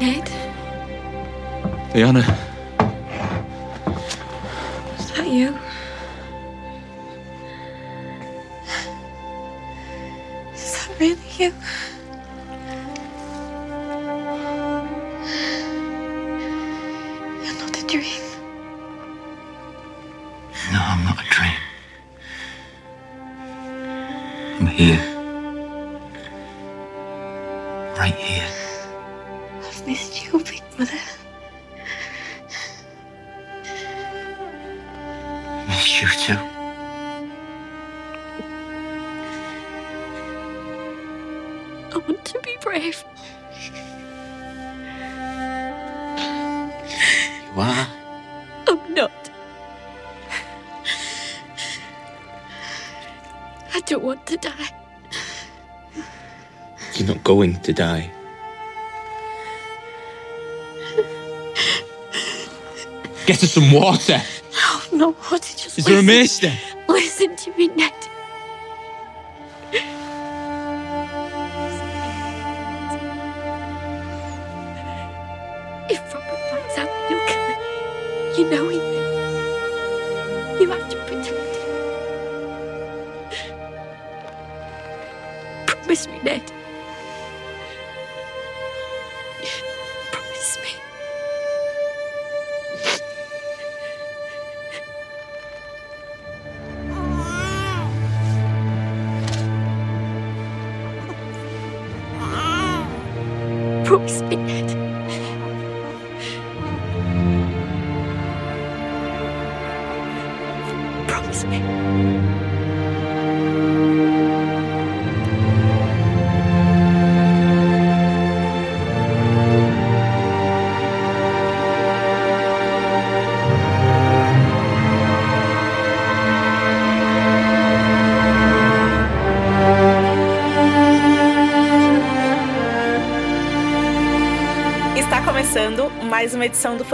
Ned? Diana. Some water. Oh, no, what did you Is there a mace there?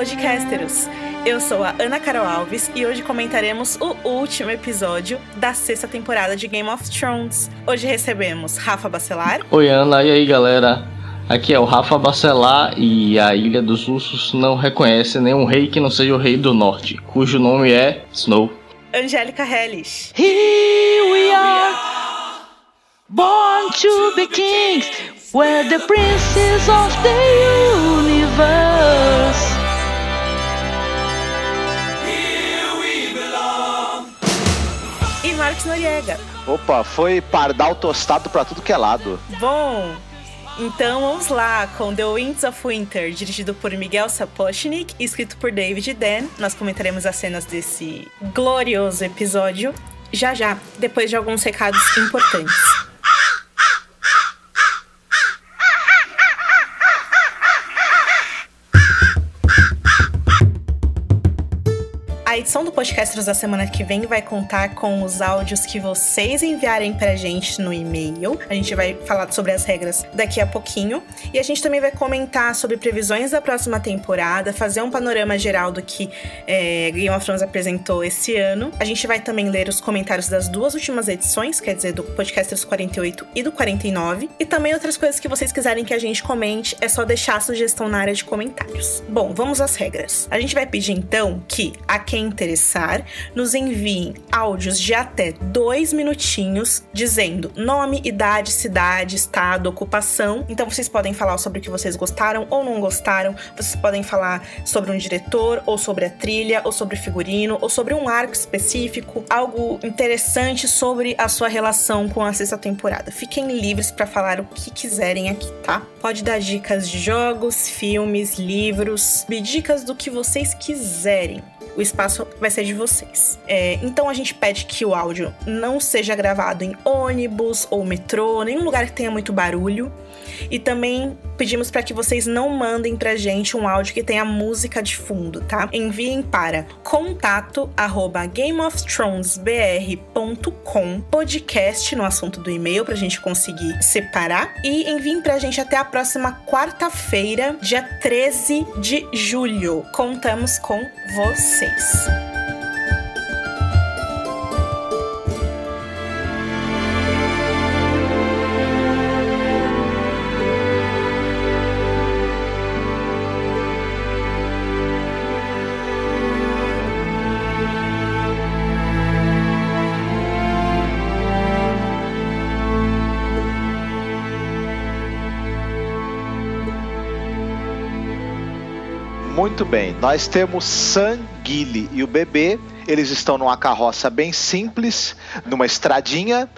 Podcasteros. Eu sou a Ana Carol Alves e hoje comentaremos o último episódio da sexta temporada de Game of Thrones. Hoje recebemos Rafa Bacelar, Oi Ana, e aí galera? Aqui é o Rafa Bacelar e a Ilha dos Ursos não reconhece nenhum rei que não seja o Rei do Norte, cujo nome é Snow. Angélica Hellish, Here we are, born to be kings. We're the princes of the universe. Noriega. Opa, foi pardal tostado pra tudo que é lado. Bom, então vamos lá com The Winds of Winter, dirigido por Miguel Sapochnik e escrito por David Dan. Nós comentaremos as cenas desse glorioso episódio já já, depois de alguns recados importantes. Podcasters da semana que vem vai contar com os áudios que vocês enviarem pra gente no e-mail. A gente vai falar sobre as regras daqui a pouquinho. E a gente também vai comentar sobre previsões da próxima temporada, fazer um panorama geral do que é, Game of Thrones apresentou esse ano. A gente vai também ler os comentários das duas últimas edições, quer dizer, do Podcasters 48 e do 49. E também outras coisas que vocês quiserem que a gente comente, é só deixar a sugestão na área de comentários. Bom, vamos às regras. A gente vai pedir então que a quem interessar nos enviem áudios de até dois minutinhos dizendo nome, idade, cidade, estado, ocupação. Então vocês podem falar sobre o que vocês gostaram ou não gostaram. Vocês podem falar sobre um diretor, ou sobre a trilha, ou sobre figurino, ou sobre um arco específico, algo interessante sobre a sua relação com a sexta temporada. Fiquem livres para falar o que quiserem aqui, tá? Pode dar dicas de jogos, filmes, livros, dicas do que vocês quiserem o espaço vai ser de vocês. É, então a gente pede que o áudio não seja gravado em ônibus ou metrô, nenhum lugar que tenha muito barulho. E também pedimos para que vocês não mandem pra gente um áudio que tenha música de fundo, tá? Enviem para contato arroba gameofthronesbr.com podcast no assunto do e-mail pra gente conseguir separar e enviem pra gente até a próxima quarta-feira, dia 13 de julho. Contamos com vocês. Muito bem, nós temos Sam, e o bebê. Eles estão numa carroça bem simples, numa estradinha,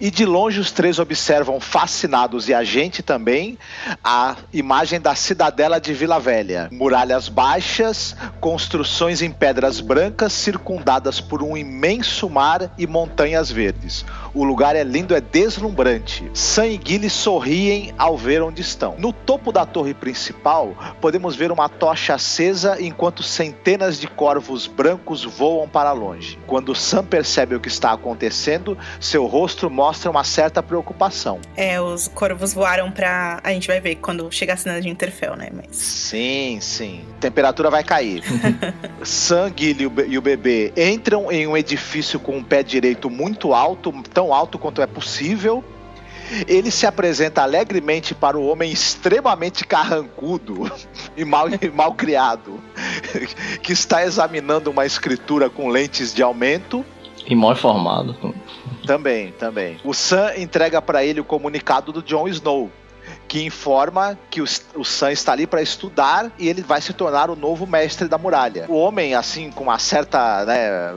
e de longe os três observam fascinados, e a gente também, a imagem da cidadela de Vila Velha. Muralhas baixas, construções em pedras brancas circundadas por um imenso mar e montanhas verdes. O lugar é lindo, é deslumbrante. Sam e Gilly sorriem ao ver onde estão. No topo da torre principal, podemos ver uma tocha acesa enquanto centenas de corvos brancos voam para longe. Quando Sam percebe o que está acontecendo, seu rosto mostra uma certa preocupação. É, os corvos voaram pra. A gente vai ver quando chegar a cena de Interfell, né? Mas. Sim, sim. Temperatura vai cair. Sam, Gilly e e o bebê entram em um edifício com um pé direito muito alto, tão alto quanto é possível. Ele se apresenta alegremente para o homem extremamente carrancudo e mal, e mal criado, que está examinando uma escritura com lentes de aumento. E mal informado. Também, também. O Sam entrega para ele o comunicado do Jon Snow, que informa que o, o Sam está ali para estudar e ele vai se tornar o novo mestre da muralha. O homem, assim, com uma certa né,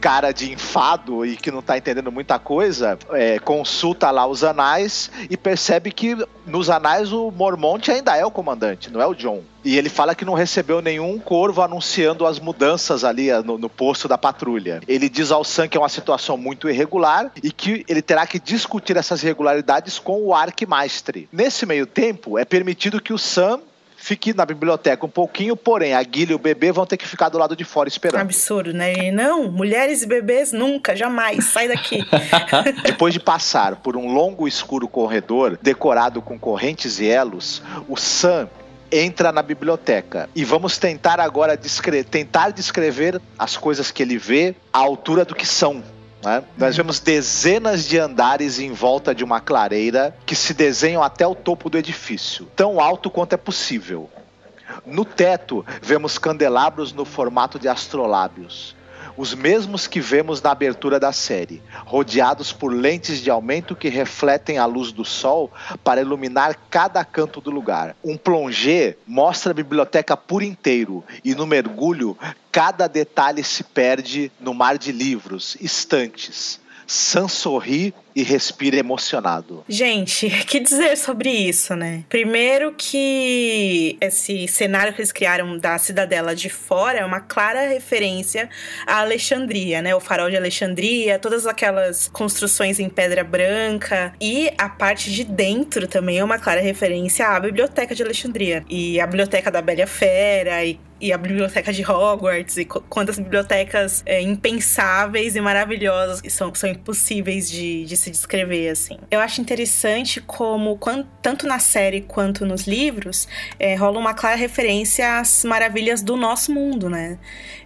cara de enfado e que não tá entendendo muita coisa, é, consulta lá os anais e percebe que nos anais o Mormont ainda é o comandante, não é o John. E ele fala que não recebeu nenhum corvo anunciando as mudanças ali ah, no, no posto da patrulha. Ele diz ao Sam que é uma situação muito irregular e que ele terá que discutir essas irregularidades com o Arquimastre. Nesse meio tempo, é permitido que o Sam fique na biblioteca um pouquinho, porém a Guilha e o bebê vão ter que ficar do lado de fora esperando. Absurdo, né? Não, mulheres e bebês nunca, jamais, sai daqui. Depois de passar por um longo e escuro corredor decorado com correntes e elos, o Sam entra na biblioteca e vamos tentar agora descre tentar descrever as coisas que ele vê à altura do que são. né? Nós vemos dezenas de andares em volta de uma clareira que se desenham até o topo do edifício, tão alto quanto é possível. No teto, vemos candelabros no formato de astrolábios. Os mesmos que vemos na abertura da série, rodeados por lentes de aumento que refletem a luz do sol para iluminar cada canto do lugar. Um plongé mostra a biblioteca por inteiro e no mergulho, cada detalhe se perde no mar de livros, estantes. Sam sorri e respira emocionado. Gente, que dizer sobre isso, né? Primeiro que esse cenário que eles criaram da cidadela de fora é uma clara referência à Alexandria, né? O farol de Alexandria, todas aquelas construções em pedra branca e a parte de dentro também é uma clara referência à biblioteca de Alexandria e a biblioteca da Bela Fera e e a biblioteca de Hogwarts e qu- quantas bibliotecas é, impensáveis e maravilhosas que são, são impossíveis de, de se descrever, assim. Eu acho interessante como, quan- tanto na série quanto nos livros, é, rola uma clara referência às maravilhas do nosso mundo, né?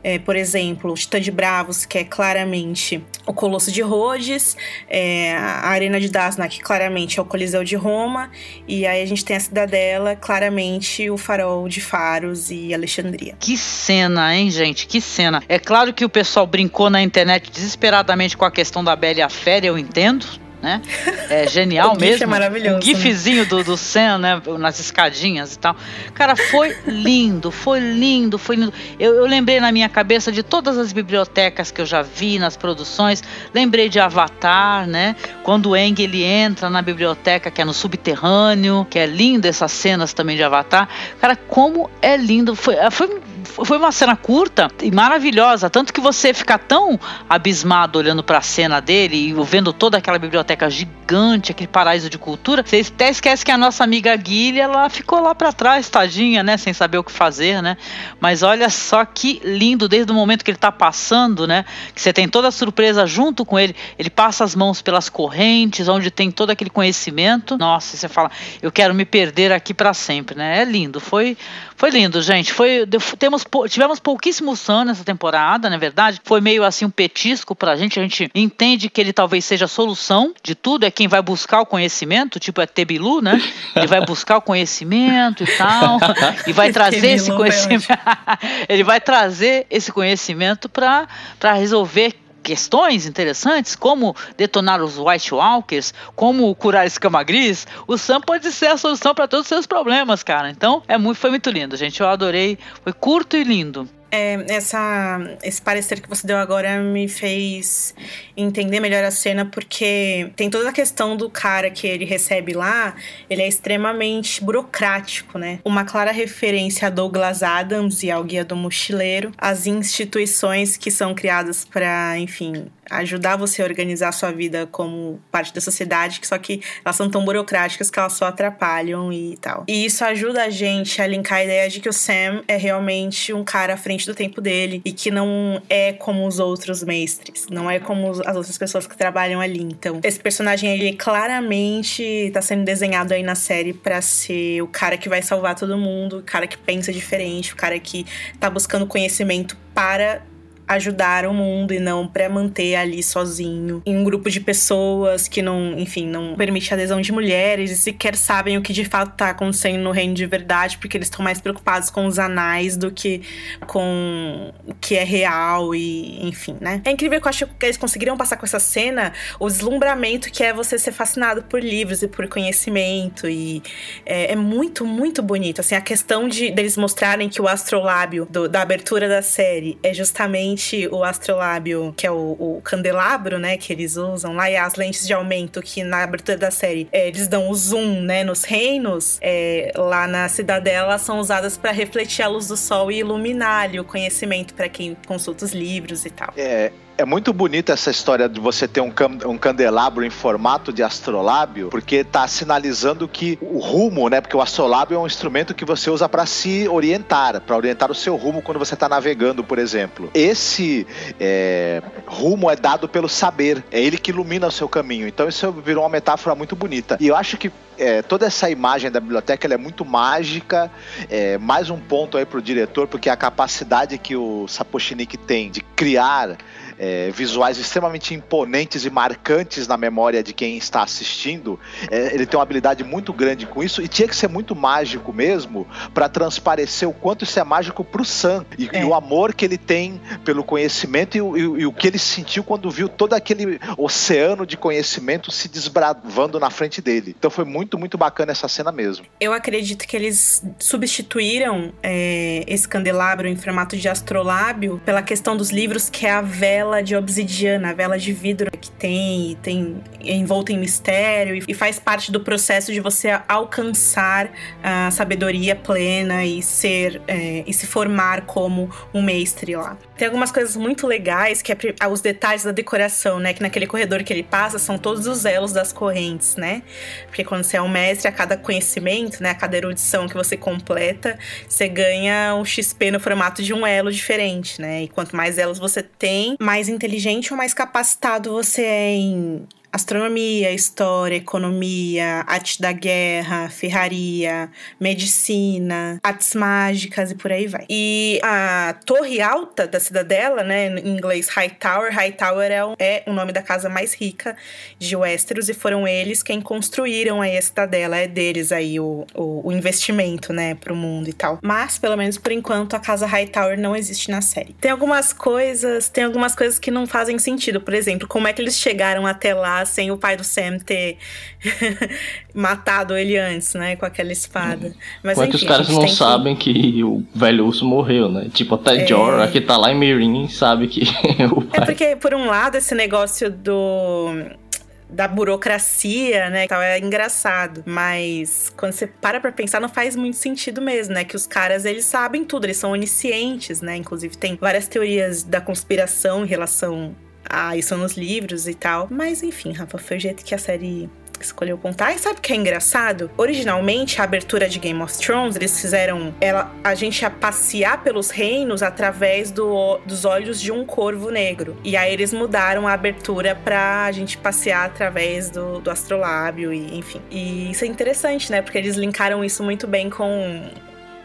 É, por exemplo, o Titã de Bravos, que é claramente o Colosso de Rhodes, é, a Arena de Dasna, que claramente é o Coliseu de Roma, e aí a gente tem a Cidadela, claramente o Farol de Faros e Alexandria. Que cena, hein, gente? Que cena. É claro que o pessoal brincou na internet desesperadamente com a questão da Bela e a Fera, eu entendo. Né? É genial gif mesmo. é maravilhoso, O gifzinho do, do Sam, né? Nas escadinhas e tal. Cara, foi lindo, foi lindo, foi lindo. Eu, eu lembrei na minha cabeça de todas as bibliotecas que eu já vi nas produções. Lembrei de Avatar, né? Quando o Aang ele entra na biblioteca que é no subterrâneo, que é lindo essas cenas também de Avatar. Cara, como é lindo. Foi, foi, foi uma cena curta e maravilhosa, tanto que você fica tão abismado olhando para a cena dele e vendo toda aquela biblioteca gigante, aquele paraíso de cultura, você até esquece que a nossa amiga Guilherme, ela ficou lá para trás, tadinha, né, sem saber o que fazer, né? Mas olha só que lindo desde o momento que ele tá passando, né? Que você tem toda a surpresa junto com ele, ele passa as mãos pelas correntes, onde tem todo aquele conhecimento. Nossa, você fala, eu quero me perder aqui para sempre, né? É lindo, foi foi lindo, gente. Foi temos tivemos pouquíssimo Sam nessa temporada, na verdade. Foi meio assim um petisco pra gente. A gente entende que ele talvez seja a solução de tudo, é quem vai buscar o conhecimento, tipo é Tebilu, né? Ele vai buscar o conhecimento e tal, e vai trazer esse Tebilu, conhecimento. ele vai trazer esse conhecimento pra para resolver questões interessantes, como detonar os White Walkers, como curar escama gris, o Sam pode ser a solução para todos os seus problemas, cara. Então, é muito, foi muito lindo, gente. Eu adorei. Foi curto e lindo. É, essa, esse parecer que você deu agora me fez entender melhor a cena, porque tem toda a questão do cara que ele recebe lá, ele é extremamente burocrático, né? Uma clara referência a Douglas Adams e ao Guia do Mochileiro, as instituições que são criadas para, enfim, ajudar você a organizar a sua vida como parte da sociedade, só que elas são tão burocráticas que elas só atrapalham e tal. E isso ajuda a gente a linkar a ideia de que o Sam é realmente um cara à frente do tempo dele e que não é como os outros mestres, não é como as outras pessoas que trabalham ali. Então, esse personagem ele claramente tá sendo desenhado aí na série para ser o cara que vai salvar todo mundo, o cara que pensa diferente, o cara que tá buscando conhecimento para ajudar o mundo e não para manter ali sozinho em um grupo de pessoas que não, enfim, não permite a adesão de mulheres e sequer sabem o que de fato tá acontecendo no reino de verdade, porque eles estão mais preocupados com os anais do que com o que é real e, enfim, né? É incrível que eu acho que eles conseguiram passar com essa cena o deslumbramento que é você ser fascinado por livros e por conhecimento e é, é muito, muito bonito. Assim, a questão de deles mostrarem que o astrolábio do, da abertura da série é justamente o astrolábio, que é o, o, candelabro, né, que eles usam lá, e as lentes de aumento, que na abertura da série é, eles dão o zoom, né, nos reinos, é, lá na cidadela são usadas para refletir a luz do sol e iluminar ali, o conhecimento para quem consulta os livros e tal. É, é muito bonita essa história de você ter um, um candelabro em formato de astrolábio, porque está sinalizando que o rumo, né? Porque o astrolábio é um instrumento que você usa para se orientar, para orientar o seu rumo quando você está navegando, por exemplo. Esse é, rumo é dado pelo saber, é ele que ilumina o seu caminho. Então isso virou uma metáfora muito bonita. E eu acho que é, toda essa imagem da biblioteca é muito mágica. É, mais um ponto aí para o diretor, porque a capacidade que o Sapochnik tem de criar é, visuais extremamente imponentes e marcantes na memória de quem está assistindo. É, ele tem uma habilidade muito grande com isso e tinha que ser muito mágico mesmo para transparecer o quanto isso é mágico para o Sam e, é. e, o amor que ele tem pelo conhecimento e, e, e, o que ele sentiu quando viu todo aquele oceano de conhecimento se desbravando na frente dele. Então foi muito, muito bacana essa cena mesmo. Eu acredito que eles substituíram é, esse candelabro em formato de astrolábio pela questão dos livros que é a vela vela de obsidiana, a vela de vidro que tem, tem envolta em mistério e faz parte do processo de você alcançar a sabedoria plena e ser é, e se formar como um mestre lá. Tem algumas coisas muito legais que é os detalhes da decoração, né? Que naquele corredor que ele passa são todos os elos das correntes, né? Porque quando você é um mestre, a cada conhecimento, né? A cada erudição que você completa, você ganha um XP no formato de um elo diferente, né? E quanto mais elos você tem, mais inteligente ou mais capacitado você é em astronomia, história, economia, arte da guerra, ferraria, medicina, artes mágicas e por aí vai. E a torre alta da cidadela, né, em inglês High Tower, High Tower é o, é o nome da casa mais rica de Westeros e foram eles quem construíram aí a cidadela, é deles aí o, o, o investimento, né, pro mundo e tal. Mas, pelo menos por enquanto, a casa High Tower não existe na série. Tem algumas coisas, tem algumas coisas que não fazem sentido, por exemplo, como é que eles chegaram até lá sem o pai do Sam ter matado ele antes, né? Com aquela espada. Mas Quanto enfim, os caras não sabem que... que... o velho urso morreu, né? Tipo, até é... Jorah, que tá lá em Mirin, sabe que o pai... É porque, por um lado, esse negócio do da burocracia, né, tal, é engraçado, mas quando você para pra pensar não faz muito sentido mesmo, né, que os caras eles sabem tudo, eles são oniscientes, né, inclusive tem várias teorias da conspiração em relação a isso nos livros e tal. Mas enfim, Rafa, foi o jeito que a série escolheu contar. E sabe o que é engraçado? Originalmente, a abertura de Game of Thrones, eles fizeram ela, a gente passear pelos reinos através do, dos olhos de um corvo negro. E aí eles mudaram a abertura pra gente passear através do, do astrolábio e enfim. E isso é interessante, né? Porque eles linkaram isso muito bem com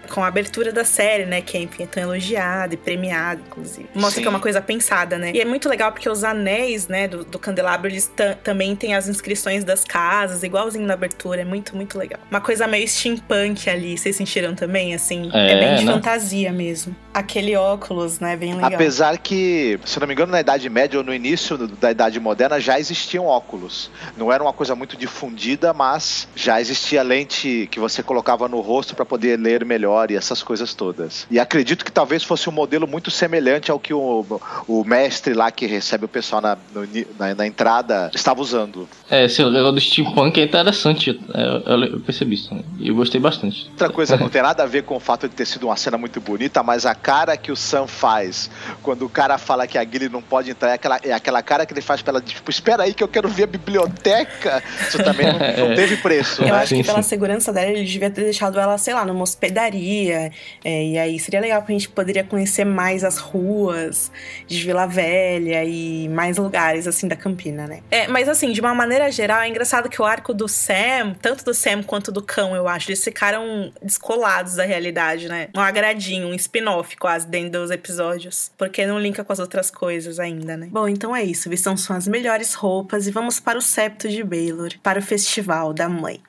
com a abertura da série, né? Que enfim, é tão elogiada e premiada, inclusive. Mostra Sim. que é uma coisa pensada, né? E é muito legal porque os anéis, né, do, do candelabro, eles ta- também têm as inscrições das casas, igualzinho na abertura. É muito, muito legal. Uma coisa meio steampunk ali, vocês sentiram também, assim? É, bem de né? fantasia mesmo. Aquele óculos, né? Bem legal. Apesar que, se eu não me engano, na Idade Média ou no início da Idade Moderna já existiam óculos. Não era uma coisa muito difundida, mas já existia lente que você colocava no rosto para poder ler melhor e essas coisas todas. E acredito que talvez fosse um modelo muito semelhante ao que o, o mestre lá que recebe o pessoal na, no na, na entrada estava usando. É, esse negócio do steampunk é interessante. é, eu, eu percebi isso também. E eu gostei bastante. Outra coisa não tem nada a ver com o fato de ter sido uma cena muito bonita, mas a cara que o Sam faz quando o cara fala que a Gilly não pode entrar é aquela, é aquela cara que ele faz pra ela, tipo, espera aí que eu quero ver a biblioteca. Isso também não, não teve preço, Eu né? acho Sim, que pela segurança dela, ele devia ter deixado ela, sei lá, numa hospedaria. É, e aí seria legal porque a gente poderia conhecer mais as ruas de Vila Velha e mais lugares, assim, da Campina, né? É, mas assim, de uma maneira geral, é engraçado que o arco do Sam, tanto do Sam quanto do cão, eu acho, eles ficaram descolados da realidade, né? Um agradinho, um spin-off quase dentro dos episódios. Porque não linka com as outras coisas ainda, né? Bom, então é isso. Vistam suas melhores roupas e vamos para o septo de Baylor, para o Festival da Mãe.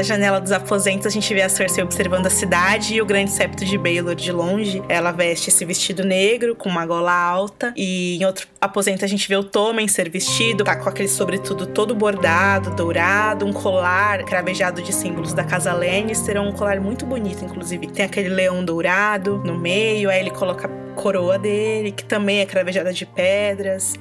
Da janela dos aposentos, a gente vê a Cersei observando a cidade e o grande septo de Baelor de longe. Ela veste esse vestido negro com uma gola alta. E em outro aposento, a gente vê o Tommen ser vestido, tá com aquele sobretudo todo bordado, dourado, um colar cravejado de símbolos da casa Lannister. É um colar muito bonito, inclusive. Tem aquele leão dourado no meio, aí ele coloca a coroa dele, que também é cravejada de pedras,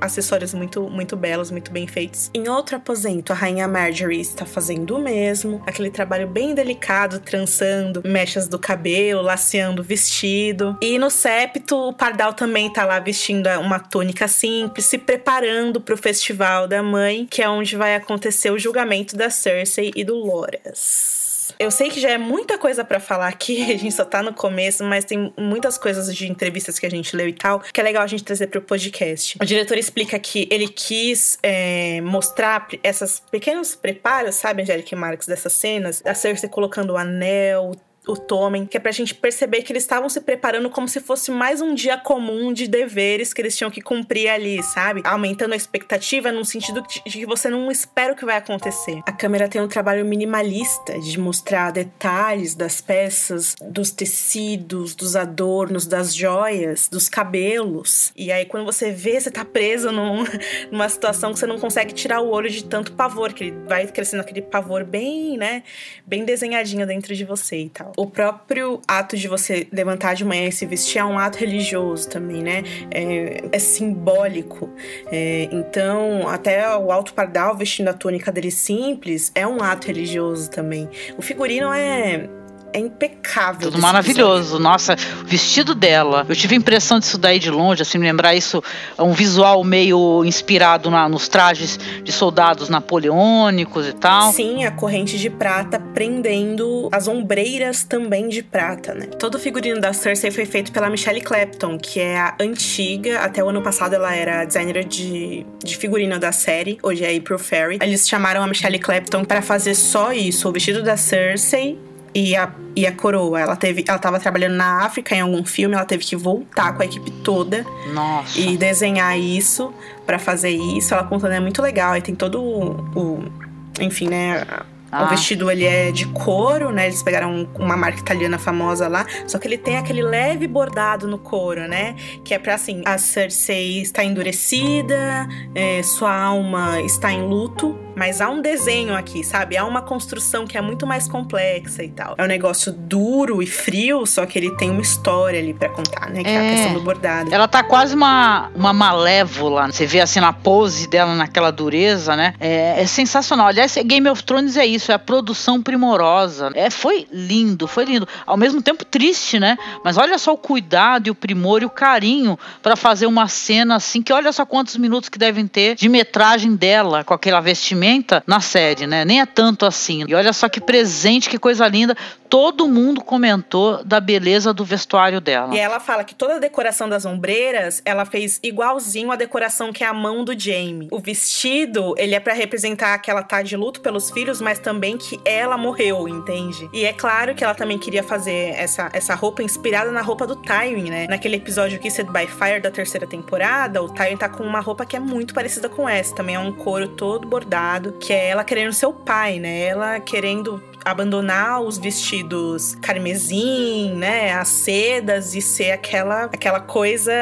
acessórios muito, muito belos, muito bem feitos. Em outro aposento, a rainha Marjorie está fazendo o mesmo, aquele trabalho bem delicado, trançando mechas do cabelo, laceando o vestido. E no septo, o Pardal também tá lá vestindo uma túnica simples, se preparando para o festival da mãe, que é onde vai acontecer o julgamento da Cersei e do Loras. Eu sei que já é muita coisa pra falar aqui, a gente só tá no começo, mas tem muitas coisas de entrevistas que a gente leu e tal, que é legal a gente trazer pro podcast. O diretor explica que ele quis é, mostrar esses pequenos preparos, sabe, Angélica Marques, dessas cenas, a Cersei colocando o anel, o Tommen, que é pra gente perceber que eles estavam se preparando como se fosse mais um dia comum de deveres que eles tinham que cumprir ali, sabe? Aumentando a expectativa num sentido de de que você não espera o que vai acontecer. A câmera tem um trabalho minimalista de mostrar detalhes das peças, dos tecidos, dos adornos, das joias, dos cabelos. E aí, quando você vê, você tá preso num- numa situação que você não consegue tirar o olho de tanto pavor, que ele vai crescendo aquele pavor bem, né? Bem desenhadinho dentro de você e tal. O próprio ato de você levantar de manhã e se vestir é um ato religioso também, né? É, é simbólico. É, então, até o Alto Pardal vestindo a túnica dele simples é um ato religioso também. O figurino é. É impecável. Tudo maravilhoso. Nossa, o vestido dela. Eu tive a impressão disso daí de longe, assim, me lembrar isso, um visual meio inspirado na- nos trajes de soldados napoleônicos e tal. Sim, a corrente de prata prendendo as ombreiras também de prata, né? Todo o figurino da Cersei foi feito pela Michelle Clapton, que é a antiga, até o ano passado ela era designer de, de figurino da série, hoje é April Ferry. Eles chamaram a Michelle Clapton para fazer só isso, o vestido da Cersei, e a, e a coroa. Ela teve, ela tava trabalhando na África em algum filme, ela teve que voltar com a equipe toda Nossa. e desenhar isso pra fazer isso. Ela contando é muito legal. Aí tem todo o, o- enfim, né? Ah. O vestido ele é de couro, né? Eles pegaram uma marca italiana famosa lá, só que ele tem aquele leve bordado no couro, né? Que é pra assim, a Cersei está endurecida, é, sua alma está em luto, mas há um desenho aqui, sabe? Há uma construção que é muito mais complexa e tal. É um negócio duro e frio, só que ele tem uma história ali pra contar, né? Que é, a É. questão do bordado. Ela tá quase uma, uma malévola. Você vê assim na pose dela, naquela dureza, né? É, é sensacional. Aliás, Game of Thrones é isso, é a produção primorosa. É, foi lindo, foi lindo. Ao mesmo tempo triste, né? Mas olha só o cuidado e o primor e o carinho pra fazer uma cena assim, que olha só quantos minutos que devem ter de metragem dela com aquela vestimenta na série, né? Nem é tanto assim. E olha só que presente, que coisa linda. Todo mundo comentou da beleza do vestuário dela. E ela fala que toda a decoração das ombreiras, ela fez igualzinho a decoração que é a mão do Jamie. O vestido, ele é pra representar que ela tá de luto pelos filhos, mas também que ela morreu, entende? E é claro que ela também queria fazer essa, essa roupa inspirada na roupa do Tywin, né? Naquele episódio Kissed by Fire da terceira temporada, o Tywin tá com uma roupa que é muito parecida com essa. Também é um couro todo bordado, que é ela querendo ser o pai, né? Ela querendo abandonar os vestidos carmesim, né, as sedas e ser aquela aquela coisa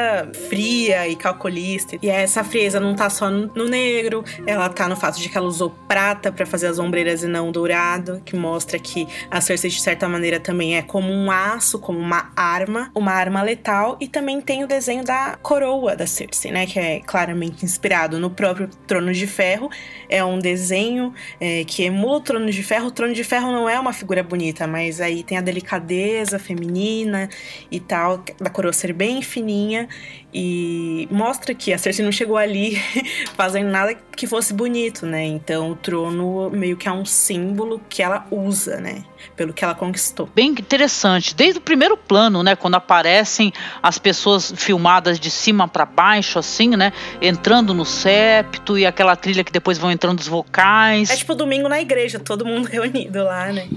fria e calculista. E essa frieza não tá só no, no negro, ela tá no fato de que ela usou prata para fazer as ombreiras e não dourado, que mostra que a Cersei de certa maneira também é como um aço, como uma arma, uma arma letal e também tem o desenho da coroa da Cersei, né, que é claramente inspirado no próprio Trono de Ferro. É um desenho é, que emula o Trono de Ferro. O Trono de Ferro não é uma figura bonita, mas aí tem a delicadeza feminina e tal, da coroa ser bem fininha e mostra que a Cersei não chegou ali fazendo nada que fosse bonito, né? Então o trono meio que é um símbolo que ela usa, né? Pelo que ela conquistou. Bem interessante. Desde o primeiro plano, né? Quando aparecem as pessoas filmadas de cima para baixo, assim, né? Entrando no septo e aquela trilha que depois vão entrando os vocais. É tipo domingo na igreja, todo mundo reunido lá, né?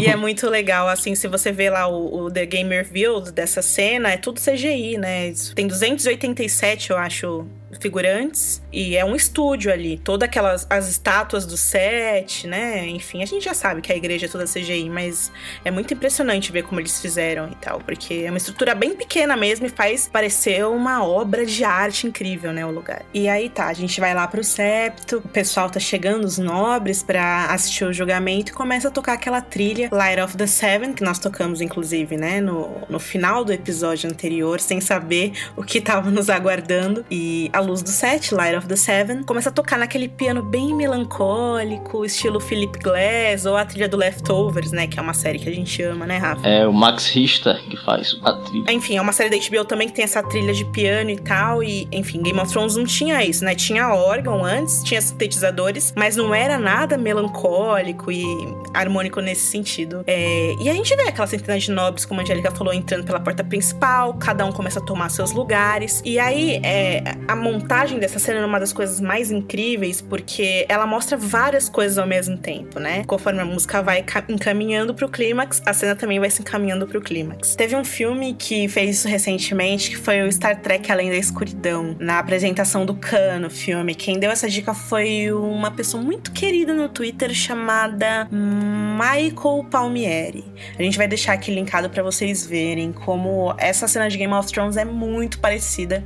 e é muito legal, assim, se você vê lá o, o The GameR View dessa cena, é tudo CGI, né? Tem 200 1987, eu acho, figurantes. E é um estúdio ali. Todas aquelas as estátuas do set, né? Enfim, a gente já sabe que a igreja é toda CGI, mas é muito impressionante ver como eles fizeram e tal. Porque é uma estrutura bem pequena mesmo e faz parecer uma obra de arte incrível, né? O lugar. E aí tá, a gente vai lá pro septo, o pessoal tá chegando, os nobres, pra assistir o julgamento e começa a tocar aquela trilha Light of the Seven, que nós tocamos, inclusive, né? No, no final do episódio anterior, sem saber o que tava nos aguardando. E a luz do set, Light of the Seven, começa a tocar naquele piano bem melancólico, estilo Philip Glass, ou a trilha do Leftovers, né? Que é uma série que a gente ama, né, Rafa? É o Max Richter que faz a trilha. Enfim, é uma série da HBO também que tem essa trilha de piano e tal. E, enfim, Game of Thrones não tinha isso, né? Tinha órgão antes, tinha sintetizadores, mas não era nada melancólico e harmônico nesse sentido. É, e a gente vê aquela centena de nobres, como a Angélica falou, entrando pela porta principal, cada um começa a tomar seus lugares. E aí, é, a montagem dessa cena é uma das coisas mais incríveis, porque ela mostra várias coisas ao mesmo tempo, né? Conforme a música vai ca- encaminhando pro clímax, a cena também vai se encaminhando pro clímax. Teve um filme que fez isso recentemente, que foi o Star Trek Além da Escuridão, na apresentação do Khan no filme. Quem deu essa dica foi uma pessoa muito querida no Twitter chamada Michael Palmieri. A gente vai deixar aqui linkado pra vocês verem como essa cena de Game of Thrones é muito parecida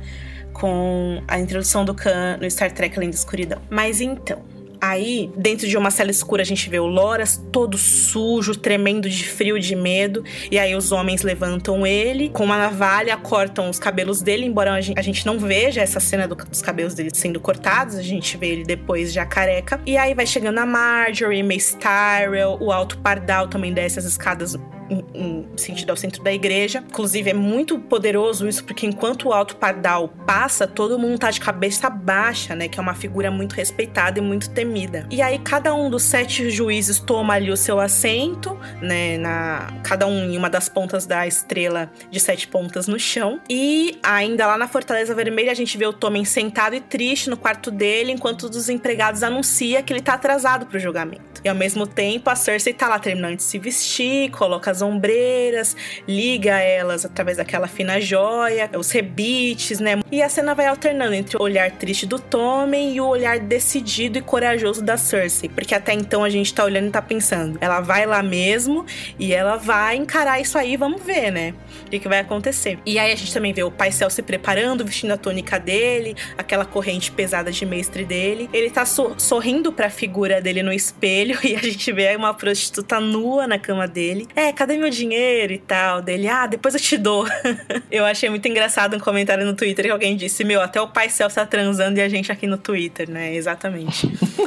com a introdução do Khan no Star Trek Além da Escuridão. Mas então, Aí, dentro de uma cela escura, a gente vê o Loras todo sujo, tremendo de frio, de medo. E aí os homens levantam ele, com uma navalha, cortam os cabelos dele, embora a gente, a gente não veja essa cena do- dos cabelos dele sendo cortados, a gente vê ele depois já careca. E aí vai chegando a Marjorie, Mace Tyrell, o Alto Pardal também desce as escadas em, em sentido ao centro da igreja. Inclusive, é muito poderoso isso, porque enquanto o Alto Pardal passa, todo mundo tá de cabeça baixa, né? Que é uma figura muito respeitada e muito temida. E aí, cada um dos sete juízes toma ali o seu assento, né? Na, cada um em uma das pontas da estrela de sete pontas no chão. E ainda lá na Fortaleza Vermelha, a gente vê o Tommen sentado e triste no quarto dele, enquanto os empregados anuncia que ele tá atrasado pro julgamento. E ao mesmo tempo, a Cersei tá lá terminando de se vestir, coloca as ombreiras, liga elas através daquela fina joia, os rebites, né? E a cena vai alternando entre o olhar triste do Tommen e o olhar decidido e corajoso da Cersei. Porque até então a gente tá olhando e tá pensando, ela vai lá mesmo e ela vai encarar isso aí, vamos ver, né? O que, que vai acontecer. E aí a gente também vê o Pai Céu se preparando, vestindo a túnica dele, aquela corrente pesada de mestre dele. Ele tá so sorrindo pra figura dele no espelho e a gente vê uma prostituta nua na cama dele. É, cadê meu dinheiro e tal? Dele, ah, depois eu te dou. eu achei muito engraçado um comentário no Twitter que alguém disse: Meu, até o Pai Céu tá transando e a gente aqui no Twitter, né? Exatamente.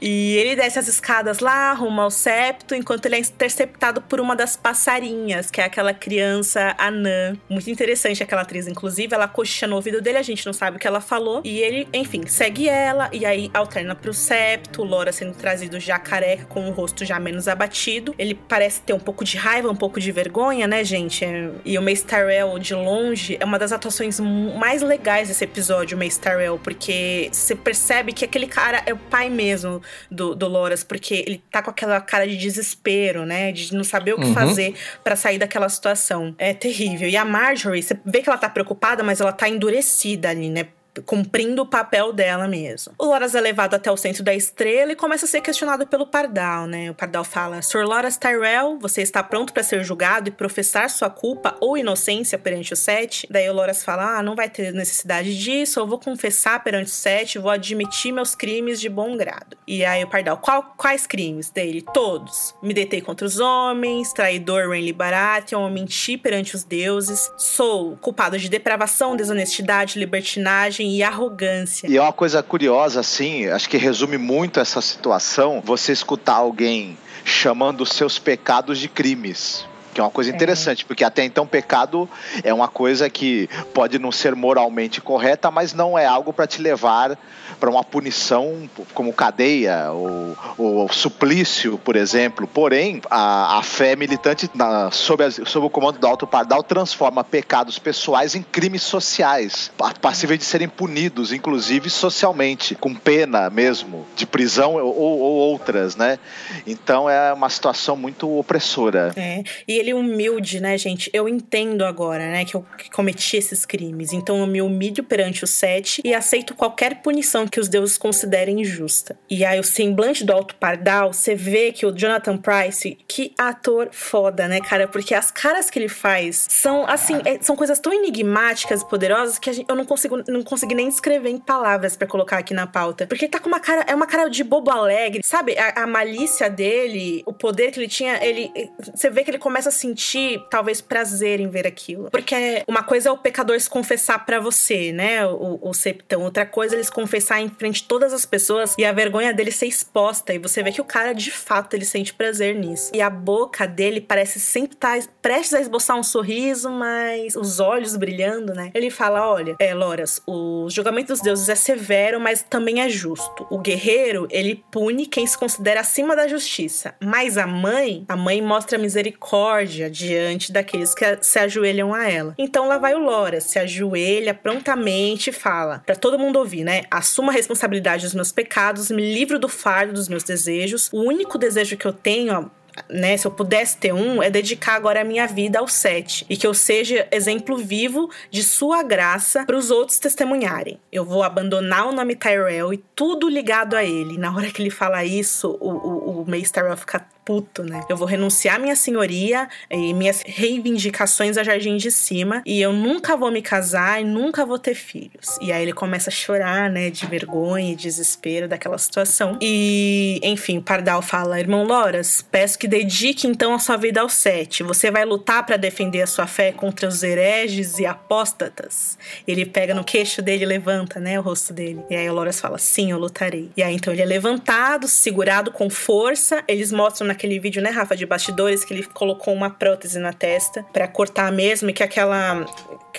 E ele desce as escadas lá, rumo ao septo, enquanto ele é interceptado por uma das passarinhas, que é aquela criança anã. Muito interessante aquela atriz, inclusive. Ela cochicha no ouvido dele, a gente não sabe o que ela falou. E ele, enfim, segue ela e aí alterna pro septo. Lora sendo trazido já careca, com o rosto já menos abatido. Ele parece ter um pouco de raiva, um pouco de vergonha, né, gente? E o Mace Tyrell, de longe, é uma das atuações mais legais desse episódio, o Mace Tyrell, porque você percebe que aquele cara é o pai mesmo do, do Loras, porque ele tá com aquela cara de desespero, né? De não saber o que uhum. fazer para sair daquela situação. É terrível. E a Marjorie, você vê que ela tá preocupada, mas ela tá endurecida ali, né? Cumprindo o papel dela mesmo. O Loras é levado até o centro da estrela e começa a ser questionado pelo Pardal, né? O Pardal fala: Sr. Loras Tyrell, você está pronto para ser julgado e professar sua culpa ou inocência perante o Sete? Daí o Loras fala: Ah, não vai ter necessidade disso, eu vou confessar perante o Sete, vou admitir meus crimes de bom grado. E aí o Pardal: Qual, Quais crimes dele? Todos. Me deitei contra os homens, traidor Renly Baratheon, menti perante os deuses, sou culpado de depravação, desonestidade, libertinagem e arrogância. E é uma coisa curiosa, assim, acho que resume muito essa situação, você escutar alguém chamando seus pecados de crimes. Que é uma coisa é. interessante, é. porque até então pecado é uma coisa que pode não ser moralmente correta, mas não é algo para te levar para uma punição como cadeia ou, ou, suplício, por exemplo. Porém, a, a fé militante, na, sob, a, sob o comando do Alto Pardal, transforma pecados pessoais em crimes sociais, passíveis de serem punidos, inclusive socialmente, com pena mesmo, de prisão ou, ou outras, né? Então é uma situação muito opressora. É, e ele humilde, né, gente? Eu entendo agora, né, que eu cometi esses crimes. Então eu me humilho perante o sete e aceito qualquer punição que os deuses considerem injusta. E aí o semblante do Alto Pardal, você vê que o Jonathan Price, que ator foda, né, cara? Porque as caras que ele faz são, assim, é, são coisas tão enigmáticas e poderosas que gente, eu não consigo não consegui nem escrever em palavras para colocar aqui na pauta. Porque tá com uma cara, é uma cara de bobo alegre, sabe? A, a malícia dele, o poder que ele tinha, ele, você vê que ele começa sentir talvez prazer em ver aquilo. Porque uma coisa é o pecador se confessar para você, né? O, o septão. Outra coisa é ele se confessar em frente de todas as pessoas e a vergonha dele ser exposta. E você vê que o cara, de fato, ele sente prazer nisso. E a boca dele parece sempre estar tá prestes a esboçar um sorriso, mas os olhos brilhando, né? Ele fala: olha, é, Loras, o julgamento dos deuses é severo, mas também é justo. O guerreiro, ele pune quem se considera acima da justiça. Mas a mãe, a mãe mostra misericórdia misericórdia diante daqueles que se ajoelham a ela. Então lá vai o Lora, se ajoelha prontamente e fala, para todo mundo ouvir, né? Assuma a responsabilidade dos meus pecados, me livro do fardo dos meus desejos. O único desejo que eu tenho, ó, né, se eu pudesse ter um, é dedicar agora a minha vida ao sete e que eu seja exemplo vivo de sua graça para os outros testemunharem. Eu vou abandonar o nome Tyrell e tudo ligado a ele. Na hora que ele fala isso, o, o, o Mace Tyrell fica puto, né? Eu vou renunciar minha senhoria e minhas reivindicações a Jardim de Cima e eu nunca vou me casar e nunca vou ter filhos. E aí ele começa a chorar, né, de vergonha e desespero daquela situação. E, enfim, Pardal fala: "Irmão Loras, peço que dedique então a sua vida ao sete. Você vai lutar para defender a sua fé contra os hereges e apóstatas. Ele pega no queixo dele levanta, né, o rosto dele. E aí o Loras fala: "Sim, eu lutarei". E aí então ele é levantado, segurado com força. Eles mostram naquele vídeo, né, Rafa, de bastidores que ele colocou uma prótese na testa para cortar mesmo e que aquela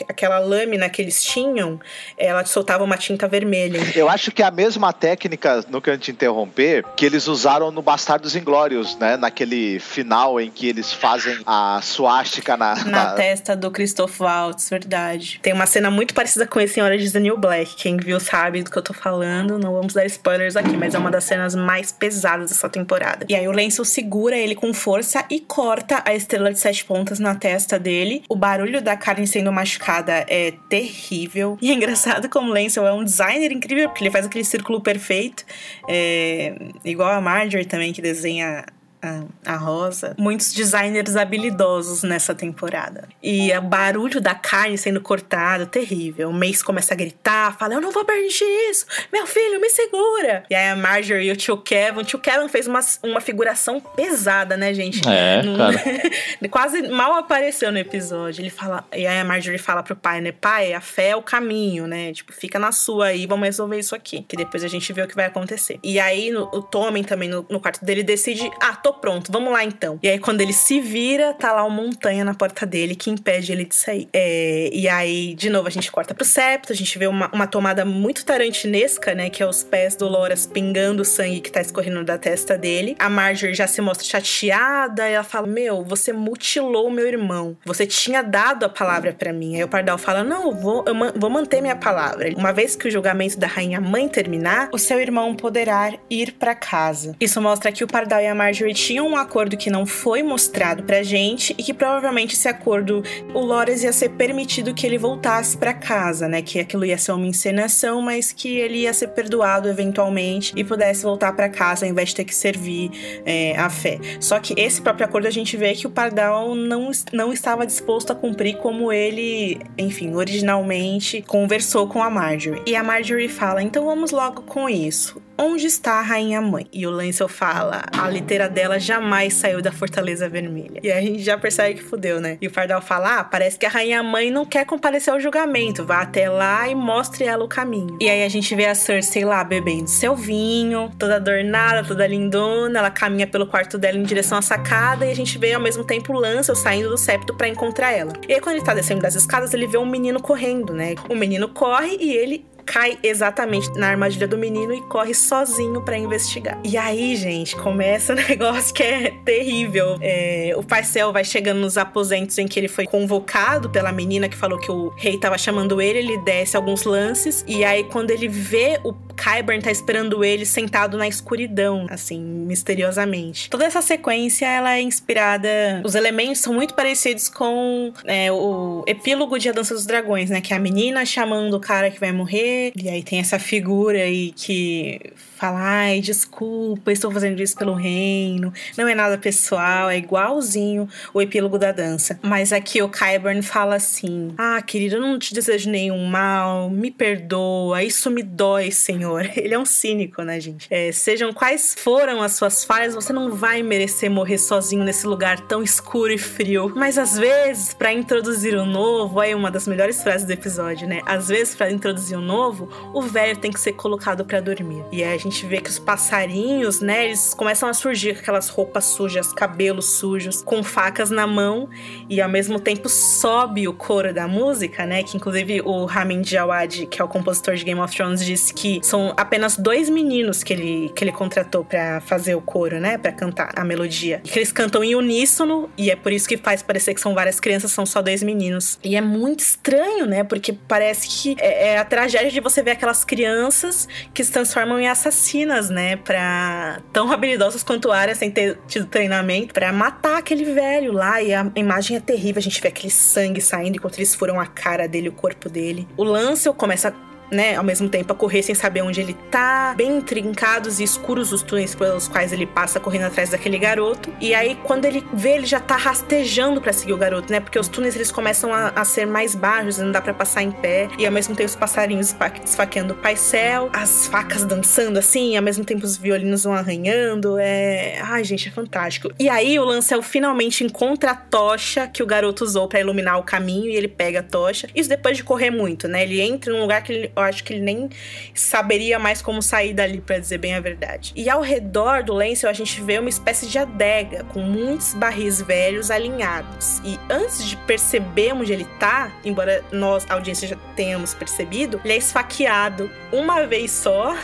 aquela lâmina que eles tinham, ela soltava uma tinta vermelha. Eu acho que é a mesma técnica, no que eu te interromper, que eles usaram no Bastardos Inglórios, né? Naquele final em que eles fazem a suástica na, Na, na- testa do Christoph Waltz, verdade. Tem uma cena muito parecida com esse em Hora de The New Black. Quem viu sabe do que eu tô falando. Não vamos dar spoilers aqui, mas é uma das cenas mais pesadas dessa temporada. E aí o Lancel segura ele com força e corta a estrela de sete pontas na testa dele. O barulho da carne sendo machucada é terrível. E é engraçado como Lancel é um designer incrível, porque ele faz aquele círculo perfeito. É, igual a Marjorie também, que desenha a, a Rosa, muitos designers habilidosos nessa temporada. E o barulho da carne sendo cortada, terrível. O Mace começa a gritar, fala: Eu não vou permitir isso! Meu filho, me segura! E aí a Marjorie e o tio Kevin. O tio Kevin fez uma, uma figuração pesada, né, gente? É, Não- cara. Quase mal apareceu no episódio. Ele fala. E aí a Marjorie fala pro pai, né? Pai, a fé é o caminho, né? Tipo, fica na sua aí, vamos resolver isso aqui. Que depois a gente vê o que vai acontecer. E aí no- o Tommen também no, no quarto dele decide: ah, tô pronto, vamos lá então. E aí quando ele se vira, tá lá uma montanha na porta dele que impede ele de sair. É, e aí, de novo, a gente corta pro septo, a gente vê uma, uma tomada muito tarantinesca, né? Que é os pés do Loras pingando o sangue que tá escorrendo da testa dele. A Marjorie já se mostra chateada e ela fala: Meu, você mutilou meu irmão. Você tinha dado a palavra pra mim. Aí o Pardal fala: Não, eu vou, eu ma- vou manter minha palavra. Uma vez que o julgamento da rainha mãe terminar, o seu irmão poderá ir pra casa. Isso mostra que o Pardal e a Marjorie tinham um acordo que não foi mostrado pra gente e que provavelmente esse acordo, o Loras ia ser permitido que ele voltasse pra casa, né? Que aquilo ia ser uma encenação, mas que ele ia ser perdoado eventualmente e pudesse voltar pra casa ao invés de ter que servir é, a fé. Só que esse próprio acordo a gente vê que o Pardal não, não estava disposto a cumprir como ele, enfim, originalmente conversou com a Marjorie. E a Marjorie fala: então vamos logo com isso. Onde está a rainha mãe? E o Lancel fala: a liteira dela jamais saiu da Fortaleza Vermelha. E a gente já percebe que fudeu, né? E o Pardal fala: ah, parece que a rainha mãe não quer comparecer ao julgamento. Vá até lá e mostre ela o caminho. E aí a gente vê a Cersei lá bebendo seu vinho, toda adornada, toda lindona. Ela caminha pelo quarto dela em direção à sacada e a gente vê ao mesmo tempo o Lancel saindo do septo pra encontrar ela. E aí quando ele tá descendo das escadas, ele vê um menino correndo, né? O menino corre e ele cai exatamente na armadilha do menino e corre sozinho pra investigar. E aí, gente, começa um negócio que é terrível. É, o Parcel vai chegando nos aposentos em que ele foi convocado pela menina que falou que o rei tava chamando ele, ele desce alguns lances e aí quando ele vê o Kyburn tá esperando ele sentado na escuridão, assim, misteriosamente. Toda essa sequência, ela é inspirada... Os elementos são muito parecidos com é, o epílogo de A Dança dos Dragões, né? Que é a menina chamando o cara que vai morrer. E aí tem essa figura aí que fala, ai, desculpa, estou fazendo isso pelo reino. Não é nada pessoal, é igualzinho o epílogo da dança. Mas aqui o Kyburn fala assim, ah, querido, eu não te desejo nenhum mal, me perdoa, isso me dói, senhor. Ele é um cínico, né, gente? É, sejam quais foram as suas falhas, você não vai merecer morrer sozinho nesse lugar tão escuro e frio. Mas às vezes, para introduzir o novo, aí uma das melhores frases do episódio, né? Às vezes, para introduzir o novo, o velho tem que ser colocado para dormir. E aí a gente vê que os passarinhos, né, eles começam a surgir com aquelas roupas sujas, cabelos sujos, com facas na mão, e ao mesmo tempo sobe o coro da música, né? Que inclusive o Ramin Djawad, que é o compositor de Game of Thrones, disse que são apenas dois meninos que ele, que ele contratou para fazer o coro, né? Para cantar a melodia. E que eles cantam em uníssono, e é por isso que faz parecer que são várias crianças, são só dois meninos. E é muito estranho, né? Porque parece que é, é a tragédia de você ver aquelas crianças que se transformam em assassinas, né? Pra tão habilidosas quanto Arya, sem ter tido treinamento, para matar aquele velho lá. E a imagem é terrível, a gente vê aquele sangue saindo enquanto eles furam a cara dele, o corpo dele. O Lancel começa né, ao mesmo tempo a correr sem saber onde ele tá, bem intrincados e escuros os túneis pelos quais ele passa correndo atrás daquele garoto. E aí quando ele vê, ele já tá rastejando para seguir o garoto, né? Porque os túneis eles começam a, a ser mais baixos, não dá para passar em pé, e ao mesmo tempo os passarinhos esfaqueando o paisel, as facas dançando assim, ao mesmo tempo os violinos vão arranhando. É, ai, gente, é fantástico. E aí o Lancel finalmente encontra a tocha que o garoto usou para iluminar o caminho e ele pega a tocha. Isso depois de correr muito, né? Ele entra num lugar que ele, eu acho que ele nem saberia mais como sair dali, para dizer bem a verdade. E ao redor do Lancel a gente vê uma espécie de adega com muitos barris velhos alinhados. E antes de perceber onde ele tá, embora nós, a audiência, já tenhamos percebido, ele é esfaqueado uma vez só.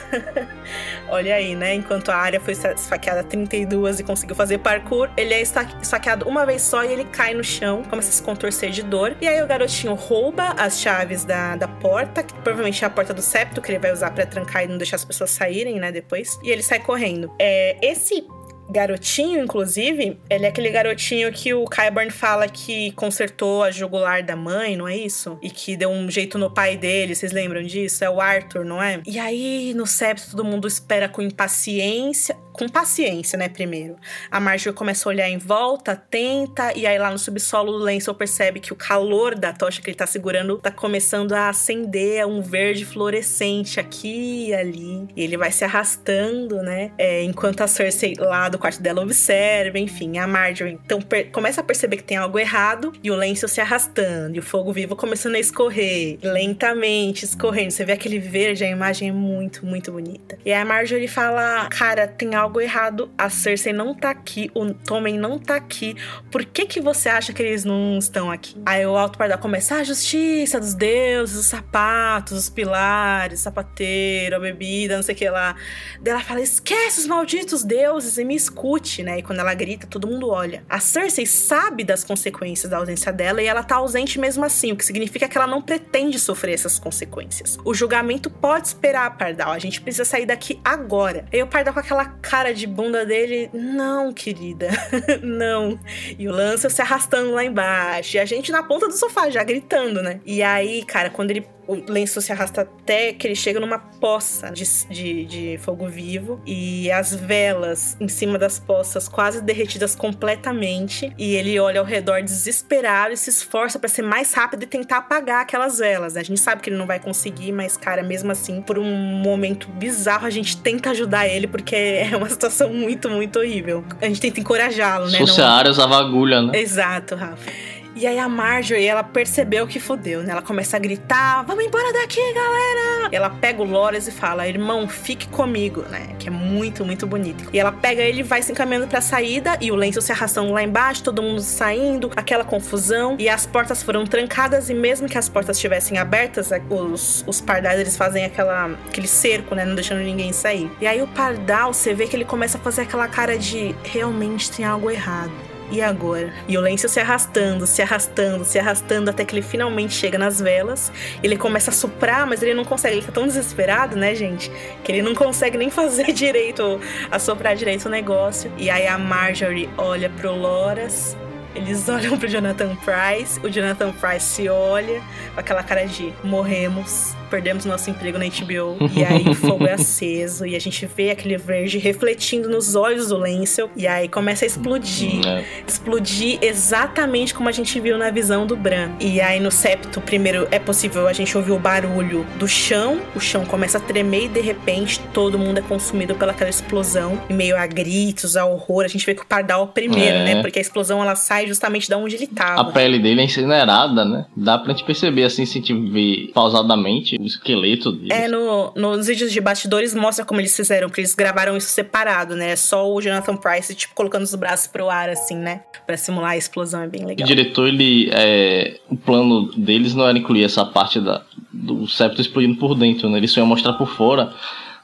Olha aí, né? Enquanto a área foi esfaqueada 32 e conseguiu fazer parkour, ele é esfaqueado uma vez só e ele cai no chão, começa a se contorcer de dor. E aí o garotinho rouba as chaves da, da porta, que provavelmente é a porta do septo, que ele vai usar para trancar e não deixar as pessoas saírem, né? Depois. E ele sai correndo. É, esse garotinho, inclusive, ele é aquele garotinho que o Kyburn fala que consertou a jugular da mãe, não é isso? E que deu um jeito no pai dele, vocês lembram disso? É o Arthur, não é? E aí, no septo, todo mundo espera com impaciência com paciência, né, primeiro. A Marjorie começa a olhar em volta, tenta, e aí lá no subsolo o Lancel percebe que o calor da tocha que ele tá segurando tá começando a acender um verde fluorescente aqui e ali. E ele vai se arrastando, né, é, enquanto a Cersei lá do quarto dela observa, enfim. A Marjorie então começa a perceber que tem algo errado e o Lancel se arrastando, e o fogo vivo começando a escorrer, lentamente escorrendo. Você vê aquele verde, a imagem é muito, muito bonita. E a Marjorie fala, cara, tem algo errado. A Cersei não tá aqui, o Tommen não tá aqui. Por que que você acha que eles não estão aqui? Aí o Alto Pardal começa ah, a justiça dos deuses, os sapatos, os pilares, sapateiro, a bebida, não sei o que lá. Daí ela fala: esquece os malditos deuses e me escute, né? E quando ela grita, todo mundo olha. A Cersei sabe das consequências da ausência dela e ela tá ausente mesmo assim, o que significa que ela não pretende sofrer essas consequências. O julgamento pode esperar, Pardal. A gente precisa sair daqui agora. Aí o Pardal com aquela cara cara de bunda dele, não, querida, não. E o Lancel se arrastando lá embaixo. E a gente na ponta do sofá, já gritando, né? E aí, cara, quando ele o lenço se arrasta até que ele chega numa poça de, de, de, fogo vivo e as velas em cima das poças quase derretidas completamente e ele olha ao redor desesperado e se esforça para ser mais rápido e tentar apagar aquelas velas. Né? A gente sabe que ele não vai conseguir, mas cara, mesmo assim, por um momento bizarro a gente tenta ajudar ele porque é uma situação muito, muito horrível. A gente tenta encorajá-lo, né? Se fosse não... a área usava agulha, né? Exato, Rafa. E aí a Marjorie, ela percebeu que fodeu, né? Ela começa a gritar: "Vamos embora daqui, galera!" Ela pega o Loras e fala: "Irmão, fique comigo", né? Que é muito, muito bonito. E ela pega ele e vai se encaminhando para a saída e o Lenço se arrastando lá embaixo, todo mundo saindo, aquela confusão e as portas foram trancadas e mesmo que as portas estivessem abertas, é, os, os pardais eles fazem aquela aquele cerco, né, não deixando ninguém sair. E aí o pardal, você vê que ele começa a fazer aquela cara de realmente tem algo errado e agora? E o Lancel se arrastando, se arrastando, se arrastando até que ele finalmente chega nas velas. Ele começa a soprar, mas ele não consegue. Ele tá tão desesperado, né, gente? Que ele não consegue nem fazer direito, assoprar direito o negócio. E aí a Marjorie olha pro Loras. Eles olham pro Jonathan Price. O Jonathan Price se olha com aquela cara de morremos perdemos nosso emprego na HBO. e aí o fogo é aceso e a gente vê aquele verde refletindo nos olhos do Lancel. E aí começa a explodir. É. Explodir exatamente como a gente viu na visão do Bran. E aí no septo, primeiro é possível a gente ouvir o barulho do chão. O chão começa a tremer e de repente todo mundo é consumido pelaquela explosão. Em meio a gritos, a horror. A gente vê que o Pardal é o primeiro, é. né? Porque a explosão ela sai justamente da onde ele tava. A pele dele é incinerada, né? Dá pra gente perceber assim, se a gente ver pausadamente o esqueleto deles. É, no, nos vídeos de bastidores mostra como eles fizeram, porque eles gravaram isso separado, né? Só o Jonathan Price, tipo, colocando os braços pro ar, assim, né? Pra simular a explosão, é bem legal. O diretor, ele. É, o plano deles não era incluir essa parte da, do septo explodindo por dentro, né? Eles só iam mostrar por fora.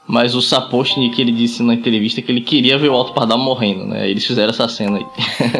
Mas o Sapochnik, ele disse na entrevista que ele queria ver o Alto Pardal morrendo, né? Eles fizeram essa cena aí.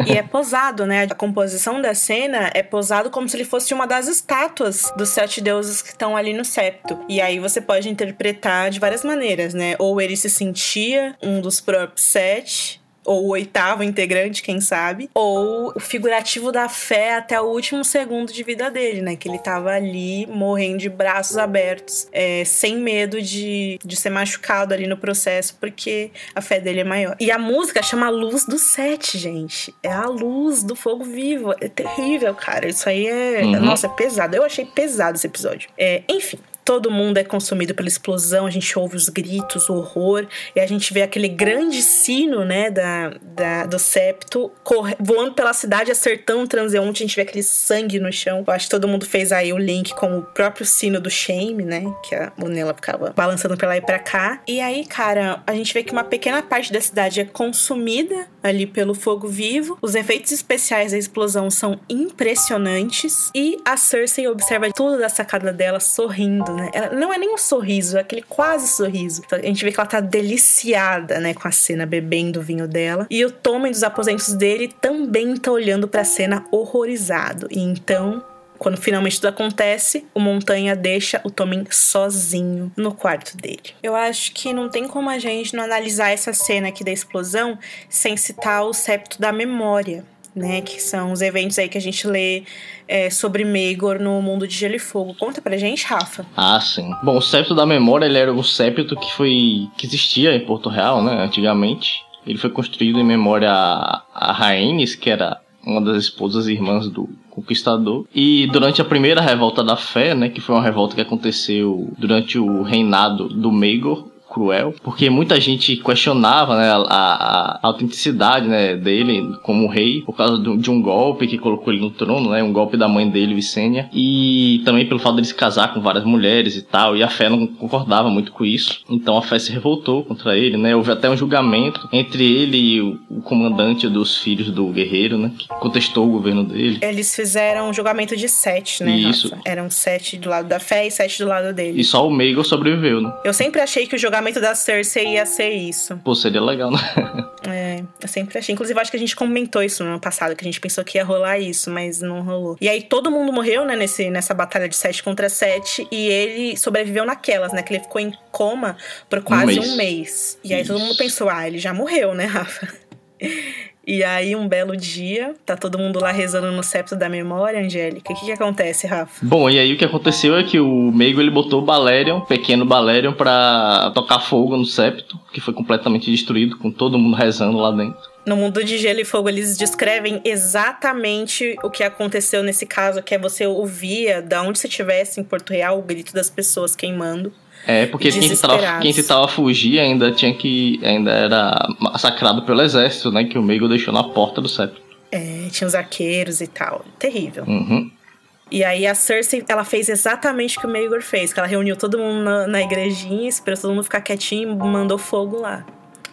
e é posado, né? A composição da cena é posado como se ele fosse uma das estátuas dos sete deuses que estão ali no septo. E aí você pode interpretar de várias maneiras, né? Ou ele se sentia um dos próprios sete, ou o oitavo integrante, quem sabe, ou o figurativo da fé até o último segundo de vida dele, né? Que ele tava ali morrendo de braços abertos, é, sem medo de, de ser machucado ali no processo, porque a fé dele é maior. E a música chama Luz do Sete, gente. É a luz do fogo vivo. É terrível, cara. Isso aí é. Uhum. Nossa, é pesado. Eu achei pesado esse episódio. É, enfim. Todo mundo é consumido pela explosão, a gente ouve os gritos, o horror, e a gente vê aquele grande sino, né, da, da do septo corre- voando pela cidade, acertando um transeunte, a gente vê aquele sangue no chão. Eu acho que todo mundo fez aí o link com o próprio sino do Shame, né, que a Monela ficava balançando pra lá e pra cá. E aí, cara, a gente vê que uma pequena parte da cidade é consumida ali pelo fogo vivo. Os efeitos especiais da explosão são impressionantes e a Cersei observa tudo da sacada dela sorrindo, né? Ela, não é nem um sorriso, é aquele quase sorriso. Então, a gente vê que ela tá deliciada, né, com a cena bebendo o vinho dela. E o Tommen dos aposentos dele também tá olhando pra cena horrorizado. E então quando finalmente tudo acontece, o Montanha deixa o Tommen sozinho no quarto dele. Eu acho que não tem como a gente não analisar essa cena aqui da explosão sem citar o septo da memória. Né, que são os eventos aí que a gente lê é, sobre Maegor no mundo de Gelo e Fogo. Conta pra gente, Rafa. Ah, sim. Bom, o septo da memória ele era o septo que foi que existia em Porto Real, né, antigamente. Ele foi construído em memória a, Rhaenys, que era uma das esposas e irmãs do conquistador. E durante a primeira revolta da fé, né, que foi uma revolta que aconteceu durante o reinado do Maegor cruel, porque muita gente questionava né, a, a- a autenticidade né, dele como rei por causa do- de um golpe que colocou ele no trono, né, um golpe da mãe dele, Vicênia, e também pelo fato dele se casar com várias mulheres e tal, e a fé não concordava muito com isso, então a fé se revoltou contra ele, né, houve até um julgamento entre ele e o, o comandante dos filhos do guerreiro, né, que contestou o governo dele. Eles fizeram um julgamento de sete, né, Isso. Rafa? Eram sete do lado da fé e sete do lado dele. E só o Maegor sobreviveu, né? Eu sempre achei que o julgamento da Cersei ia ser isso. Pô, seria legal, né? É, eu sempre achei. Inclusive, acho que a gente comentou isso no ano passado, que a gente pensou que ia rolar isso, mas não rolou. E aí todo mundo morreu, né, nesse, nessa batalha de 7 contra 7, e ele sobreviveu naquelas, né? Que ele ficou em coma por quase mês. um mês. E aí todo Isso. mundo pensou, ah, ele já morreu, né, Rafa? E aí, um belo dia, tá todo mundo lá rezando no septo da memória, Angélica. O que que acontece, Rafa? Bom, e aí o que aconteceu é que o Meigo ele botou o Balerion, pequeno Balerion, pra tocar fogo no septo, que foi completamente destruído, com todo mundo rezando lá dentro. No mundo de Gelo e Fogo, eles descrevem exatamente o que aconteceu nesse caso, que é você ouvia, da onde você estivesse em Porto Real, o grito das pessoas queimando. É, porque quem tentava, quem tentava fugir ainda tinha que. ainda era massacrado pelo exército, né? Que o Meigo deixou na porta do septo. É, tinha os arqueiros e tal. Terrível. Uhum. E aí a Cersei, ela fez exatamente o que o Maegor fez, que ela reuniu todo mundo na, na igrejinha, esperou todo mundo ficar quietinho e mandou fogo lá.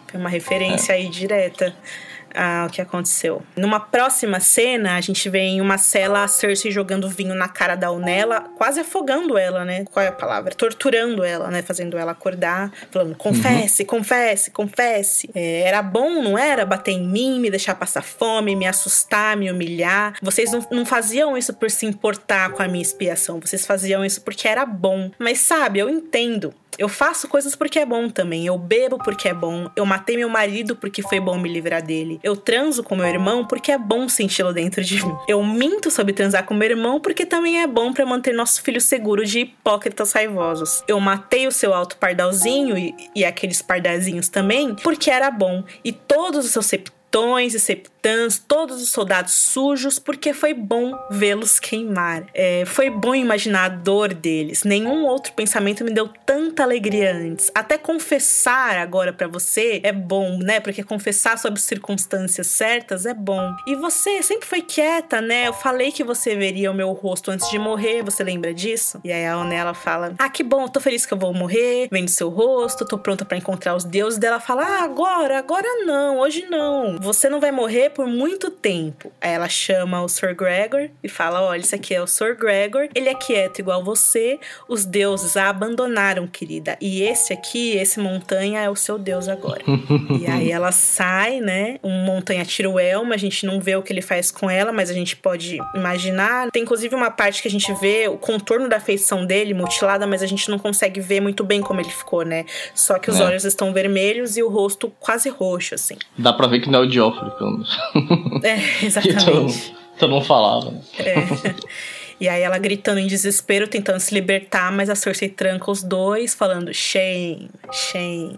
Foi uma referência aí direta ao que aconteceu. Numa próxima cena, a gente vê em uma cela a Cersei jogando vinho na cara da Unela, quase afogando ela, né? Qual é a palavra? Torturando ela, né? Fazendo ela acordar, falando: confesse, confesse, confesse. É, era bom, não era? Bater em mim, me deixar passar fome, me assustar, me humilhar. Vocês não, não faziam isso por se importar com a minha expiação, vocês faziam isso porque era bom. Mas sabe, eu entendo. Eu faço coisas porque é bom também. Eu bebo porque é bom. Eu matei meu marido porque foi bom me livrar dele. Eu transo com meu irmão porque é bom senti-lo dentro de mim. Eu minto sobre transar com meu irmão porque também é bom pra manter nosso filho seguro de hipócritas raivosos. Eu matei o seu alto pardalzinho e, e aqueles pardalzinhos também porque era bom. E todos os seus septões e septãs, todos os soldados sujos, porque foi bom vê-los queimar. É, foi bom imaginar a dor deles. Nenhum outro pensamento me deu tanta alegria antes. Até confessar agora pra você é bom, né? Porque confessar sobre circunstâncias certas é bom. E você sempre foi quieta, né? Eu falei que você veria o meu rosto antes de morrer, você lembra disso? E aí a Onela fala: Ah, que bom, tô feliz que eu vou morrer, vendo seu rosto, tô pronta pra encontrar os deuses. Dela fala: Ah, agora, agora não, hoje não. Você não vai morrer por muito tempo. Aí ela chama o Sir Gregor e fala: olha, isso aqui é o Sir Gregor, ele é quieto igual você, os deuses a abandonaram, querida. E esse aqui, esse montanha, é o seu deus agora. e aí ela sai, né? Um montanha tira o elmo, a gente não vê o que ele faz com ela, mas a gente pode imaginar. Tem inclusive uma parte que a gente vê o contorno da feição dele mutilada, mas a gente não consegue ver muito bem como ele ficou, né? Só que os É. olhos estão vermelhos e o rosto quase roxo, assim. Dá pra ver que não é o Geoffrey, pelo menos. É, exatamente. todo mundo falava. É. E aí ela gritando em desespero, tentando se libertar, mas a Cersei tranca os dois, falando shame, shame,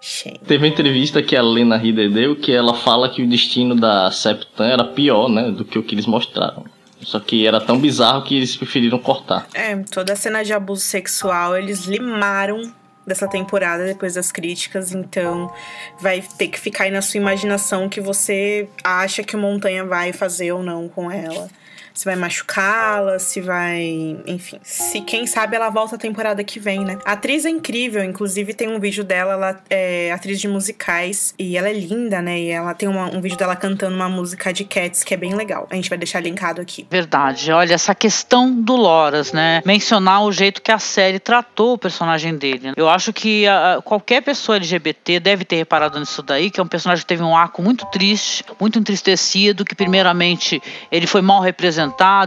shame. Teve uma entrevista que a Lena Headey deu que ela fala que o destino da Septan era pior, né, do que o que eles mostraram. Só que era tão bizarro que eles preferiram cortar. É, toda a cena de abuso sexual eles limaram dessa temporada depois das críticas, então vai ter que ficar aí na sua imaginação o que você acha que o Montanha vai fazer ou não com ela. Se vai machucá-la, se vai. Enfim. Se quem sabe ela volta a temporada que vem, né? A atriz é incrível, inclusive tem um vídeo dela, ela é atriz de musicais e ela é linda, né? E ela tem uma- um vídeo dela cantando uma música de Cats que é bem legal. A gente vai deixar linkado aqui. Verdade. Olha, essa questão do Loras, né? Mencionar o jeito que a série tratou o personagem dele. né? Eu acho que a- qualquer pessoa LGBT deve ter reparado nisso daí, que é um personagem que teve um arco muito triste, muito entristecido, que primeiramente ele foi mal representado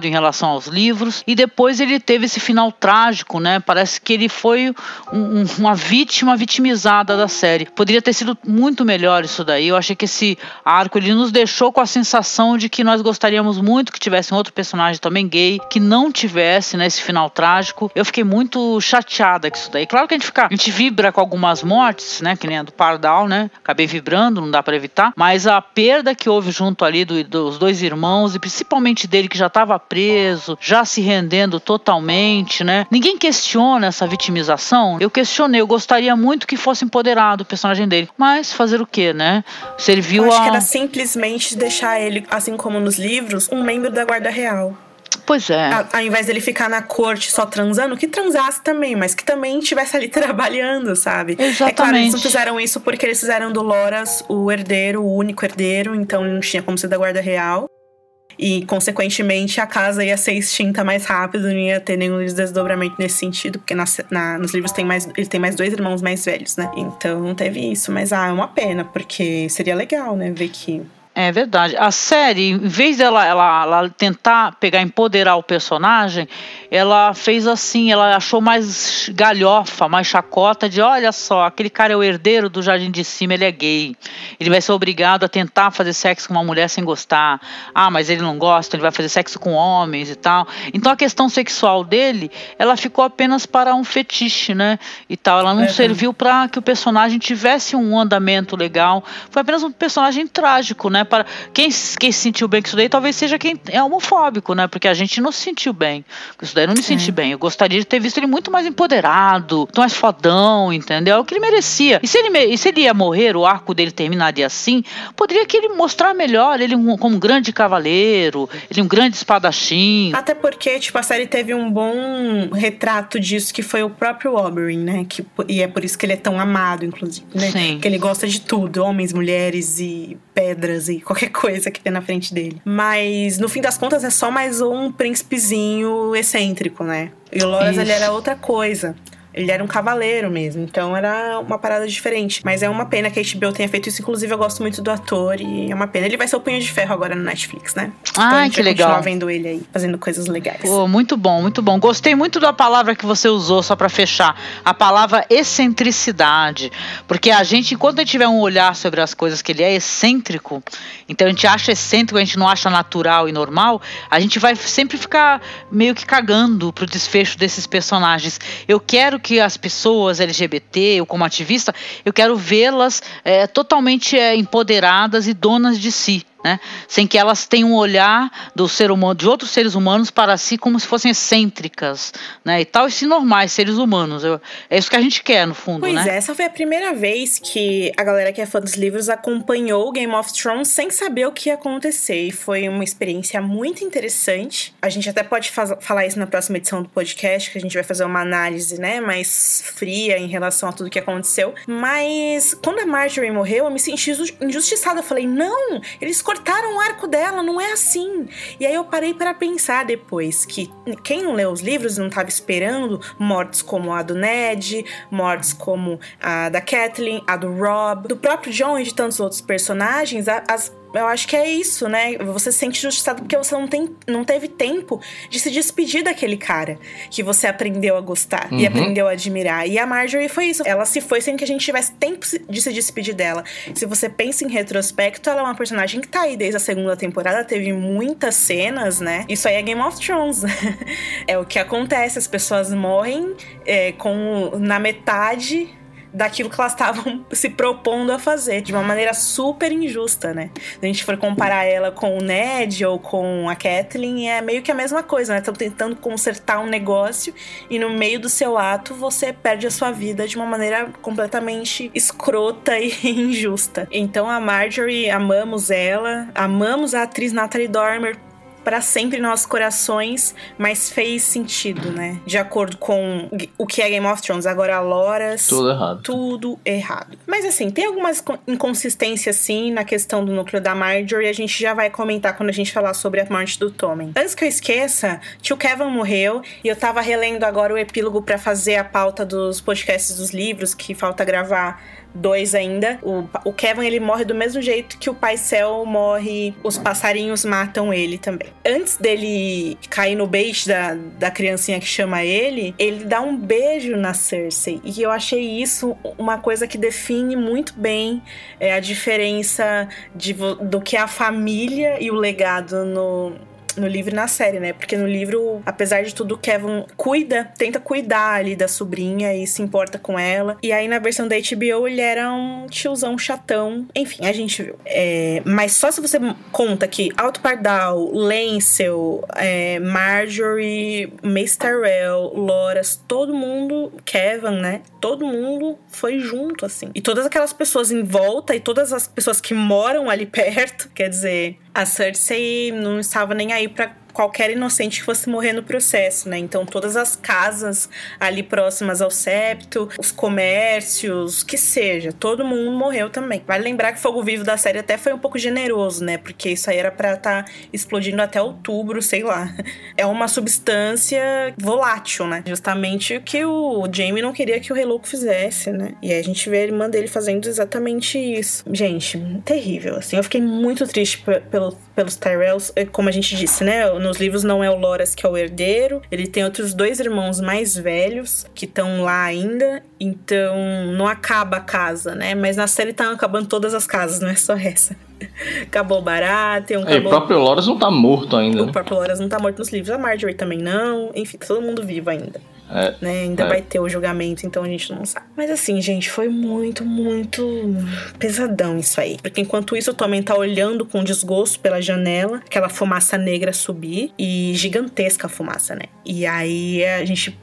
em relação aos livros, e depois ele teve esse final trágico, né? Parece que ele foi um- um- uma vítima vitimizada da série. Poderia ter sido muito melhor isso daí. Eu achei que esse arco ele nos deixou com a sensação de que nós gostaríamos muito que tivesse um outro personagem também gay, que não tivesse nesse final trágico. Eu fiquei muito chateada com isso daí. Claro que a gente fica, a gente vibra com algumas mortes, né, que nem a do Pardal, né? Acabei vibrando, não dá pra evitar, mas a perda que houve junto ali do- dos dois irmãos e principalmente dele que já estava preso, já se rendendo totalmente, né? Ninguém questiona essa vitimização. Eu questionei, eu gostaria muito que fosse empoderado o personagem dele, mas fazer o quê, né? Serviu Eu acho a que era simplesmente deixar ele, assim como nos livros, um membro da Guarda Real. Pois é. A- ao invés dele ficar na corte só transando, que transasse também, mas que também estivesse ali trabalhando, sabe? É claro, eles não Exatamente. fizeram isso porque eles fizeram do Loras o herdeiro, o único herdeiro, então ele não tinha como ser da Guarda Real. E, consequentemente, a casa ia ser extinta mais rápido, não ia ter nenhum desdobramento nesse sentido, porque na- na- nos livros tem mais, ele tem mais dois irmãos mais velhos, né? Então não teve isso. Mas, ah, é uma pena, porque seria legal, né? Ver que É verdade. A série, em vez dela ela, ela tentar pegar, empoderar o personagem, ela fez assim, ela achou mais galhofa, mais chacota de olha só, aquele cara é o herdeiro do jardim de cima, ele é gay. Ele vai ser obrigado a tentar fazer sexo com uma mulher sem gostar. Ah, mas ele não gosta, ele vai fazer sexo com homens e tal. Então a questão sexual dele, ela ficou apenas para um fetiche, né? E tal, ela não Uhum. serviu para que o personagem tivesse um andamento legal. Foi apenas um personagem trágico, né? Para quem, quem se sentiu bem com isso daí, talvez seja quem é homofóbico, né? Porque a gente não se sentiu bem. Com isso daí eu não me senti bem. Eu gostaria de ter visto ele muito mais empoderado, muito mais fodão, entendeu? É o que ele merecia. E se ele, e se ele ia morrer, o arco dele terminaria assim, poderia que ele mostrar melhor ele um- como um grande cavaleiro, ele um grande espadachim. Até porque, tipo, a série teve um bom retrato disso, que foi o próprio Oberyn, né? Que, e é por isso que ele é tão amado, inclusive, né? Sim. Que ele gosta de tudo, homens, mulheres e pedras e qualquer coisa que tem na frente dele. Mas, no fim das contas, é só mais um príncipezinho excêntrico, né? E o Loras, ele era outra coisa. Ele era um cavaleiro mesmo, então era uma parada diferente. Mas é uma pena que a HBO tenha feito isso. Inclusive, eu gosto muito do ator e é uma pena. Ele vai ser o Punho de Ferro agora no Netflix, né? então a Ai, que vai continuar legal. vendo ele aí, fazendo coisas legais. Pô, muito bom, muito bom. Gostei muito da palavra que você usou, só para fechar. A palavra excentricidade. Porque a gente, enquanto a gente tiver um olhar sobre as coisas que ele é excêntrico, então a gente acha excêntrico, a gente não acha natural e normal, a gente vai sempre ficar meio que cagando pro desfecho desses personagens. Eu quero que as pessoas LGBT, eu como ativista, eu quero vê-las é, totalmente é, empoderadas e donas de si né? Sem que elas tenham um olhar do ser humano, de outros seres humanos para si como se fossem excêntricas, né? E tal, e se normais, seres humanos. Eu- é isso que a gente quer, no fundo, Pois né? é, essa foi a primeira vez que a galera que é fã dos livros acompanhou Game of Thrones sem saber o que ia acontecer. E foi uma experiência muito interessante. A gente até pode falar isso na próxima edição do podcast, que a gente vai fazer uma análise, né, mais fria em relação a tudo que aconteceu. Mas quando a Marjorie morreu, eu me senti inju- injustiçada. Eu falei, não, ele escolheu cortaram o arco dela, não é assim. E aí eu parei para pensar depois que quem não leu os livros não estava esperando mortes como a do Ned, mortes como a da Kathleen, a do Rob, do próprio John e de tantos outros personagens, as eu acho que é isso, né? Você se sente justiçado porque você não, tem, não teve tempo de se despedir daquele cara que você aprendeu a gostar Uhum. e aprendeu a admirar. E a Marjorie foi isso. Ela se foi sem que a gente tivesse tempo de se despedir dela. Se você pensa em retrospecto, ela é uma personagem que tá aí desde a segunda temporada, teve muitas cenas, né? Isso aí é Game of Thrones. é o que acontece, as pessoas morrem é, com na metade daquilo que elas estavam se propondo a fazer, de uma maneira super injusta, né? Se a gente for comparar ela com o Ned ou com a Kathleen, é meio que a mesma coisa, né? Estão tentando consertar um negócio e no meio do seu ato você perde a sua vida de uma maneira completamente escrota e injusta. Então a Marjorie, amamos ela, amamos a atriz Natalie Dormer para sempre em nossos corações, mas fez sentido, né? De acordo com o que é Game of Thrones. Agora, Loras. Tudo errado. Tudo errado. Mas assim, tem algumas co- inconsistências sim na questão do núcleo da Marjorie. A gente já vai comentar quando a gente falar sobre a morte do Tommen. Antes que eu esqueça, tio Kevin morreu e eu tava relendo agora o epílogo para fazer a pauta dos podcasts dos livros, que falta gravar dois ainda. O, o Kevin ele morre do mesmo jeito que o pai morre, os passarinhos matam ele também. Antes dele cair no bait da, da criancinha que chama ele, ele dá um beijo na Cersei. E eu achei isso uma coisa que define muito bem é, a diferença de, do que a família e o legado no, no livro e na série, né? Porque no livro, apesar de tudo, o Kevin cuida, tenta cuidar ali da sobrinha e se importa com ela. E aí na versão da HBO ele era um tiozão chatão. Enfim, a gente viu. É, mas só se você conta que Alto Pardal, Lancel, é, Marjorie, Mace Loras, todo mundo, Kevin, né? Todo mundo foi junto, assim. E todas aquelas pessoas em volta e todas as pessoas que moram ali perto, quer dizer, a Cersei não estava nem aí pra qualquer inocente que fosse morrer no processo, né? Então todas as casas ali próximas ao septo, os comércios, que seja, todo mundo morreu também. Vale lembrar que Fogo Vivo da série até foi um pouco generoso, né? Porque isso aí era pra estar explodindo até outubro, sei lá. É uma substância volátil, né? Justamente o que o Jamie não queria que o Rei Louco fizesse, né? E aí a gente vê a irmã dele fazendo exatamente isso. Gente, terrível, assim. Eu fiquei muito triste pe- pelo, pelos Tyrells, É, como a gente disse, né? Nos livros não é o Loras que é o herdeiro. Ele tem outros dois irmãos mais velhos que estão lá ainda. Então não acaba a casa, né? Mas na série estão acabando todas as casas, não é só essa. Acabou o Baratheon, É, o acabou... próprio Loras não tá morto ainda. O próprio Loras não tá morto nos livros, a Marjorie também não. Enfim, tá todo mundo vivo ainda. É. Né? Ainda É. vai ter o julgamento, então a gente não sabe. Mas assim, gente, foi muito, muito pesadão isso aí. Porque enquanto isso, o Tommen tá olhando com desgosto pela janela, aquela fumaça negra subir. E gigantesca a fumaça, né? E aí a gente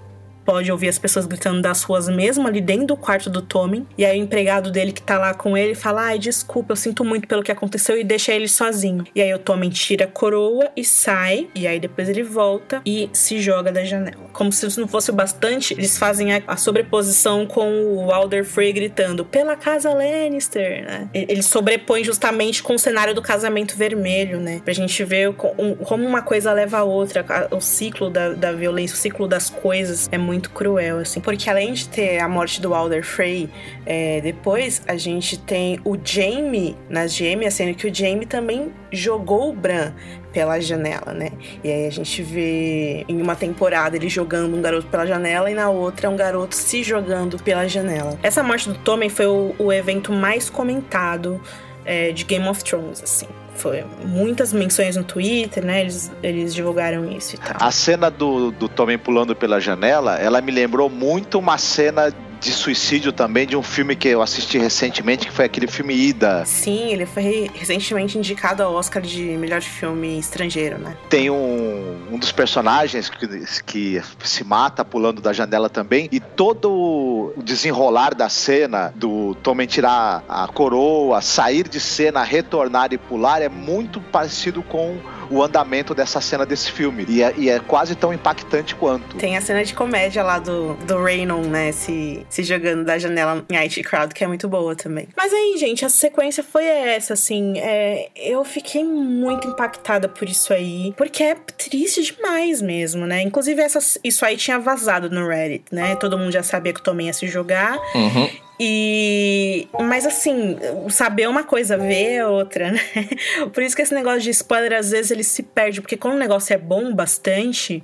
pode ouvir as pessoas gritando das ruas mesmo, ali dentro do quarto do Tommen. E aí o empregado dele que tá lá com ele fala: Ai, desculpa, eu sinto muito pelo que aconteceu e deixa ele sozinho. E aí o Tommen tira a coroa e sai. E aí depois ele volta e se joga da janela. Como se isso não fosse o bastante, eles fazem a, sobreposição com o Alder Frey gritando: Pela casa Lannister, né? E- Eles sobrepõem justamente com o cenário do casamento vermelho, né? Pra gente ver co- como uma coisa leva a outra. O ciclo da, da violência, o ciclo das coisas é muito cruel, assim. Porque além de ter a morte do Alder Frey, é, depois a gente tem o Jaime nas gêmeas, sendo que o Jaime também jogou o Bran pela janela, né? E aí a gente vê em uma temporada ele jogando um garoto pela janela e na outra um garoto se jogando pela janela. Essa morte do Tommen foi o, o evento mais comentado é, de Game of Thrones, assim. Foi muitas menções no Twitter, né? Eles, eles divulgaram isso e tal. A cena do, do Tommen pulando pela janela, ela me lembrou muito uma cena de suicídio também de um filme que eu assisti recentemente, que foi aquele filme Ida. Sim, ele foi recentemente indicado ao Oscar de melhor filme estrangeiro, né? Tem um, um dos personagens que, que se mata pulando da janela também, e todo o desenrolar da cena do Tommen tirar a coroa, sair de cena, retornar e pular é muito parecido com o andamento dessa cena desse filme. E é, e é quase tão impactante quanto. Tem a cena de comédia lá do, do Raynon, né? Se, se jogando da janela em IT Crowd, que é muito boa também. Mas aí, gente, a sequência foi essa, assim. É, eu fiquei muito impactada por isso aí. Porque é triste demais mesmo, né? Inclusive, essa, isso aí tinha vazado no Reddit, né? Todo mundo já sabia que o Tommy ia se jogar. Uhum. E. Mas assim, saber uma coisa, ver é outra, né? Por isso que esse negócio de spoiler, às vezes, ele se perde. Porque quando o negócio é bom bastante.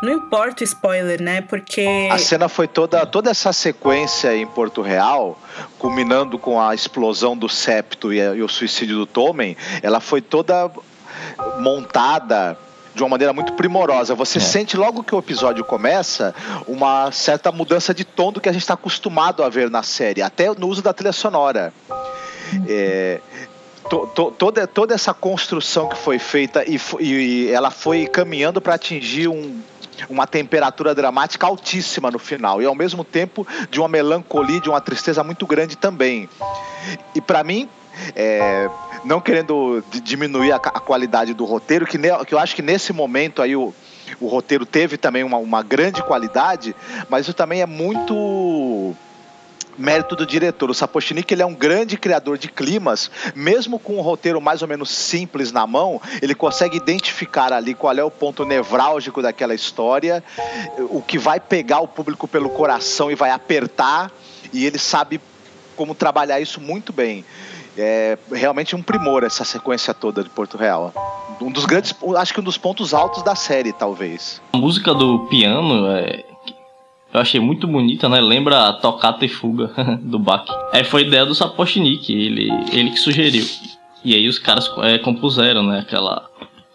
Não importa o spoiler, né? Porque. A cena foi toda, toda essa sequência em Porto Real, culminando com a explosão do septo e, e o suicídio do Tommen, ela foi toda montada de uma maneira muito primorosa. Você É. sente logo que o episódio começa uma certa mudança de tom do que a gente está acostumado a ver na série, até no uso da trilha sonora. É, to- to- toda, toda essa construção que foi feita e, e ela foi caminhando para atingir um- uma temperatura dramática altíssima no final e ao mesmo tempo de uma melancolia, de uma tristeza muito grande também. E para mim, é, não querendo di- diminuir a, a qualidade do roteiro, que, ne- que eu acho que nesse momento aí o, o roteiro teve também uma, uma grande qualidade, mas isso também é muito mérito do diretor. O Sapochnik ele é um grande criador de climas, mesmo com um roteiro mais ou menos simples na mão, ele consegue identificar ali qual é o ponto nevrálgico daquela história, o que vai pegar o público pelo coração e vai apertar, e ele sabe como trabalhar isso muito bem. É realmente um primor essa sequência toda de Porto Real. Um dos grandes, acho que um dos pontos altos da série, talvez. A música do piano é. Eu achei muito bonita, né? Lembra a Tocata e Fuga do Bach. É, foi ideia do Sapochnik, ele, ele que sugeriu. E aí os caras é, compuseram, né? Aquela.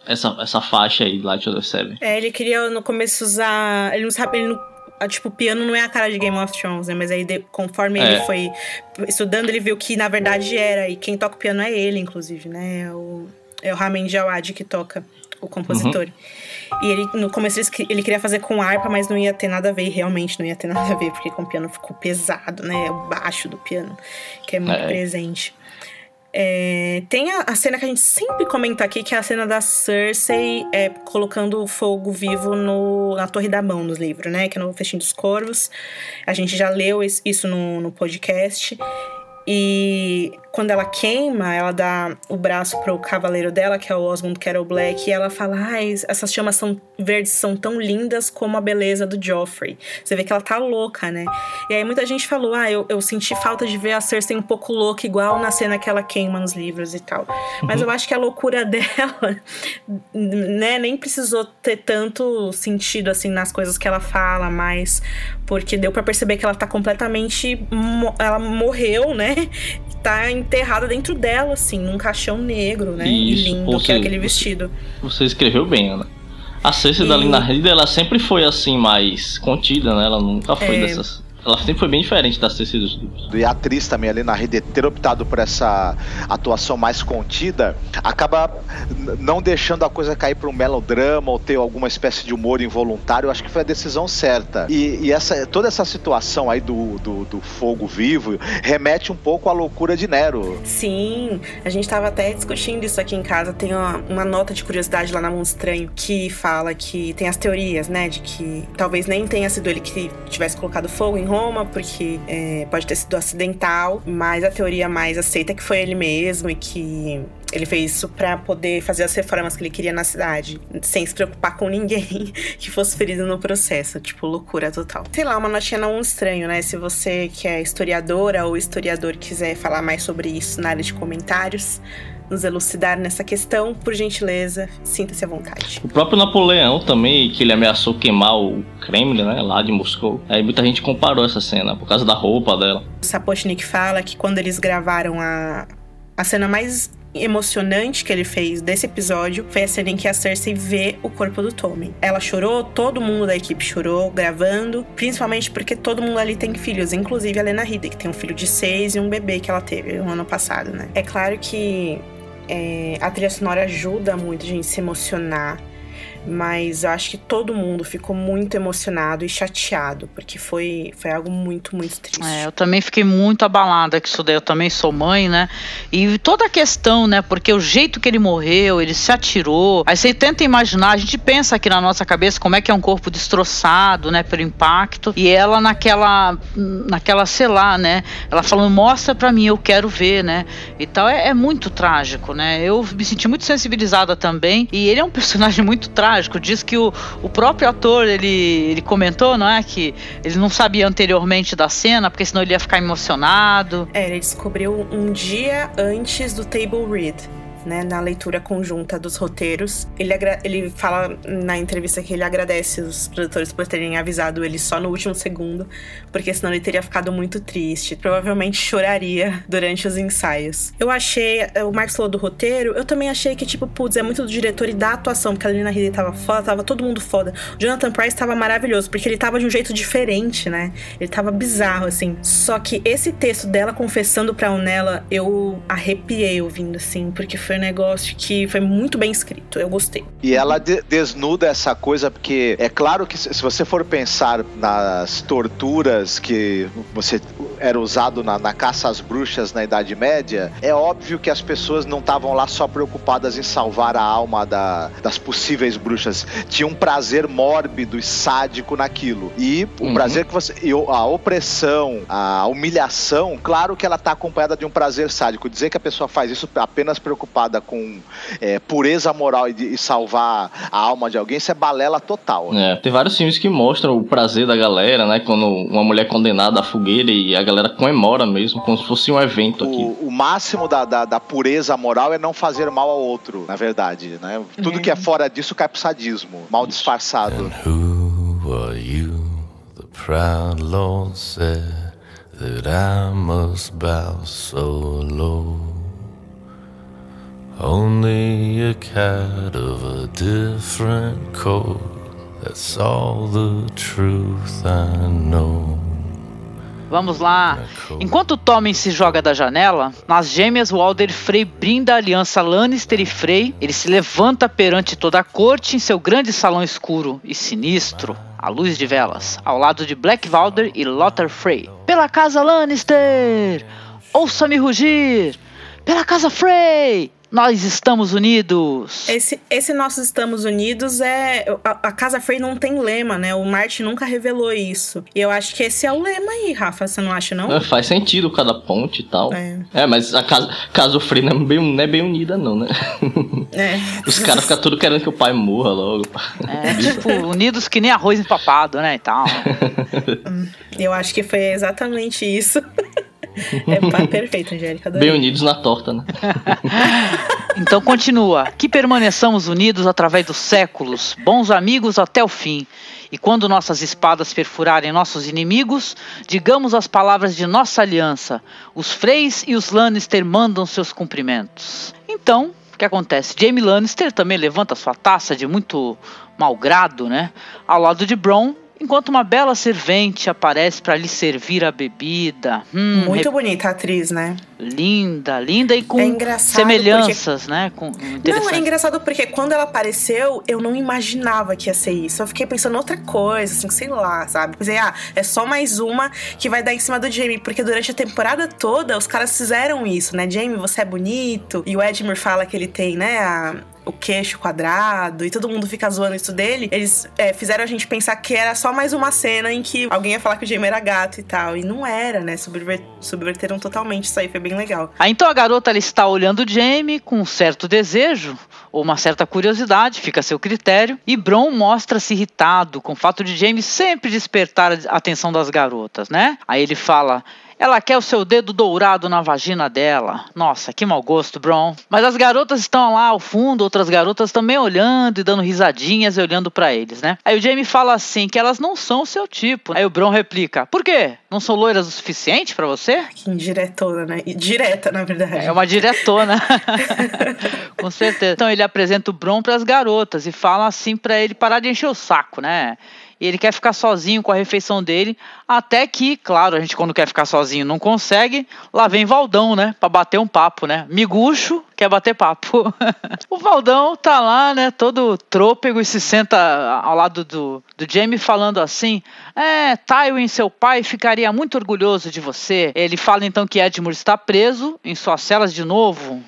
Essa, essa faixa aí, Light of the Seven. É, ele queria no começo usar. Ele não sabe. Ele não, tipo, o piano não é a cara de Game of Thrones, né? Mas aí, de- conforme ele É. foi estudando, ele viu que na verdade era. E quem toca o piano é ele, inclusive, né? É o, é o Ramin que toca, o compositor. E ele, no começo, ele, ele queria fazer com harpa, mas não ia ter nada a ver. E realmente não ia ter nada a ver, porque com o piano ficou pesado, né? O baixo do piano, que é muito É. presente. É, tem a, a cena que a gente sempre comenta aqui, que é a cena da Cersei é, colocando fogo vivo no, na Torre da Mão nos livros, né? Que é no Festim dos Corvos. A gente já leu isso no, no podcast. E quando ela queima, ela dá o braço pro cavaleiro dela, que é o Osmond Carol Black, e ela fala: Ai, essas chamas são verdes são tão lindas como a beleza do Joffrey. Você vê que ela tá louca, né? E aí muita gente falou: Ah, eu, eu senti falta de ver a Cersei um pouco louca, igual na cena que ela queima nos livros e tal. Mas eu acho que a loucura dela, né, nem precisou ter tanto sentido assim nas coisas que ela fala, mas porque deu pra perceber que ela tá completamente. Ela morreu, né? Tá enterrada dentro dela, assim, num caixão negro, né? e Isso, lindo, ou que é aquele você- vestido. Você escreveu bem, Ana. A Cersei da E- Lina Headey, ela sempre foi assim, mais contida, né? Ela nunca foi É. dessas. Ela sempre foi bem diferente da Cersei dos livros. e a atriz também ali na rede ter optado por essa atuação mais contida acaba não deixando a coisa cair para um melodrama ou ter alguma espécie de humor involuntário. Eu acho que foi a decisão certa. E, e essa, toda essa situação aí do, do, do fogo vivo remete um pouco à loucura de Nero. Sim, a gente tava até discutindo isso aqui em casa. Tem uma, uma nota de curiosidade lá na Mundo Estranho que fala que tem as teorias, né? De que talvez nem tenha sido ele que tivesse colocado fogo em Roma, porque é, pode ter sido acidental. Mas a teoria mais aceita é que foi ele mesmo e que ele fez isso pra poder fazer as reformas que ele queria na cidade, sem se preocupar com ninguém que fosse ferido no processo. Tipo, loucura total. Sei lá, uma notinha não estranho, né? Se você que é historiadora ou historiador quiser falar mais sobre isso na área de comentários, nos elucidar nessa questão, por gentileza, sinta-se à vontade. O próprio Napoleão também, que ele ameaçou queimar o Kremlin, né? Lá de Moscou. Aí muita gente comparou essa cena por causa da roupa dela. O Sapochnik fala que quando eles gravaram a, a cena mais emocionante que ele fez desse episódio foi a cena em que a Cersei vê o corpo do Tommen. Ela chorou, todo mundo da equipe chorou, gravando, principalmente porque todo mundo ali tem filhos, inclusive a Lena Headey, que tem um filho de seis e um bebê que ela teve no ano passado, né? É claro que é, a trilha sonora ajuda muito a gente se emocionar. Mas eu acho que todo mundo ficou muito emocionado e chateado, porque foi, foi algo muito, muito triste. É, eu também fiquei muito abalada com isso daí. Eu também sou mãe, né? E toda a questão, né? Porque o jeito que ele morreu, ele se atirou. Aí você tenta imaginar, a gente pensa aqui na nossa cabeça como é que é um corpo destroçado, né? Pelo impacto. E ela naquela, naquela, sei lá, né? Ela falando, mostra pra mim, eu quero ver, né? E tal. É, é muito trágico, né? Eu me senti muito sensibilizada também. E ele é um personagem muito trágico. Diz que o, o próprio ator, ele, ele comentou, não é? Que ele não sabia anteriormente da cena, porque senão ele ia ficar emocionado. É, ele descobriu um dia antes do table read né, na leitura conjunta dos roteiros. Ele, ele fala na entrevista que ele agradece os produtores por terem avisado ele só no último segundo, porque senão ele teria ficado muito triste. Provavelmente choraria durante os ensaios. Eu achei, o Marcos falou do roteiro, eu também achei que, tipo, putz, é muito do diretor e da atuação, porque a Lina Headey tava foda, tava todo mundo foda. O Jonathan Price tava maravilhoso, porque ele tava de um jeito diferente, né? Ele tava bizarro, assim. Só que esse texto dela confessando pra Onella, eu arrepiei ouvindo, assim, porque foi um negócio que foi muito bem escrito. Eu gostei. E ela de desnuda essa coisa, porque é claro que se você for pensar nas torturas que você era usado na, na caça às bruxas na Idade Média, é óbvio que as pessoas não estavam lá só preocupadas em salvar a alma da, das possíveis bruxas. Tinha um prazer mórbido e sádico naquilo. E o uhum. prazer que você. E a opressão, a humilhação, claro que ela está acompanhada de um prazer sádico. Dizer que a pessoa faz isso apenas preocupada preocupada com é, pureza moral e, de, e, salvar a alma de alguém, isso é balela total. Né? É, tem vários filmes que mostram o prazer da galera, né? Quando uma mulher é condenada à fogueira e a galera comemora mesmo, como se fosse um evento aqui. O, o máximo da, da, da, pureza moral é não fazer mal ao outro, na verdade, né? Tudo uhum. que é fora disso cai pro sadismo, mal disfarçado. And who are you, the proud Lord said that I must bow so low? Only a cat of a different coat. That's all the truth I know. Vamos lá. Enquanto Tommen se joga da janela, nas gêmeas Walder Frey brinda a aliança Lannister e Frey. Ele se levanta perante toda a corte em seu grande salão escuro e sinistro, à luz de velas, ao lado de Black Valder e Lothar Frey. Pela casa Lannister! Ouça-me rugir! Pela casa Frey! Nós estamos unidos. Esse, esse Nós Estamos Unidos é. A, a, Casa Frey não tem lema, né? O Martin nunca revelou isso. E eu acho que esse é o lema aí, Rafa. Você não acha, não? É, faz sentido cada ponte e tal. É, é mas a casa, casa Frey não é, bem, não é bem unida, não, né? É. Os caras ficam tudo querendo que o pai morra logo. É, tipo, unidos que nem arroz empapado, né? E tal. Eu acho que foi exatamente isso. É perfeito, Angélica. Bem unidos na torta, né? então continua. Que permaneçamos unidos através dos séculos, bons amigos até o fim. E quando nossas espadas perfurarem nossos inimigos, digamos as palavras de nossa aliança. Os Freys e os Lannister mandam seus cumprimentos. Então, o que acontece? Jaime Lannister também levanta sua taça de muito mau grado, né? Ao lado de Bron enquanto uma bela servente aparece para lhe servir a bebida. Hum, Muito rep... bonita a atriz, né? Linda, linda e com é semelhanças, porque... né? Com... Não, é engraçado porque quando ela apareceu, eu não imaginava que ia ser isso. Eu fiquei pensando outra coisa, assim, sei lá, sabe? Pensei, ah, é só mais uma que vai dar em cima do Jamie, porque durante a temporada toda os caras fizeram isso, né? Jamie, você é bonito. E o Edmure fala que ele tem, né, a, o queixo quadrado e todo mundo fica zoando isso dele, eles é, fizeram a gente pensar que era só mais uma cena em que alguém ia falar que o Jamie era gato e tal. E não era, né? Subver subverteram totalmente isso aí, foi bem legal. Ah, então a garota ela está olhando Jamie com um certo desejo ou uma certa curiosidade, fica a seu critério, e Bron mostra-se irritado com o fato de Jamie sempre despertar a atenção das garotas, né? Aí ele fala: ela quer o seu dedo dourado na vagina dela. Nossa, que mau gosto, Bron. Mas as garotas estão lá ao fundo, outras garotas também olhando e dando risadinhas e olhando para eles, né? Aí o Jamie fala assim que elas não são o seu tipo. Aí o Bron replica: Por quê? Não são loiras o suficiente para você? Que indiretona, né? Direta, na verdade. É uma diretona. Com certeza. Então ele apresenta o Bron para as garotas e fala assim para ele parar de encher o saco, né? E ele quer ficar sozinho com a refeição dele, até que, claro, a gente quando quer ficar sozinho não consegue, lá vem Valdão, né, para bater um papo, né? Miguxo quer bater papo. o Valdão tá lá, né, todo trôpego e se senta ao lado do, do Jamie falando assim: "É, Tywin, seu pai, ficaria muito orgulhoso de você". Ele fala então que Edmure está preso em suas celas de novo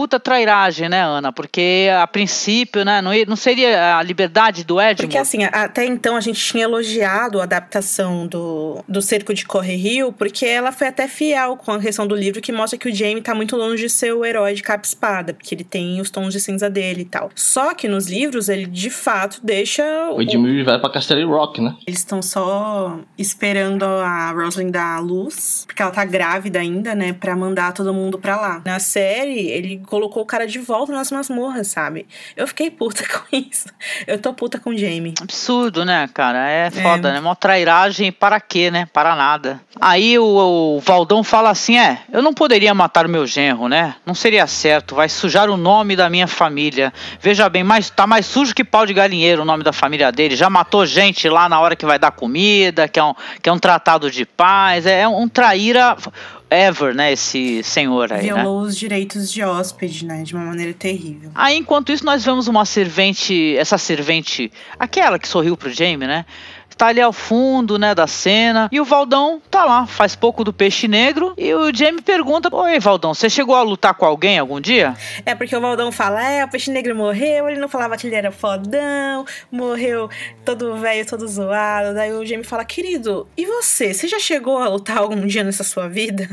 puta trairagem, né, Ana? Porque a princípio, né, não, não seria a liberdade do Edmund? Porque assim, até então a gente tinha elogiado a adaptação do, do Cerco de Corre Rio, porque ela foi até fiel com a questão do livro, que mostra que o Jamie tá muito longe de ser o herói de capa espada, porque ele tem os tons de cinza dele e tal. Só que nos livros ele de fato deixa. O Edmund vai pra Casterly Rock, né? Eles estão só esperando a Rosalind dar a luz, porque ela tá grávida ainda, né, pra mandar todo mundo pra lá. Na série, ele colocou o cara de volta nas masmorras, sabe? Eu fiquei puta com isso. Eu tô puta com o Jamie. Absurdo, né, cara? É foda, é. né? Uma trairagem para quê, né? Para nada. Aí o, o, Valdão fala assim: é, eu não poderia matar o meu genro, né? Não seria certo, vai sujar o nome da minha família. Veja bem, mas tá mais sujo que pau de galinheiro o nome da família dele. Já matou gente lá na hora que vai dar comida, que é um, que é um tratado de paz. É, é um traíra ever, né, esse senhor aí, Violou né? os direitos de hóspede, né, de uma maneira terrível. Aí, enquanto isso, nós vemos uma servente, essa servente, aquela que sorriu pro Jamie, né, tá ali ao fundo, né, da cena. E o Valdão tá lá, faz pouco do peixe negro. E o Jamie pergunta: Oi, Valdão, você chegou a lutar com alguém algum dia? É porque o Valdão fala: É, o peixe negro morreu. Ele não falava que ele era fodão, morreu todo velho, todo zoado. Daí o Jamie fala: Querido, e você? Você já chegou a lutar algum dia nessa sua vida?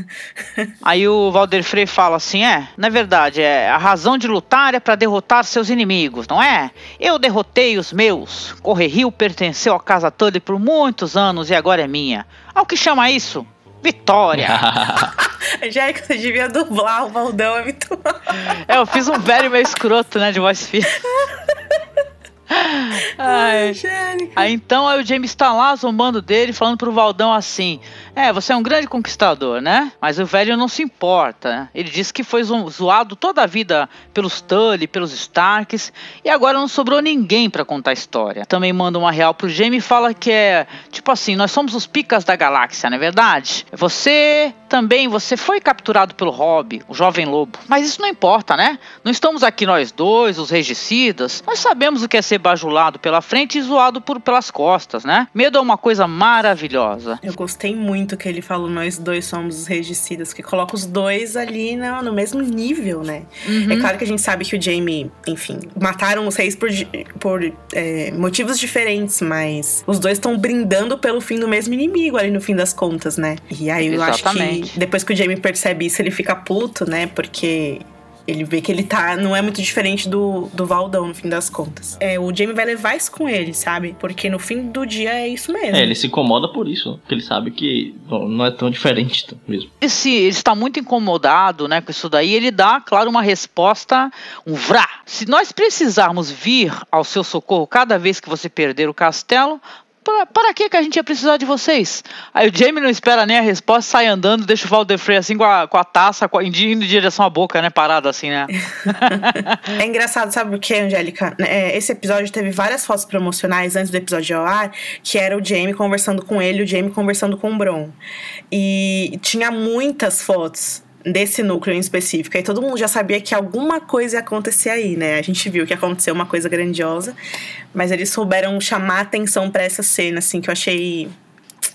Aí o Valder Frey fala assim: É, na verdade, é a razão de lutar é para derrotar seus inimigos, não é? Eu derrotei os meus. Correrio pertenceu à casa toda por muitos anos e agora é minha. Ao que chama isso? Vitória! Angélica, você devia dublar o Valdão, é muito. é, eu fiz um velho meio escroto, né, de voz fina. Ai, aí então aí o James tá lá zombando dele, falando pro Valdão assim: É, você é um grande conquistador, né? Mas o velho não se importa. Né? Ele disse que foi zoado toda a vida pelos Tully, pelos Starks, e agora não sobrou ninguém para contar a história. Também manda uma real pro Jaime e fala que é tipo assim: nós somos os picas da galáxia, não é verdade? Você também, você foi capturado pelo Hobby, o jovem lobo. Mas isso não importa, né? Não estamos aqui nós dois, os regicidas. Nós sabemos o que é ser bajulado pela frente e zoado por, pelas costas, né? Medo é uma coisa maravilhosa. Eu gostei muito que ele falou: nós dois somos os regicidas, que coloca os dois ali no, no mesmo nível, né? Uhum. É claro que a gente sabe que o Jamie, enfim, mataram os reis por, por é, motivos diferentes, mas os dois estão brindando pelo fim do mesmo inimigo ali no fim das contas, né? E aí eu Exatamente. acho que depois que o Jamie percebe isso, ele fica puto, né? Porque ele vê que ele tá. Não é muito diferente do, do Valdão, no fim das contas. É, o Jamie vai levar isso com ele, sabe? Porque no fim do dia é isso mesmo. É, ele se incomoda por isso. Porque ele sabe que não é tão diferente mesmo. Esse, ele está muito incomodado, né, com isso daí. Ele dá, claro, uma resposta, um vrá. Se nós precisarmos vir ao seu socorro cada vez que você perder o castelo, para, que, que a gente ia precisar de vocês? Aí o Jamie não espera nem a resposta, sai andando, deixa o Valder Frey assim com a, com a taça, com indo em direção à boca, né? Parado assim, né? é engraçado, sabe o que, Angélica? É, esse episódio teve várias fotos promocionais antes do episódio ao ar, que era o Jamie conversando com ele o Jamie conversando com o Bron. E tinha muitas fotos desse núcleo em específico. E todo mundo já sabia que alguma coisa ia acontecer aí, né? A gente viu que aconteceu uma coisa grandiosa, mas eles souberam chamar atenção para essa cena, assim, que eu achei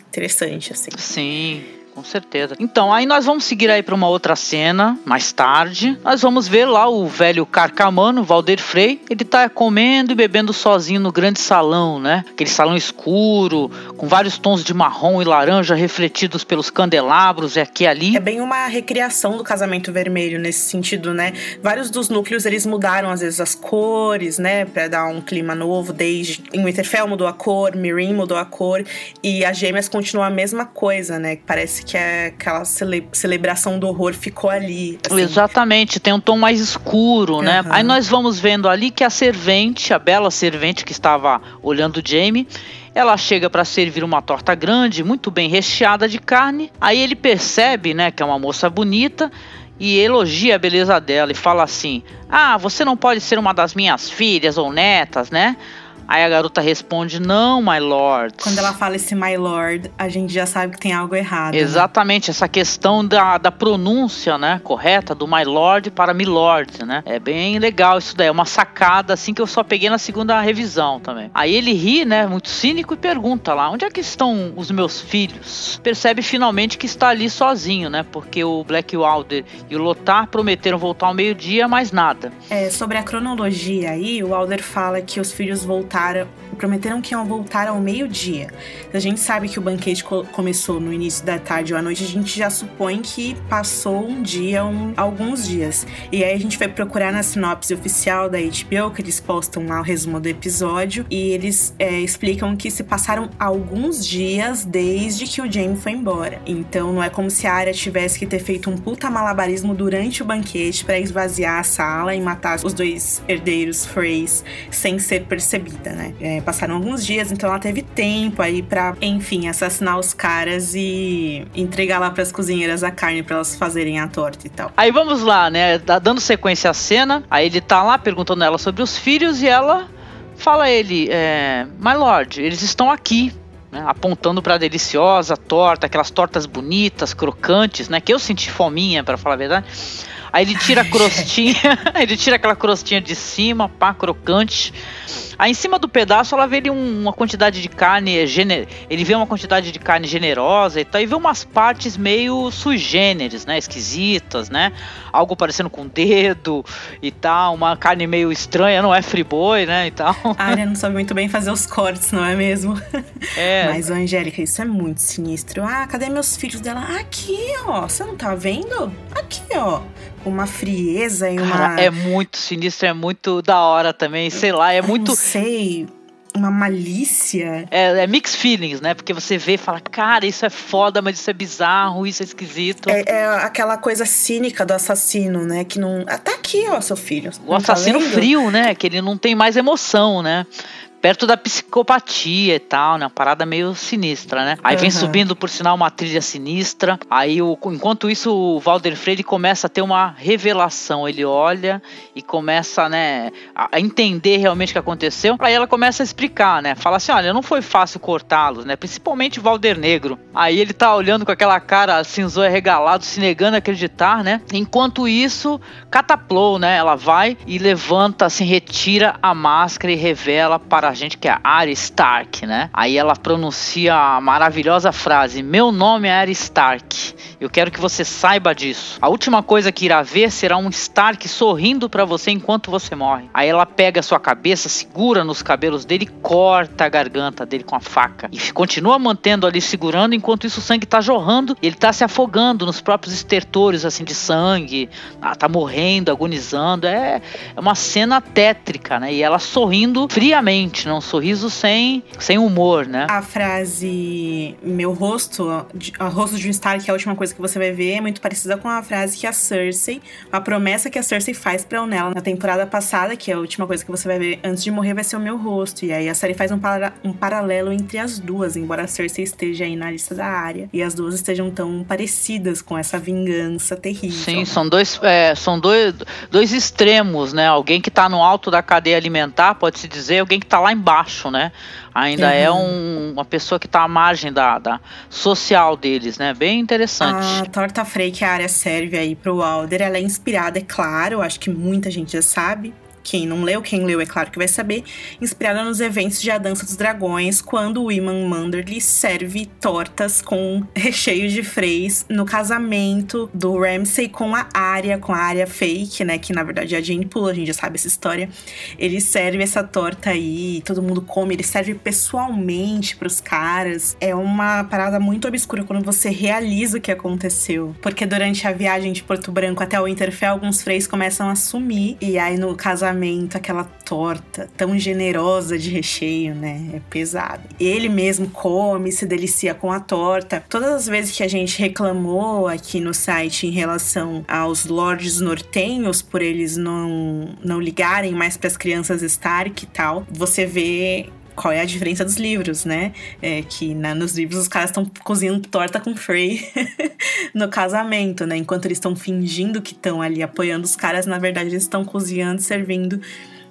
interessante, assim. Sim com certeza. Então, aí nós vamos seguir aí para uma outra cena, mais tarde. Nós vamos ver lá o velho carcamano, Valder Frey. Ele tá comendo e bebendo sozinho no grande salão, né? Aquele salão escuro, com vários tons de marrom e laranja refletidos pelos candelabros e aqui e ali. É bem uma recriação do casamento vermelho nesse sentido, né? Vários dos núcleos eles mudaram às vezes as cores, né, para dar um clima novo, desde em Winterfell mudou a cor, Mirin mudou a cor e as gêmeas continuam a mesma coisa, né? Parece que é aquela cele celebração do horror ficou ali. Assim. Exatamente, tem um tom mais escuro, né? Uhum. Aí nós vamos vendo ali que a servente, a bela servente que estava olhando o Jamie, ela chega para servir uma torta grande, muito bem recheada de carne. Aí ele percebe, né, que é uma moça bonita e elogia a beleza dela e fala assim: "Ah, você não pode ser uma das minhas filhas ou netas, né?" Aí a garota responde: Não, my lord. Quando ela fala esse my lord, a gente já sabe que tem algo errado. né? Exatamente, essa questão da, da pronúncia, né, correta, do my lord para me lord, né? É bem legal isso daí, é uma sacada assim que eu só peguei na segunda revisão também. Aí ele ri, né, muito cínico e pergunta lá: "Onde é que estão os meus filhos?". Percebe finalmente que está ali sozinho, né? Porque o Black Wilder e o Lothar prometeram voltar ao meio-dia, mas nada. É, sobre a cronologia aí, o Alder fala que os filhos voltaram, prometeram que iam voltar ao meio-dia. A gente sabe que o banquete co- começou no início da tarde ou à noite, a gente já supõe que passou um dia, um- alguns dias. E aí a gente foi procurar na sinopse oficial da HBO, que eles postam lá o resumo do episódio, e eles é, explicam que se passaram alguns dias desde que o Jamie foi embora. Então não é como se a Arya tivesse que ter feito um puta malabarismo durante o banquete para esvaziar a sala e matar os dois herdeiros Freys sem ser né? É, passaram alguns dias, então ela teve tempo aí pra, enfim, assassinar os caras e entregar lá pras cozinheiras a carne pra elas fazerem a torta e tal. Aí vamos lá, né? dá- Dando sequência à cena. Aí ele tá lá perguntando ela sobre os filhos e ela fala a ele: é, My Lord, eles estão aqui. né, apontando pra deliciosa torta, aquelas tortas bonitas, crocantes, né? Que eu senti fominha, pra falar a verdade. Aí ele tira a crostinha, ele tira aquela crostinha de cima, pá, crocante. Aí em cima do pedaço ela vê ele um- uma quantidade de carne, gene- ele vê uma quantidade de carne generosa e tal, e vê umas partes meio sui generis, né, esquisitas, né, algo parecendo com dedo e tal, uma carne meio estranha, não é friboi, né, e tal. A não sabe muito bem fazer os cortes, não é mesmo? É, Mas, Angélica, isso é muito sinistro. Ah, cadê meus filhos dela? Aqui, ó. Você não tá vendo? Aqui, ó. Com uma frieza e uma. cara, é muito sinistro, é muito da hora também, sei lá, é muito sei. Uma malícia. é, é mixed feelings, né? Porque você vê e fala, cara, isso é foda, mas isso é bizarro, isso é esquisito. É, é aquela coisa cínica do assassino, né? Que não. Ah, tá aqui, ó, seu filho. O tá assassino vendo? frio, né? Que ele não tem mais emoção, né? Perto da psicopatia e tal, né? Uma parada meio sinistra, né? Aí vem subindo, por sinal, uma trilha sinistra. Aí, o, enquanto isso, o Valder Freire começa a ter uma revelação. Ele olha e começa, né, a entender realmente o que aconteceu. Aí ela começa a explicar, né? Fala assim: olha, não foi fácil cortá-los, né? Principalmente o Valder Negro. Aí ele tá olhando com aquela cara cinzão regalado, se negando a acreditar, né? Enquanto isso, Cataplou, né? Ela vai e levanta, assim, retira a máscara e revela para gente que é Arya Stark, né? Aí ela pronuncia a maravilhosa frase: Meu nome é Arya Stark. Eu quero que você saiba disso. A última coisa que irá ver será um Stark sorrindo para você enquanto você morre. Aí ela pega a sua cabeça, segura nos cabelos dele corta a garganta dele com a faca. E continua mantendo ali segurando, enquanto isso o sangue tá jorrando ele tá se afogando nos próprios estertores assim de sangue. Ah, tá morrendo, agonizando. É, é uma cena tétrica, né? E ela sorrindo friamente, né? Um sorriso sem, sem humor, né? A frase meu rosto, o rosto de um Stark, que é a última coisa que você vai ver, é muito parecida com a frase que a Cersei, a promessa que a Cersei faz pra Onella na temporada passada, que é a última coisa que você vai ver antes de morrer vai ser o meu rosto. E aí a série faz um, para- um paralelo entre as duas, embora a Cersei esteja aí na lista da área e as duas estejam tão parecidas com essa vingança terrível. Sim, são dois, é, são dois, dois extremos, né? Alguém que tá no alto da cadeia alimentar, pode-se dizer, alguém que tá lá embaixo, né? Ainda é Uhum. um- uma pessoa que tá à margem da, da social deles, né? Bem interessante. A torta Frey que a área serve aí pro Alder, ela é inspirada, é claro, acho que muita gente já sabe. Quem não leu, quem leu é claro que vai saber. Inspirada nos eventos de A Dança dos Dragões, quando o Iman Manderly serve tortas com recheio de freis no casamento do Ramsay com a Arya, com a Arya fake, né? Que na verdade é a Jane Poole, a gente já sabe essa história. Ele serve essa torta aí, todo mundo come, ele serve pessoalmente pros caras. É uma parada muito obscura quando você realiza o que aconteceu. Porque durante a viagem de Porto Branco até o Winterfell, alguns freis começam a sumir. E aí no casamento, aquela torta tão generosa de recheio, né? É pesado. Ele mesmo come, se delicia com a torta. Todas as vezes que a gente reclamou aqui no site em relação aos lords nortenhos, por eles não, não ligarem mais para as crianças Stark e tal, você vê qual é a diferença dos livros, né? É que na- nos livros os caras estão cozinhando torta com Frey no casamento, né? Enquanto eles estão fingindo que estão ali apoiando os caras, na verdade eles estão cozinhando, servindo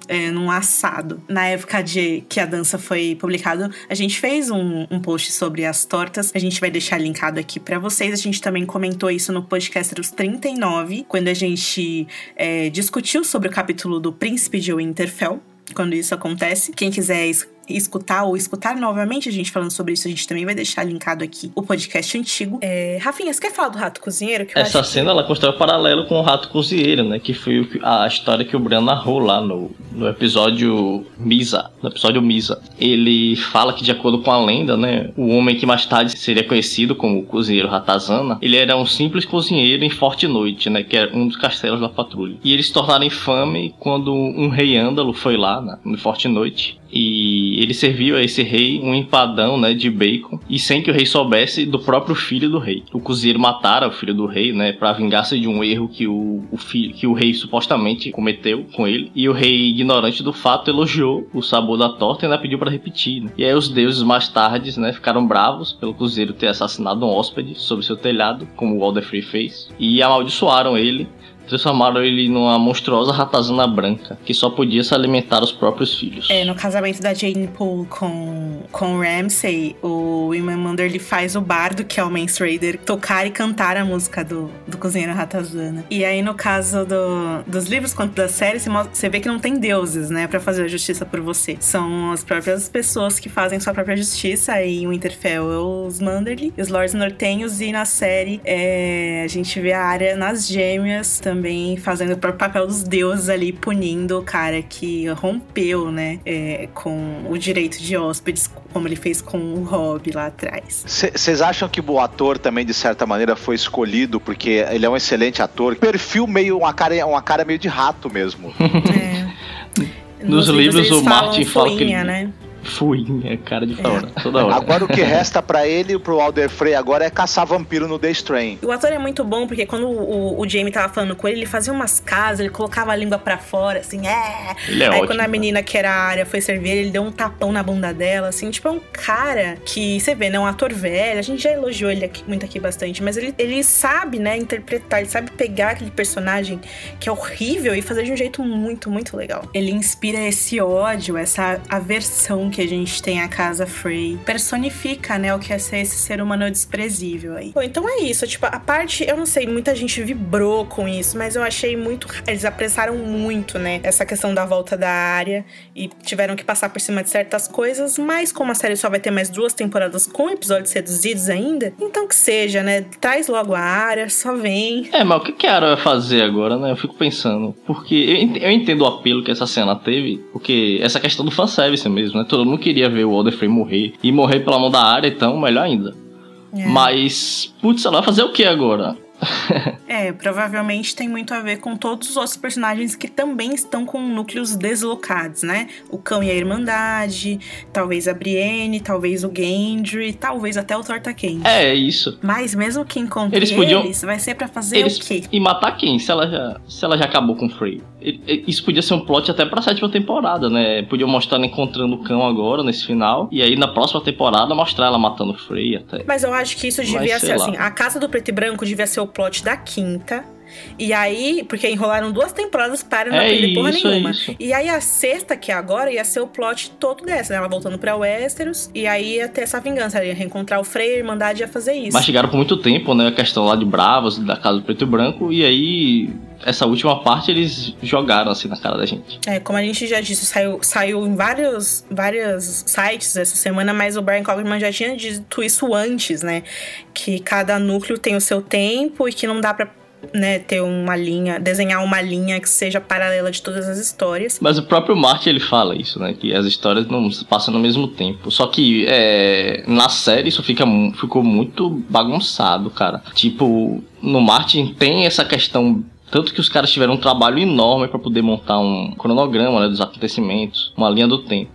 é, num assado. Na época de que a dança foi publicado, a gente fez um, um post sobre as tortas. A gente vai deixar linkado aqui para vocês. A gente também comentou isso no podcast dos 39, quando a gente é, discutiu sobre o capítulo do Príncipe de Winterfell quando isso acontece. Quem quiser escutar ou escutar novamente a gente falando sobre isso, a gente também vai deixar linkado aqui o podcast antigo. É, Rafinha, você quer falar do Rato Cozinheiro? Essa cena que... ela constrói um paralelo com o Rato Cozinheiro, né? Que foi a história que o Bran narrou lá no, no episódio Misa. No episódio Misa. Ele fala que, de acordo com a lenda, né? O homem que mais tarde seria conhecido como o cozinheiro Ratazana, ele era um simples cozinheiro em Forte Noite, né? Que era um dos castelos da patrulha. E ele se tornaram infame quando um rei ândalo foi lá, né, no Forte Noite, e ele serviu a esse rei um empadão, né, de bacon, e sem que o rei soubesse do próprio filho do rei. O cozinheiro matara o filho do rei, né, para vingar-se de um erro que o, o filho, que o rei supostamente cometeu com ele. E o rei, ignorante do fato, elogiou o sabor da torta e ainda pediu para repetir. Né? E aí os deuses mais tarde, né, ficaram bravos pelo cozinheiro ter assassinado um hóspede sobre seu telhado, como o Walder Frey fez, e amaldiçoaram ele transformaram ele numa monstruosa ratazana branca que só podia se alimentar os próprios filhos. É, no casamento da Jane Poole com, com Ramsay, o Mander ele faz o bardo, que é o Mance Raider, tocar e cantar a música do, do cozinheiro ratazana. E aí, no caso do, dos livros quanto da série, você, você vê que não tem deuses, né, para fazer a justiça por você. São as próprias pessoas que fazem sua própria justiça. Aí, o Winterfell é os Manderly, os Lords Nortenhos, e na série é, a gente vê a área nas gêmeas também também fazendo o próprio papel dos deuses ali, punindo o cara que rompeu, né, é, com o direito de hóspedes, como ele fez com o Rob lá atrás. Vocês acham que o ator também, de certa maneira, foi escolhido porque ele é um excelente ator? Perfil meio, uma cara, uma cara meio de rato mesmo. é. Nos, Nos livros, livros o Martin fala que ele, né? Fuinha, cara de fora, é. toda hora. Agora o que resta para ele e pro Alder Frey agora é caçar vampiro no The Strain. O ator é muito bom, porque quando o, o Jamie tava falando com ele, ele fazia umas casas, ele colocava a língua para fora, assim, é. Ele é Aí ótimo, quando a menina que era a área foi servir, ele deu um tapão na bunda dela, assim, tipo, é um cara que, você vê, né, um ator velho, a gente já elogiou ele aqui, muito aqui bastante, mas ele, ele sabe, né, interpretar, ele sabe pegar aquele personagem que é horrível e fazer de um jeito muito, muito legal. Ele inspira esse ódio, essa aversão que a gente tem a casa Frey, personifica, né, o que é ser esse ser humano desprezível aí. Bom, então é isso, tipo, a parte, eu não sei, muita gente vibrou com isso, mas eu achei muito, eles apressaram muito, né, essa questão da volta da área e tiveram que passar por cima de certas coisas, mas como a série só vai ter mais duas temporadas com episódios reduzidos ainda, então que seja, né, traz logo a área, só vem. É, mas o que a área vai fazer agora, né, eu fico pensando, porque eu entendo o apelo que essa cena teve, porque essa questão do fanservice mesmo, né, todo mundo queria ver o Alder Frey morrer. E morrer pela mão da área, então, melhor ainda. É. Mas, putz, ela vai fazer o que agora? é, provavelmente tem muito a ver com todos os outros personagens que também estão com núcleos deslocados, né? O Cão e a Irmandade, talvez a Brienne, talvez o Gendry, talvez até o Torta Quente. É, é, isso. Mas mesmo que encontre eles, podiam... eles vai ser para fazer eles... o quê? E matar quem? Se ela já, se ela já acabou com o Frey. Isso podia ser um plot até pra sétima temporada, né? Podia mostrar ela encontrando o cão agora, nesse final. E aí na próxima temporada mostrar ela matando o Frey até. Mas eu acho que isso devia Mas, ser assim. A Casa do Preto e Branco devia ser o plot da quinta. E aí, porque enrolaram duas temporadas para não é aprender porra isso, nenhuma. É. E aí a sexta, que é agora, ia ser o plot todo dessa, né? Ela voltando pra Westeros. E aí ia ter essa vingança. Ela ia reencontrar o Frey, a Irmandade ia fazer isso. Mas chegaram por muito tempo, né? A questão lá de Bravos, da Casa do Preto e Branco. E aí essa última parte eles jogaram assim na cara da gente. É, como a gente já disse, saiu, saiu em vários, vários sites essa semana, mas o Brian Cogman já tinha dito isso antes, né? Que cada núcleo tem o seu tempo e que não dá para né, ter uma linha, desenhar uma linha que seja paralela de todas as histórias. Mas o próprio Martin ele fala isso, né, que as histórias não passam no mesmo tempo. Só que é, na série isso fica, ficou muito bagunçado, cara. Tipo, no Martin tem essa questão tanto que os caras tiveram um trabalho enorme para poder montar um cronograma né, dos acontecimentos, uma linha do tempo.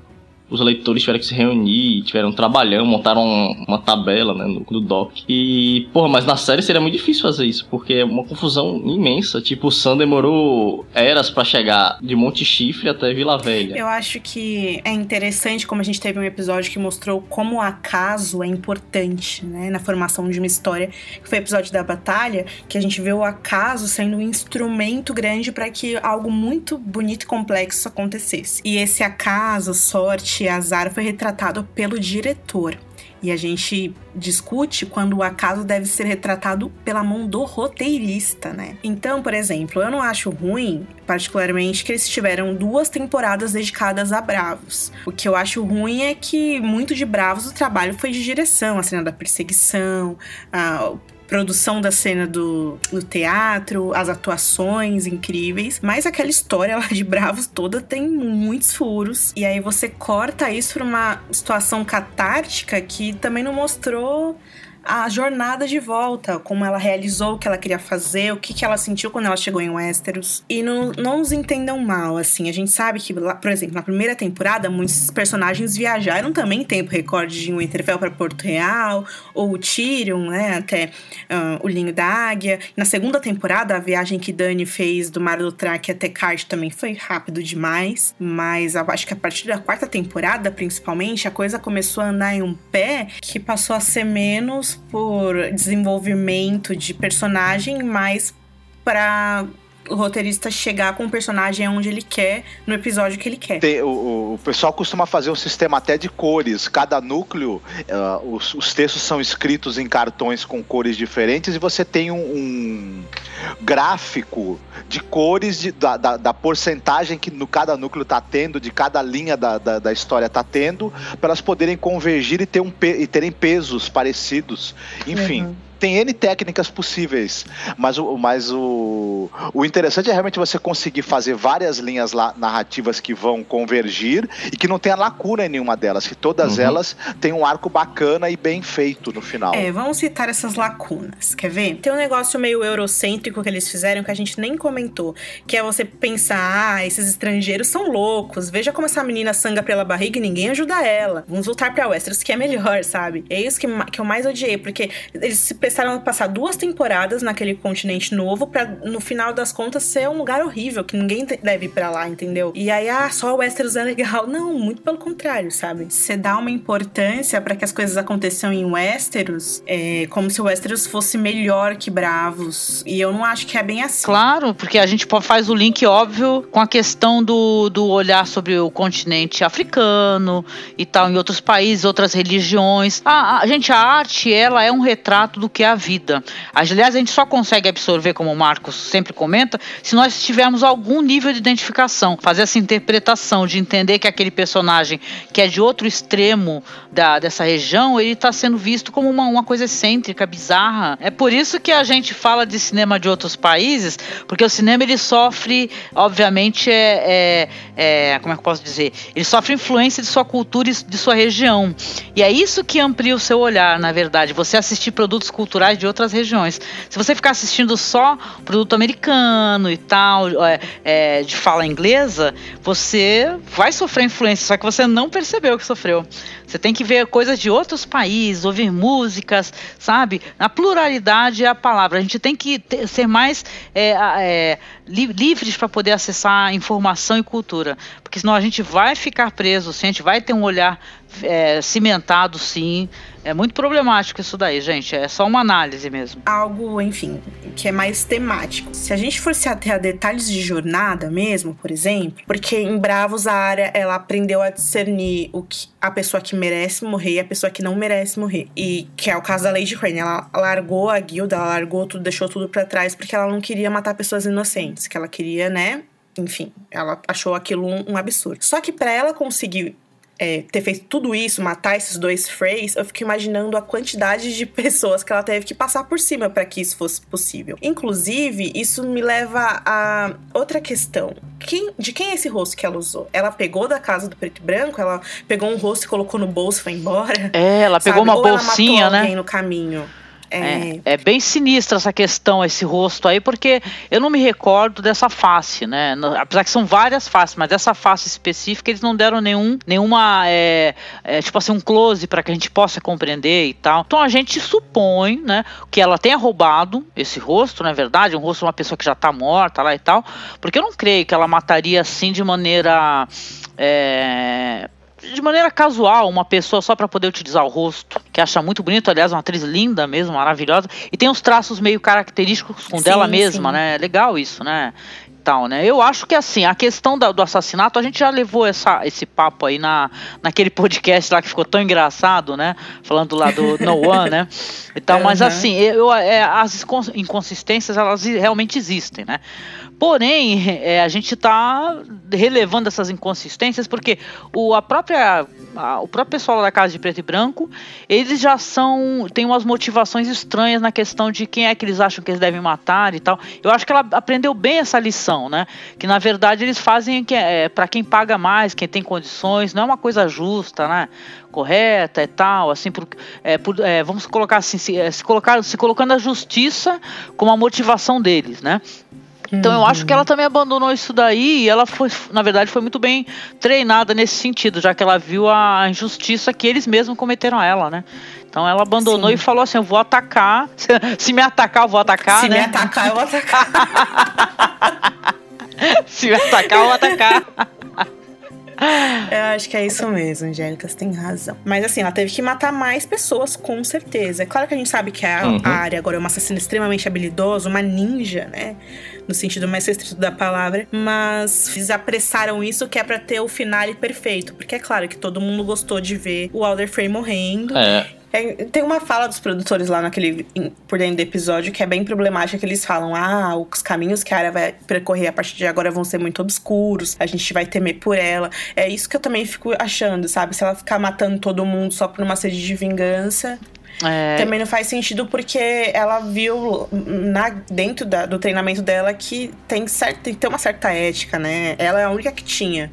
Os leitores tiveram que se reunir, tiveram um trabalhão, montaram uma tabela né, no, no doc. E, porra, mas na série seria muito difícil fazer isso, porque é uma confusão imensa. Tipo, o Sam demorou eras para chegar de Monte Chifre até Vila Velha. Eu acho que é interessante como a gente teve um episódio que mostrou como o acaso é importante, né, na formação de uma história, que foi o episódio da batalha, que a gente vê o acaso sendo um instrumento grande para que algo muito bonito e complexo acontecesse. E esse acaso, sorte e azar foi retratado pelo diretor. E a gente discute quando o acaso deve ser retratado pela mão do roteirista, né? Então, por exemplo, eu não acho ruim, particularmente, que eles tiveram duas temporadas dedicadas a Bravos. O que eu acho ruim é que muito de Bravos o trabalho foi de direção, a cena da perseguição, a produção da cena do, do teatro, as atuações incríveis, mas aquela história lá de Bravos toda tem muitos furos. E aí você corta isso pra uma situação catártica que também não mostrou a jornada de volta, como ela realizou o que ela queria fazer, o que, que ela sentiu quando ela chegou em Westeros. E não, não nos entendam mal, assim. A gente sabe que, por exemplo, na primeira temporada, muitos personagens viajaram também em tempo recorde de Winterfell para Porto Real, ou o Tyrion, né, até uh, o Linho da Águia. Na segunda temporada, a viagem que Dani fez do Mar do Traque até Cart também foi rápido demais, mas acho que a partir da quarta temporada, principalmente, a coisa começou a andar em um pé que passou a ser menos por desenvolvimento de personagem, mais para o roteirista chegar com o personagem onde ele quer, no episódio que ele quer. Tem, o, o, pessoal costuma fazer um sistema até de cores. Cada núcleo, uh, os, os, textos são escritos em cartões com cores diferentes e você tem um, um gráfico de cores de, da, da, da, porcentagem que no cada núcleo está tendo, de cada linha da, da, da história está tendo, para elas poderem convergir e, ter um, e terem pesos parecidos. Enfim. Uhum tem N técnicas possíveis, mas o, mas o, o interessante é realmente você conseguir fazer várias linhas lá, narrativas que vão convergir e que não tenha lacuna em nenhuma delas, que todas uhum. elas têm um arco bacana e bem feito no final. É, vamos citar essas lacunas, quer ver? Tem um negócio meio eurocêntrico que eles fizeram que a gente nem comentou, que é você pensar, ah, esses estrangeiros são loucos, veja como essa menina sangra pela barriga e ninguém ajuda ela. Vamos voltar pra Westeros, que é melhor, sabe? É isso que, que eu mais odiei, porque eles se prestaram passar duas temporadas naquele continente novo para no final das contas ser um lugar horrível que ninguém deve ir para lá, entendeu? E aí ah, só o Westeros é legal. Não, muito pelo contrário, sabe? Você dá uma importância para que as coisas aconteçam em Westeros, é como se o Westeros fosse melhor que Bravos. E eu não acho que é bem assim. Claro, porque a gente faz o link óbvio com a questão do, do olhar sobre o continente africano e tal, em outros países, outras religiões. A, a gente, a arte, ela é um retrato do que é a vida. Aliás, a gente só consegue absorver, como o Marcos sempre comenta, se nós tivermos algum nível de identificação, fazer essa interpretação de entender que aquele personagem que é de outro extremo da, dessa região, ele está sendo visto como uma, uma coisa excêntrica, bizarra. É por isso que a gente fala de cinema de outros países, porque o cinema ele sofre, obviamente, é, é, é como é que eu posso dizer? Ele sofre influência de sua cultura e de sua região. E é isso que amplia o seu olhar, na verdade. Você assistir produtos culturais culturais de outras regiões. Se você ficar assistindo só produto americano e tal, é, é, de fala inglesa, você vai sofrer influência, só que você não percebeu que sofreu. Você tem que ver coisas de outros países, ouvir músicas, sabe? A pluralidade é a palavra. A gente tem que ter, ser mais é, é, li, livres para poder acessar informação e cultura, porque senão a gente vai ficar preso, sim, a gente vai ter um olhar é, cimentado, sim. É muito problemático isso daí, gente. É só uma análise mesmo. Algo, enfim, que é mais temático. Se a gente for se ater a detalhes de jornada mesmo, por exemplo, porque em Bravos a área ela aprendeu a discernir o que a pessoa que merece morrer e a pessoa que não merece morrer. E que é o caso da Lady Crane. Ela largou a guilda, ela largou tudo, deixou tudo para trás porque ela não queria matar pessoas inocentes, que ela queria, né? Enfim, ela achou aquilo um, um absurdo. Só que para ela conseguir é, ter feito tudo isso, matar esses dois Freys, eu fico imaginando a quantidade de pessoas que ela teve que passar por cima para que isso fosse possível. Inclusive, isso me leva a outra questão. Quem, de quem é esse rosto que ela usou? Ela pegou da casa do preto e branco? Ela pegou um rosto e colocou no bolso e foi embora? É, ela pegou sabe? uma Ou bolsinha, ela matou né? alguém no caminho. É, É, é bem sinistra essa questão, esse rosto aí, porque eu não me recordo dessa face, né? Apesar que são várias faces, mas dessa face específica eles não deram nenhum, nenhuma, é, é, tipo assim, um close para que a gente possa compreender e tal. Então a gente supõe, né, que ela tenha roubado esse rosto, na verdade, um rosto de uma pessoa que já tá morta lá e tal, porque eu não creio que ela mataria assim de maneira. é, de maneira casual, uma pessoa só para poder utilizar o rosto, que acha muito bonito, aliás, uma atriz linda mesmo, maravilhosa, e tem uns traços meio característicos com Sim, dela mesma, sim. né? É legal isso, né? Tal, né? Eu acho que assim, a questão da- do assassinato, a gente já levou essa, esse papo aí na, naquele podcast lá que ficou tão engraçado, né? Falando lá do No One, né? E tal, mas Uhum. assim, eu, é, as incons- inconsistências, elas realmente existem, né? Porém, é, a gente está relevando essas inconsistências porque o, a própria, a- o próprio pessoal da Casa de Preto e Branco, eles já são. tem umas motivações estranhas na questão de quem é que eles acham que eles devem matar e tal. Eu acho que ela aprendeu bem essa lição, né? Que na verdade eles fazem que é, para quem paga mais, quem tem condições, não é uma coisa justa, né? Correta e tal, assim, por, é, por- é, vamos colocar assim, se, é, se, colocar, se colocando a justiça como a motivação deles, né? Então eu acho que ela também abandonou isso daí e ela foi, na verdade, foi muito bem treinada nesse sentido, já que ela viu a injustiça que eles mesmos cometeram a ela, né? Então ela abandonou Sim. e falou assim: eu vou atacar. Se me atacar, eu vou atacar, Se né? me atacar, eu vou atacar. Se me atacar, eu vou atacar. Eu acho que é isso mesmo, Angélica, você tem razão. Mas assim, ela teve que matar mais pessoas, com certeza. É claro que a gente sabe que a, Uhum. a área agora é uma assassina extremamente habilidosa, uma ninja, né? No sentido mais restrito da palavra. Mas eles apressaram isso que é pra ter o finale perfeito. Porque é claro que todo mundo gostou de ver o Alder Frey morrendo. É, É, tem uma fala dos produtores lá naquele por dentro do episódio que é bem problemática que eles falam: "Ah, os caminhos que a área vai percorrer a partir de agora vão ser muito obscuros, a gente vai temer por ela". É isso que eu também fico achando, sabe? Se ela ficar matando todo mundo só por uma sede de vingança, É, também não faz sentido porque ela viu na, dentro da- do treinamento dela que tem, certo, tem que ter uma certa ética, né? Ela é a única que tinha,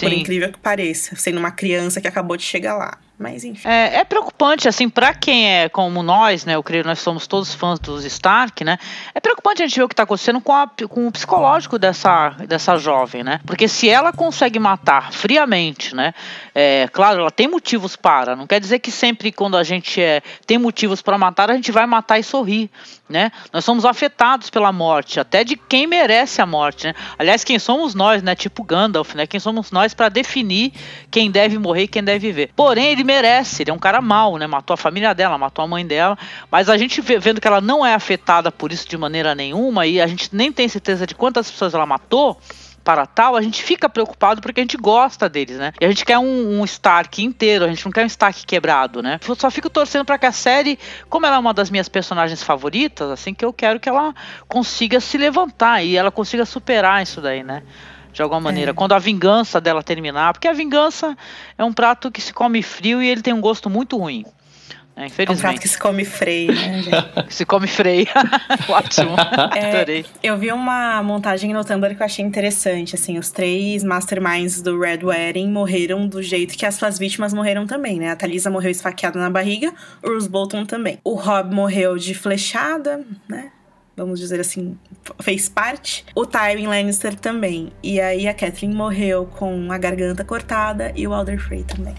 por sim. incrível que pareça, sendo uma criança que acabou de chegar lá. Mas enfim. É, é preocupante, assim, pra quem é como nós, né? Eu creio que nós somos todos fãs dos Stark, né? É preocupante a gente ver o que tá acontecendo com, a- com o psicológico dessa, dessa jovem, né? Porque se ela consegue matar friamente, né? É, claro, ela tem motivos para. Não quer dizer que sempre quando a gente é, tem motivos para matar, a gente vai matar e sorrir, né? Nós somos afetados pela morte, até de quem merece a morte, né? Aliás, quem somos nós, né? Tipo Gandalf, né? Quem somos nós para definir quem deve morrer e quem deve viver. Porém, ele merece, ele é um cara mau, né? Matou a família dela, matou a mãe dela, mas a gente vê- vendo que ela não é afetada por isso de maneira nenhuma e a gente nem tem certeza de quantas pessoas ela matou para tal, a gente fica preocupado porque a gente gosta deles, né? E a gente quer um, um Stark inteiro, a gente não quer um Stark quebrado, né? Eu só fico torcendo para que a série, como ela é uma das minhas personagens favoritas, assim, que eu quero que ela consiga se levantar e ela consiga superar isso daí, né? De alguma maneira, quando a vingança dela terminar, porque a vingança é um prato que se come frio e ele tem um gosto muito ruim. É né? um prato Infelizmente. que se come freio, né, gente? se come freio. Ótimo. É, Adorei. Eu vi uma montagem no Tumblr que eu achei interessante. Assim, os três masterminds do Red Wedding morreram do jeito que as suas vítimas morreram também, né? A Thalisa morreu esfaqueada na barriga, o Bruce Bolton também. O Rob morreu de flechada, né? Vamos dizer assim, fez parte. O Tywin Lannister também. E aí a Catelyn morreu com a garganta cortada e o Alder Frey também.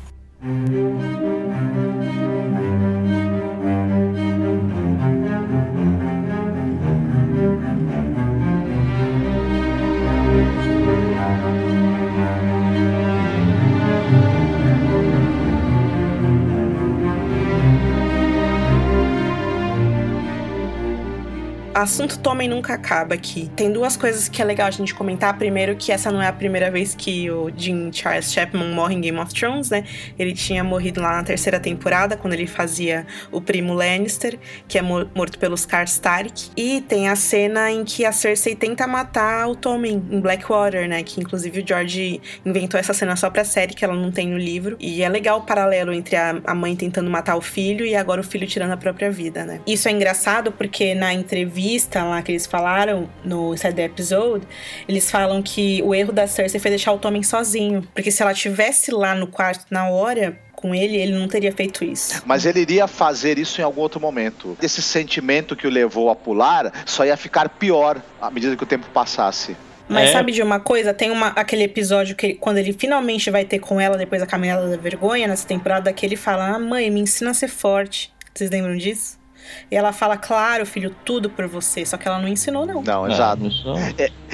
Assunto Tomem nunca acaba aqui. Tem duas coisas que é legal a gente comentar. Primeiro, que essa não é a primeira vez que o Jim Charles Chapman morre em Game of Thrones, né? Ele tinha morrido lá na terceira temporada, quando ele fazia o primo Lannister, que é mor- morto pelos Karstark. E tem a cena em que a Cersei tenta matar o Tommen em Blackwater, né? Que inclusive o George inventou essa cena só pra série, que ela não tem no livro. E é legal o paralelo entre a mãe tentando matar o filho e agora o filho tirando a própria vida, né? Isso é engraçado porque na entrevista lá que eles falaram no Inside the Episode, eles falam que o erro da Cersei foi deixar o Tommen sozinho. Porque se ela tivesse lá no quarto na hora, com ele, ele não teria feito isso. Mas ele iria fazer isso em algum outro momento. Esse sentimento que o levou a pular só ia ficar pior à medida que o tempo passasse. Mas É. sabe de uma coisa? Tem uma, aquele episódio que quando ele finalmente vai ter com ela depois da caminhada da vergonha, nessa temporada, que ele fala: ah, mãe, me ensina a ser forte. Vocês lembram disso? E ela fala, claro, filho, tudo por você. Só que ela não ensinou, não. Não, É, exato. isso-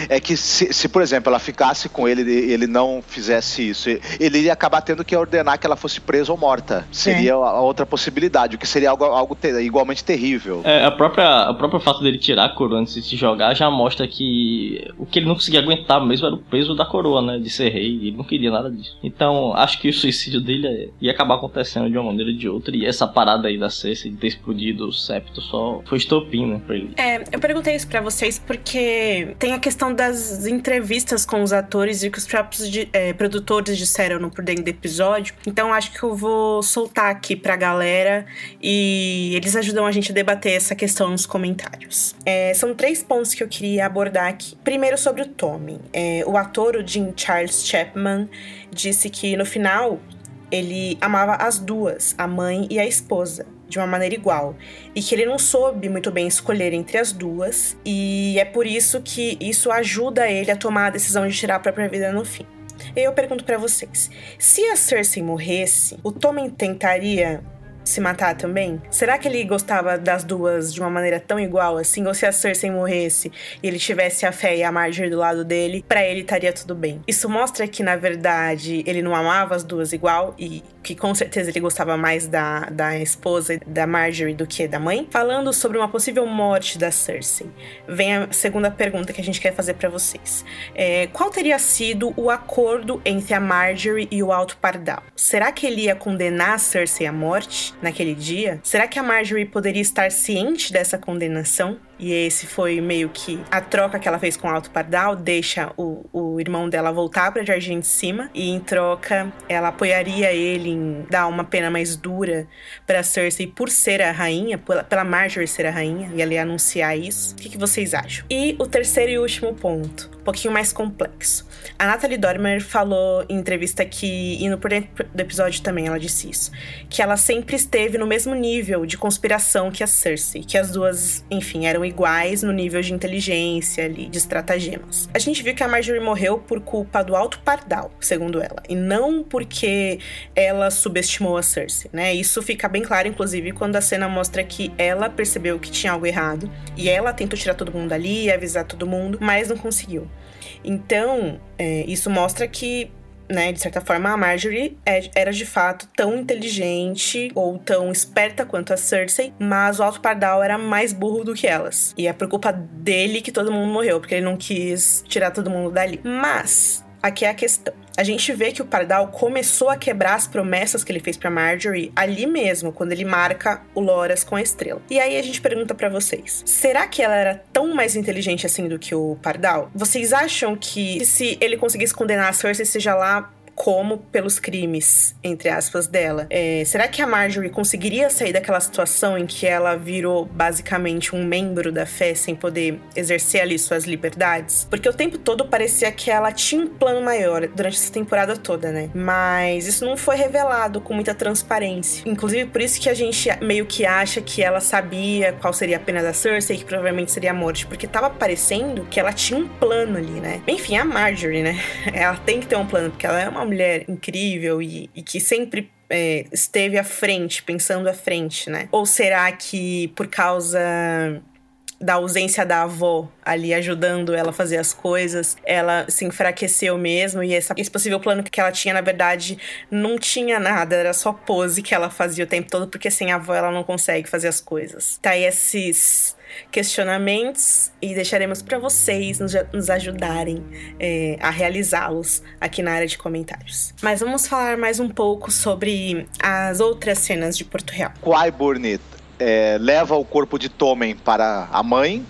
É que se, se, por exemplo, ela ficasse com ele e ele não fizesse isso, ele iria acabar tendo que ordenar que ela fosse presa ou morta. Seria a a outra possibilidade, o que seria algo, algo te- igualmente terrível. É, a própria, o próprio fato dele tirar a coroa antes de se jogar já mostra que o que ele não conseguia aguentar mesmo era o peso da coroa, né? De ser rei. Ele não queria nada disso. Então, acho que o suicídio dele é- ia acabar acontecendo de uma maneira ou de outra. E essa parada aí da Cersei de ter explodido o septo só foi estopim, né? Pra ele. É, eu perguntei isso pra vocês porque tem a questão das entrevistas com os atores e que os próprios di- é, produtores disseram no por dentro do episódio. Então acho que eu vou soltar aqui pra galera e eles ajudam a gente a debater essa questão nos comentários. É, são três pontos que eu queria abordar aqui. Primeiro sobre o Tommy. É, o ator, o Jim Charles Chapman, disse que no final ele amava as duas, a mãe e a esposa, de uma maneira igual. E que ele não soube muito bem escolher entre as duas, e é por isso que isso ajuda ele a tomar a decisão de tirar a própria vida no fim. Eu pergunto pra vocês: se a Cersei morresse, o Tommen tentaria se matar também? Será que ele gostava das duas de uma maneira tão igual assim? Ou se a Cersei morresse e ele tivesse a fé e a Marjorie do lado dele, pra ele estaria tudo bem? Isso mostra que, na verdade, ele não amava as duas igual e que com certeza ele gostava mais da, da esposa da Marjorie do que da mãe. Falando sobre uma possível morte da Cersei, vem a segunda pergunta que a gente quer fazer pra vocês. É, qual teria sido o acordo entre a Marjorie e o Alto Pardal? Será que ele ia condenar a Cersei à morte naquele dia? Será que a Marjorie poderia estar ciente dessa condenação? E esse foi meio que a troca que ela fez com o Alto Pardal, deixa o, o irmão dela voltar pra Jardim de Cima, e em troca ela apoiaria ele em dar uma pena mais dura pra Cersei por ser a rainha, pela, pela Marjorie ser a rainha, e ela ia anunciar isso. O que, que vocês acham? E o terceiro e último ponto, pouquinho mais complexo. A Natalie Dormer falou em entrevista que, e no por dentro do episódio também ela disse isso, que ela sempre esteve no mesmo nível de conspiração que a Cersei, que as duas, enfim, eram iguais no nível de inteligência ali, de estratagemas. A gente viu que a Marjorie morreu por culpa do Alto Pardal, segundo ela, e não porque ela subestimou a Cersei, né? Isso fica bem claro, inclusive, quando a cena mostra que ela percebeu que tinha algo errado e ela tentou tirar todo mundo ali, avisar todo mundo, mas não conseguiu. Então, é, isso mostra que né, de certa forma, a Marjorie é- era de fato tão inteligente ou tão esperta quanto a Cersei, mas o Alto Pardal era mais burro do que elas. E é por culpa dele que todo mundo morreu, porque ele não quis tirar todo mundo dali. Mas aqui é a questão. A gente vê que o Pardal começou a quebrar as promessas que ele fez pra Marjorie ali mesmo, quando ele marca o Loras com a estrela. E aí a gente pergunta pra vocês: será que ela era tão mais inteligente assim do que o Pardal? Vocês acham que se ele conseguisse condenar a Cersei, seja lá como pelos crimes, entre aspas, dela. É, será que a Marjorie conseguiria sair daquela situação em que ela virou basicamente um membro da fé sem poder exercer ali suas liberdades? Porque o tempo todo parecia que ela tinha um plano maior durante essa temporada toda, né? Mas isso não foi revelado com muita transparência. Inclusive, por isso que a gente meio que acha que ela sabia qual seria a pena da Cersei, que provavelmente seria a morte, porque tava parecendo que ela tinha um plano ali, né? Enfim, a Marjorie, né? Ela tem que ter um plano, porque ela é uma mulher incrível e, e que sempre é, esteve à frente, pensando à frente, né? Ou será que por causa da ausência da avó ali ajudando ela a fazer as coisas, ela se enfraqueceu mesmo e essa, esse possível plano que ela tinha, na verdade, não tinha nada, era só pose que ela fazia o tempo todo, porque sem a avó ela não consegue fazer as coisas. Tá aí esses questionamentos e deixaremos para vocês nos, nos ajudarem é, a realizá-los aqui na área de comentários. Mas vamos falar mais um pouco sobre as outras cenas de Porto Real. Qyburn é, leva o corpo de Tommen para a mãe.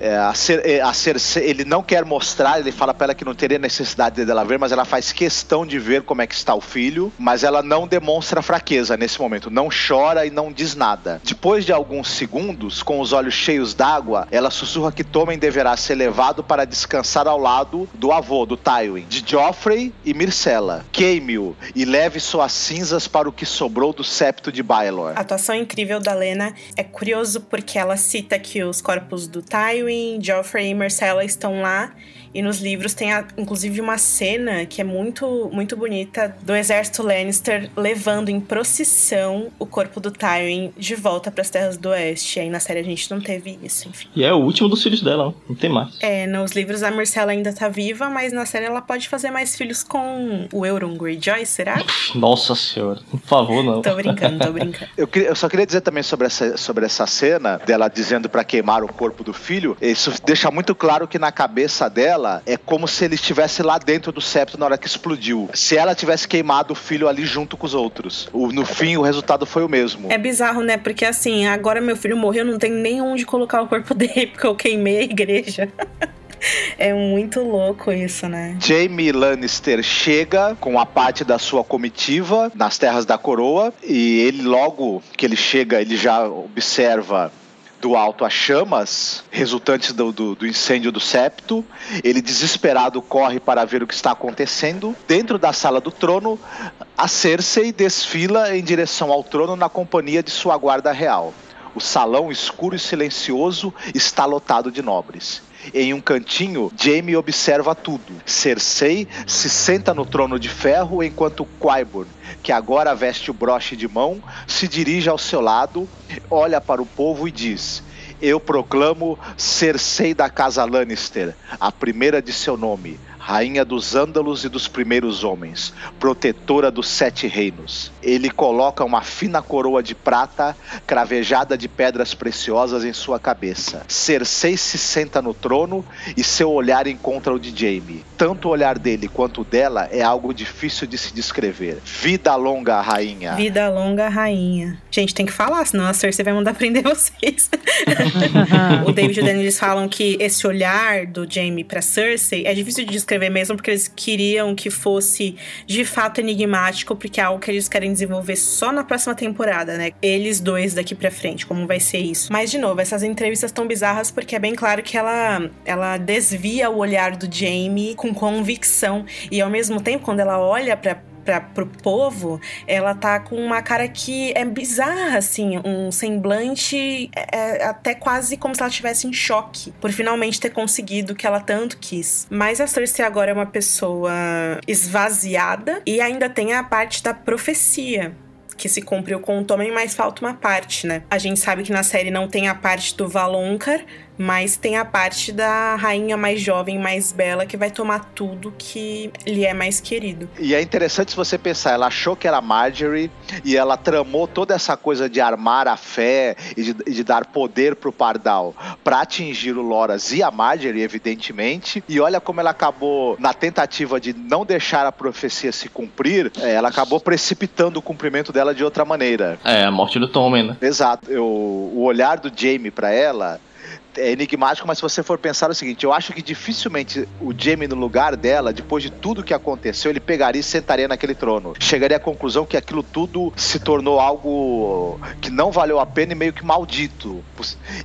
É, a, é, a ele não quer mostrar, ele fala pra ela que não teria necessidade dela ver, mas ela faz questão de ver como é que está o filho, mas ela não demonstra fraqueza nesse momento, não chora e não diz nada. Depois de alguns segundos, com os olhos cheios d'água, ela sussurra que Tommen deverá ser levado para descansar ao lado do avô, do Tywin, de Joffrey e Myrcella. Queime-o e leve suas cinzas para o que sobrou do septo de Baelor. A atuação incrível da Lena é curioso porque ela cita que os corpos do Tywin, Joffrey e Myrcella estão lá e nos livros tem, a, inclusive, uma cena que é muito, muito bonita do exército Lannister levando em procissão o corpo do Tywin de volta para as Terras do Oeste. E aí na série a gente não teve isso, enfim. E é o último dos filhos dela, não tem mais. É, nos livros a Myrcella ainda tá viva, mas na série ela pode fazer mais filhos com o Euron Greyjoy, será? Nossa senhora, por favor, não. tô brincando, tô brincando. Eu, eu, só queria dizer também sobre essa, sobre essa cena dela dizendo para queimar o corpo do filho. Isso deixa muito claro que na cabeça dela dela é como se ele estivesse lá dentro do septo na hora que explodiu. Se ela tivesse queimado o filho ali junto com os outros. O, no fim, o resultado foi o mesmo. É bizarro, né? Porque assim, agora meu filho morreu, não tem nem onde colocar o corpo dele, porque eu queimei a igreja. É muito louco isso, né? Jamie Lannister chega com a parte da sua comitiva nas terras da coroa e ele logo que ele chega, ele já observa do alto as chamas resultantes do, do, do, incêndio do septo. Ele, desesperado, corre para ver o que está acontecendo. Dentro da sala do trono, a Cersei desfila em direção ao trono na companhia de sua guarda real. O salão escuro e silencioso está lotado de nobres. Em um cantinho, Jaime observa tudo. Cersei se senta no trono de ferro enquanto Qyburn, que agora veste o broche de mão, se dirige ao seu lado, olha para o povo e diz: Eu proclamo Cersei da casa Lannister, a primeira de seu nome, rainha dos ândalos e dos primeiros homens, protetora dos sete reinos. Ele coloca uma fina coroa de prata, cravejada de pedras preciosas em sua cabeça. Cersei se senta no trono e seu olhar encontra o de Jaime. Tanto o olhar dele quanto o dela é algo difícil de se descrever. Vida longa, rainha. Vida longa, rainha. Gente, tem que falar, senão a Cersei vai mandar prender vocês. o David e o Daniel falam que esse olhar do Jaime para Cersei é difícil de descrever escrever mesmo, porque eles queriam que fosse de fato enigmático, porque é algo que eles querem desenvolver só na próxima temporada, né? Eles dois daqui pra frente, como vai ser isso. Mas, de novo, essas entrevistas tão bizarras porque é bem claro que ela, ela desvia o olhar do Jamie com convicção. E ao mesmo tempo, quando ela olha pra, pra, pro povo, ela tá com uma cara que é bizarra, assim, um semblante é, é até quase como se ela estivesse em choque por finalmente ter conseguido o que ela tanto quis. Mas a Cersei agora é uma pessoa esvaziada e ainda tem a parte da profecia que se cumpriu com o Tommen, mas falta uma parte, né? A gente sabe que na série não tem a parte do Valonqar, mas tem a parte da rainha mais jovem, mais bela, que vai tomar tudo que lhe é mais querido. E é interessante se você pensar, ela achou que era Marjorie e ela tramou toda essa coisa de armar a fé e de, de dar poder pro Pardal para atingir o Loras e a Marjorie, evidentemente. E olha como ela acabou, na tentativa de não deixar a profecia se cumprir, é, ela acabou precipitando o cumprimento dela de outra maneira. É, a morte do Tommen, né? Exato. Eu, o olhar do Jamie para ela é enigmático, mas se você for pensar o seguinte, eu acho que dificilmente o Jamie no lugar dela, depois de tudo que aconteceu, ele pegaria e sentaria naquele trono. Chegaria à conclusão que aquilo tudo se tornou algo que não valeu a pena e meio que maldito.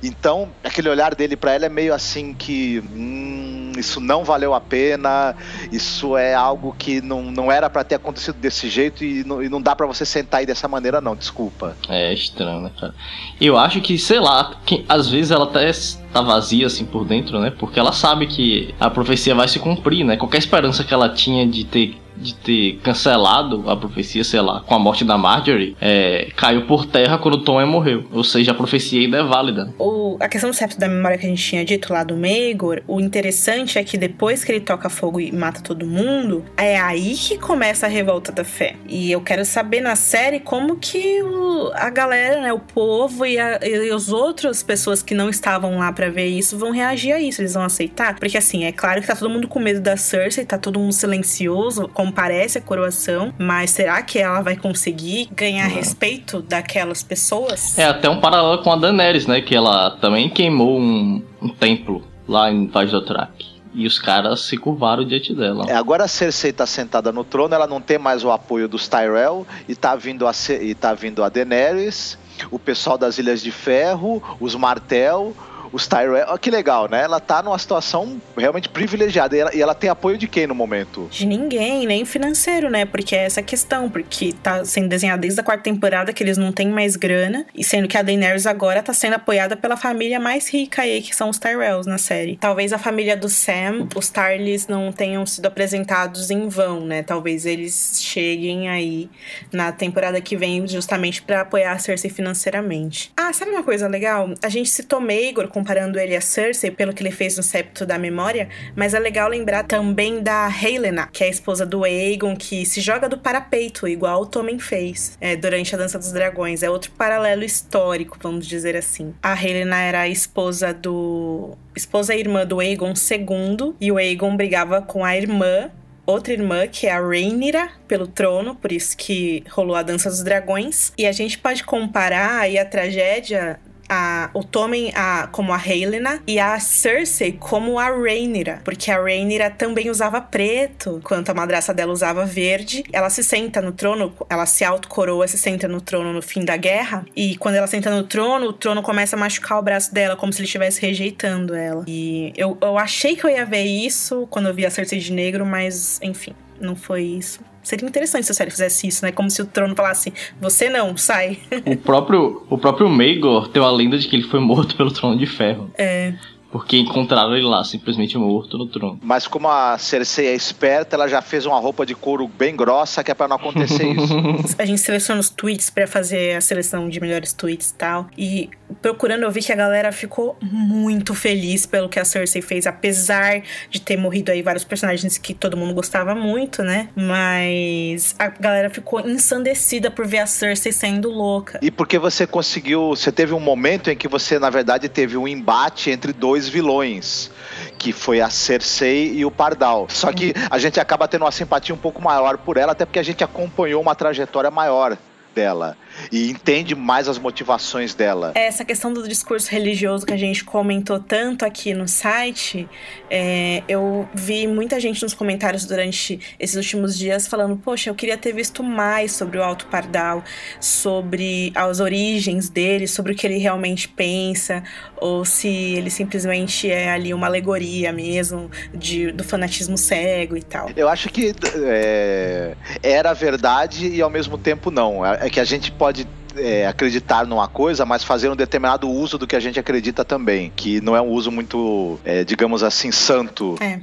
Então, aquele olhar dele para ela é meio assim que hum, isso não valeu a pena, isso é algo que não, não era para ter acontecido desse jeito e não, e não dá para você sentar aí dessa maneira não, desculpa. É estranho, né, cara? Eu acho que, sei lá, que, às vezes ela até tá vazia assim por dentro, né? Porque ela sabe que a profecia vai se cumprir, né? Qualquer esperança que ela tinha de ter de ter cancelado a profecia, sei lá, com a morte da Marjorie, é, caiu por terra quando Tom morreu. Ou seja, a profecia ainda é válida. O, a questão do septo da memória que a gente tinha dito lá do Maegor, o interessante é que depois que ele toca fogo e mata todo mundo, é aí que começa a revolta da fé. E eu quero saber na série como que o, a galera, né, o povo e, a, e as outras pessoas que não estavam lá pra ver isso vão reagir a isso, eles vão aceitar. Porque assim, é claro que tá todo mundo com medo da Cersei, tá todo mundo silencioso, como parece a coroação, mas será que ela vai conseguir ganhar respeito daquelas pessoas? É até um paralelo com a Daenerys, né? Que ela também queimou um, um templo lá em Track. E os caras se curvaram diante dela. É, agora a Cersei tá sentada no trono, ela não tem mais o apoio dos Tyrell e tá vindo a, e tá vindo a Daenerys, o pessoal das Ilhas de Ferro, os Martel, os Tyrell. Olha que legal, né? Ela tá numa situação realmente privilegiada e ela, e ela tem apoio de quem no momento? De ninguém, nem financeiro, né? Porque é essa questão, porque tá sendo desenhado desde a quarta temporada que eles não têm mais grana, e sendo que a Daenerys agora tá sendo apoiada pela família mais rica aí, que são os Tyrells na série. Talvez a família do Sam, os Tarlys não tenham sido apresentados em vão, né? Talvez eles cheguem aí na temporada que vem justamente pra apoiar a Cersei financeiramente. Ah, sabe uma coisa legal? A gente citou Maegor comparando ele a Cersei pelo que ele fez no Septo da Memória, mas é legal lembrar também da Helena, que é a esposa do Aegon, que se joga do parapeito, igual o Tommen fez é, durante a Dança dos Dragões. É outro paralelo histórico, vamos dizer assim. A Helena era a esposa do. esposa e irmã do Aegon II, e o Aegon brigava com a irmã outra irmã, que é a Rhaenyra, pelo trono, por isso que rolou a Dança dos Dragões. E a gente pode comparar aí a tragédia a, o Tommen a, como a Helena e a Cersei como a Rhaenyra, porque a Rhaenyra também usava preto, enquanto a madraça dela usava verde. Ela se senta no trono, ela se autocoroa, se senta no trono no fim da guerra, e quando ela senta no trono, o trono começa a machucar o braço dela, como se ele estivesse rejeitando ela. E eu, eu achei que eu ia ver isso quando eu vi a Cersei de negro, mas enfim, não foi isso. Seria interessante se a série fizesse isso, né? Como se o trono falasse: você não, sai. O próprio, o próprio Maegor tem uma lenda de que ele foi morto pelo Trono de Ferro. É. Porque encontraram ele lá, simplesmente morto no trono. Mas como a Cersei é esperta, ela já fez uma roupa de couro bem grossa, que é pra não acontecer isso. A gente seleciona os tweets pra fazer a seleção de melhores tweets e tal. E procurando, eu vi que a galera ficou muito feliz pelo que a Cersei fez, apesar de ter morrido aí vários personagens que todo mundo gostava muito, né? Mas a galera ficou ensandecida por ver a Cersei sendo louca. E porque você conseguiu. Você teve um momento em que você, na verdade, teve um embate entre dois vilões. Que foi a Cersei e o Pardal. Só que a gente acaba tendo uma simpatia um pouco maior por ela, até porque a gente acompanhou uma trajetória maior dela. E entende mais as motivações dela. Essa questão do discurso religioso que a gente comentou tanto aqui no site, é, eu vi muita gente nos comentários durante esses últimos dias falando: Poxa, eu queria ter visto mais sobre o Alto Pardal, sobre as origens dele, sobre o que ele realmente pensa, ou se ele simplesmente é ali uma alegoria mesmo de, do fanatismo cego e tal. Eu acho que é, era verdade e ao mesmo tempo não. É que a gente pode é, acreditar numa coisa, mas fazer um determinado uso do que a gente acredita também, que não é um uso muito, é, digamos assim, santo. É,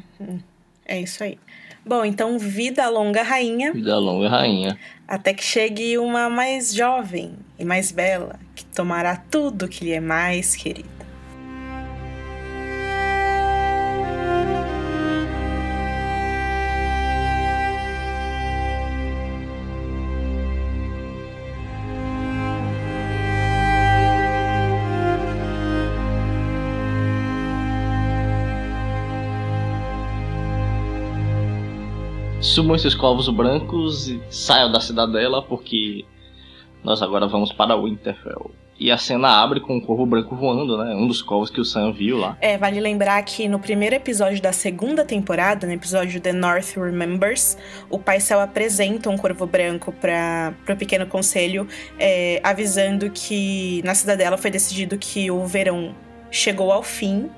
é isso aí. Bom, então vida longa rainha. Vida longa rainha. Até que chegue uma mais jovem e mais bela, que tomará tudo que lhe é mais querido. Subam esses corvos brancos e saiam da cidadela, porque nós agora vamos para Winterfell. E a cena abre com um corvo branco voando, né? Um dos corvos que o Sam viu lá. É, vale lembrar que no primeiro episódio da segunda temporada, no episódio The North Remembers, o Paisel apresenta um corvo branco para o pequeno conselho, é, avisando que na cidadela foi decidido que o verão chegou ao fim.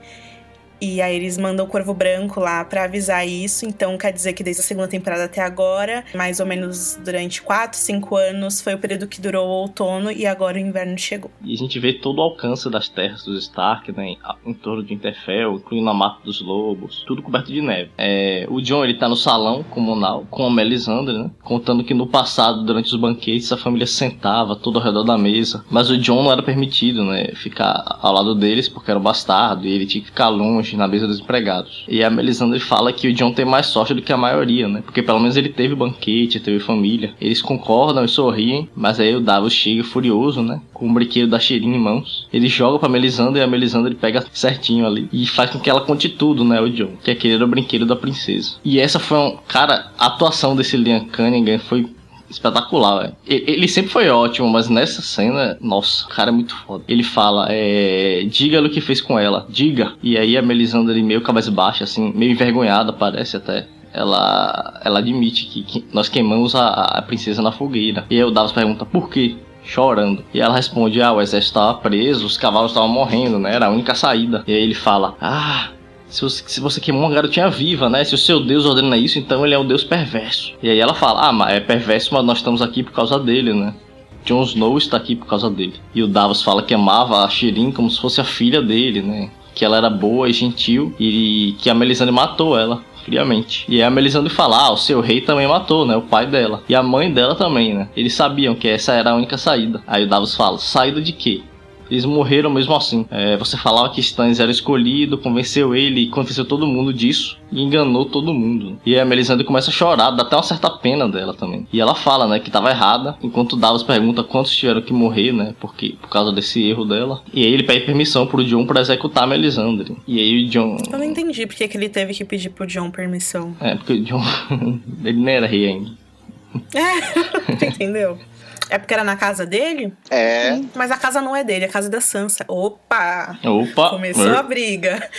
E aí eles mandam o Corvo Branco lá para avisar isso. Então quer dizer que desde a segunda temporada até agora, mais ou menos durante 4, 5 anos, foi o período que durou o outono e agora o inverno chegou. E a gente vê todo o alcance das terras dos Stark, né? Em, torno de Winterfell, incluindo a Mata dos Lobos, tudo coberto de neve. É, o John, ele tá no salão comunal com a Melisandre, né? Contando que no passado, durante os banquetes, a família sentava todo ao redor da mesa. Mas o John não era permitido, né? Ficar ao lado deles porque era um bastardo e ele tinha que ficar longe na mesa dos empregados. E a Melisandre fala que o John tem mais sorte do que a maioria, né? Porque pelo menos ele teve banquete, teve família. Eles concordam e sorriem, mas aí o Davos chega furioso, né? Com o brinquedo da Shirin em mãos. Ele joga pra Melisandre e a Melisandre pega certinho ali. E faz com que ela conte tudo, né? O John. Que aquele era o brinquedo da princesa. E essa foi um. Cara, a atuação desse Liam Cunningham foi espetacular, velho. Ele sempre foi ótimo, mas nessa cena, nossa, o cara é muito foda. Ele fala, é. Diga-lhe o que fez com ela, diga. E aí a Melisandre meio cabisbaixa, assim, meio envergonhada, parece até. Ela, ela admite que, que nós queimamos a, a, princesa na fogueira. E aí o Davos pergunta por quê? Chorando. E ela responde: Ah, o exército estava preso, os cavalos estavam morrendo, né? Era a única saída. E aí ele fala: Ah, se você, se você queimou uma garotinha viva, né? Se o seu Deus ordena isso, então ele é um Deus perverso. E aí ela fala: Ah, mas é perverso, mas nós estamos aqui por causa dele, né? Jon Snow está aqui por causa dele. E o Davos fala que amava a Shirin como se fosse a filha dele, né? Que ela era boa e gentil e que a Melisandre matou ela friamente. E a Melisandre fala: Ah, o seu rei também matou, né? O pai dela. E a mãe dela também, né? Eles sabiam que essa era a única saída. Aí o Davos fala: Saída de quê? Eles morreram mesmo assim. É, você falava que Stannis era escolhido, convenceu ele, convenceu todo mundo disso e enganou todo mundo. E a Melisandre começa a chorar, dá até uma certa pena dela também. E ela fala, né, que tava errada, enquanto Davos pergunta quantos tiveram que morrer, né, porque por causa desse erro dela. E aí ele pede permissão pro John para executar a Melisandre. E aí o John Eu não entendi porque que ele teve que pedir pro John permissão. É, porque o John ele não era rei ainda. É, entendeu? É porque era na casa dele? É. Mas a casa não é dele, é a casa da Sansa. Opa! Opa! Começou a briga.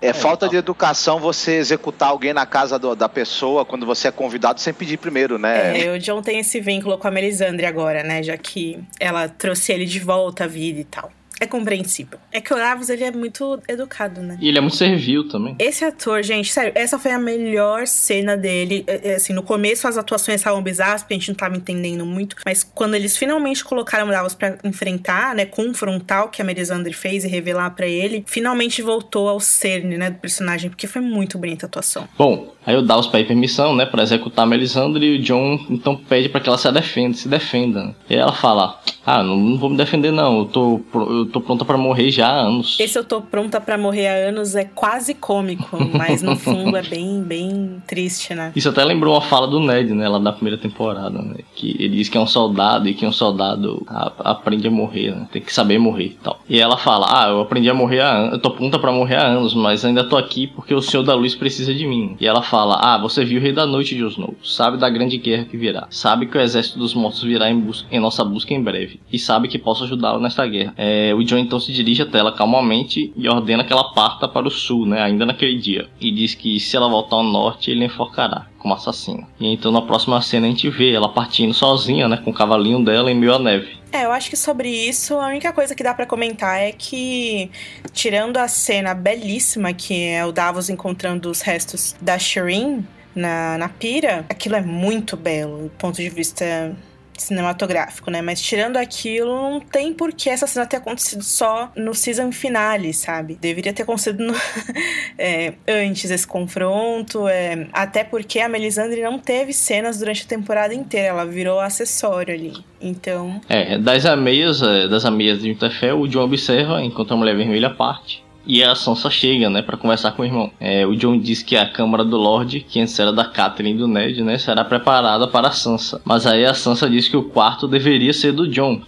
é falta de educação você executar alguém na casa do, da pessoa quando você é convidado sem pedir primeiro, né? É, o John tem esse vínculo com a Melisandre agora, né? Já que ela trouxe ele de volta à vida e tal é compreensível. É que o Davos, ele é muito educado, né? E ele é muito servil também. Esse ator, gente, sério, essa foi a melhor cena dele. É, é, assim, no começo as atuações estavam bizarras, porque a gente não tava entendendo muito. Mas quando eles finalmente colocaram o Davos pra enfrentar, né, confrontar o que a Melisandre fez e revelar para ele, finalmente voltou ao cerne, né, do personagem, porque foi muito bonita a atuação. Bom, aí o Davos pede permissão, né, pra executar a Melisandre e o John então pede para que ela se defenda, se defenda. E ela fala: Ah, não, não vou me defender, não. Eu tô. Eu tô pronta para morrer já há anos. Esse eu tô pronta para morrer há anos é quase cômico, mas no fundo é bem, bem triste, né? Isso até lembrou uma fala do Ned, né, lá da primeira temporada, né? Que ele diz que é um soldado e que um soldado a, aprende a morrer, né? Tem que saber morrer e tal. E ela fala: Ah, eu aprendi a morrer há anos, eu tô pronta para morrer há anos, mas ainda tô aqui porque o Senhor da Luz precisa de mim. E ela fala: Ah, você viu o Rei da Noite, Jon Snow, sabe da grande guerra que virá, sabe que o exército dos mortos virá em, busca, em nossa busca em breve, e sabe que posso ajudá-lo nesta guerra. É, o John então se dirige até ela calmamente e ordena que ela parta para o sul, né, ainda naquele dia. E diz que se ela voltar ao norte, ele enforcará como assassina. E então na próxima cena a gente vê ela partindo sozinha, né, com o cavalinho dela em meio à neve. É, eu acho que sobre isso, a única coisa que dá para comentar é que, tirando a cena belíssima que é o Davos encontrando os restos da Shireen na, na pira, aquilo é muito belo do ponto de vista cinematográfico, né? Mas tirando aquilo, não tem por que essa cena ter acontecido só no season finale, sabe? Deveria ter acontecido no... é, antes esse confronto, é... até porque a Melisandre não teve cenas durante a temporada inteira, ela virou acessório ali. Então. É, das ameias, é, das ameias de Winterfell, o John observa enquanto a mulher vermelha parte. E a Sansa chega, né, para conversar com o irmão. É, o John diz que a Câmara do Lorde, que antes era da Catelyn e do Ned, né, será preparada para a Sansa. Mas aí a Sansa diz que o quarto deveria ser do John.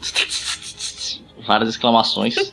Várias exclamações.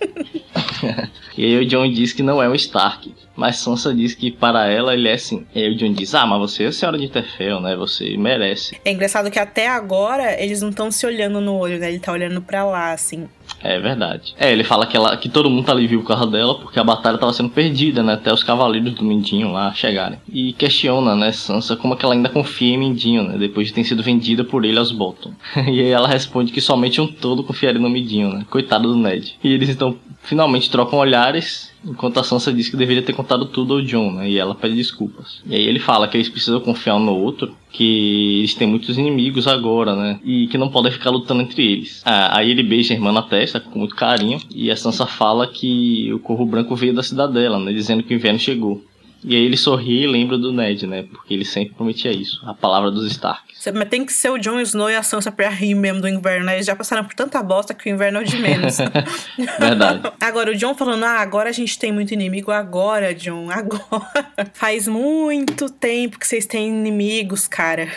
e aí o John diz que não é um Stark. Mas Sansa diz que para ela ele é assim. E o John diz: Ah, mas você é a senhora de Interfell, né? Você merece. É engraçado que até agora eles não estão se olhando no olho, né? Ele tá olhando para lá, assim. É verdade. É, ele fala que, ela, que todo mundo tá ali vivo por causa dela, porque a batalha tava sendo perdida, né? Até os cavaleiros do Mindinho lá chegarem. E questiona, né, Sansa, como é que ela ainda confia em Mindinho, né? Depois de ter sido vendida por ele aos Bolton. e aí ela responde que somente um todo confiaria no Mindinho, né? Coitado do Ned. E eles então finalmente trocam olhares Enquanto a Sansa diz que deveria ter contado tudo ao John, né? E ela pede desculpas. E aí ele fala que eles precisam confiar um no outro, que eles têm muitos inimigos agora, né? E que não podem ficar lutando entre eles. Ah, aí ele beija a irmã na testa com muito carinho. E a Sansa fala que o Corvo Branco veio da cidadela, né? Dizendo que o inverno chegou. E aí ele sorri e lembra do Ned, né? Porque ele sempre prometia isso. A palavra dos Stark. Mas tem que ser o Jon Snow e a Sansa pra rir mesmo do inverno, né? Eles já passaram por tanta bosta que o inverno é o de menos. Verdade. agora, o John falando, ah, agora a gente tem muito inimigo. Agora, John, agora. Faz muito tempo que vocês têm inimigos, cara.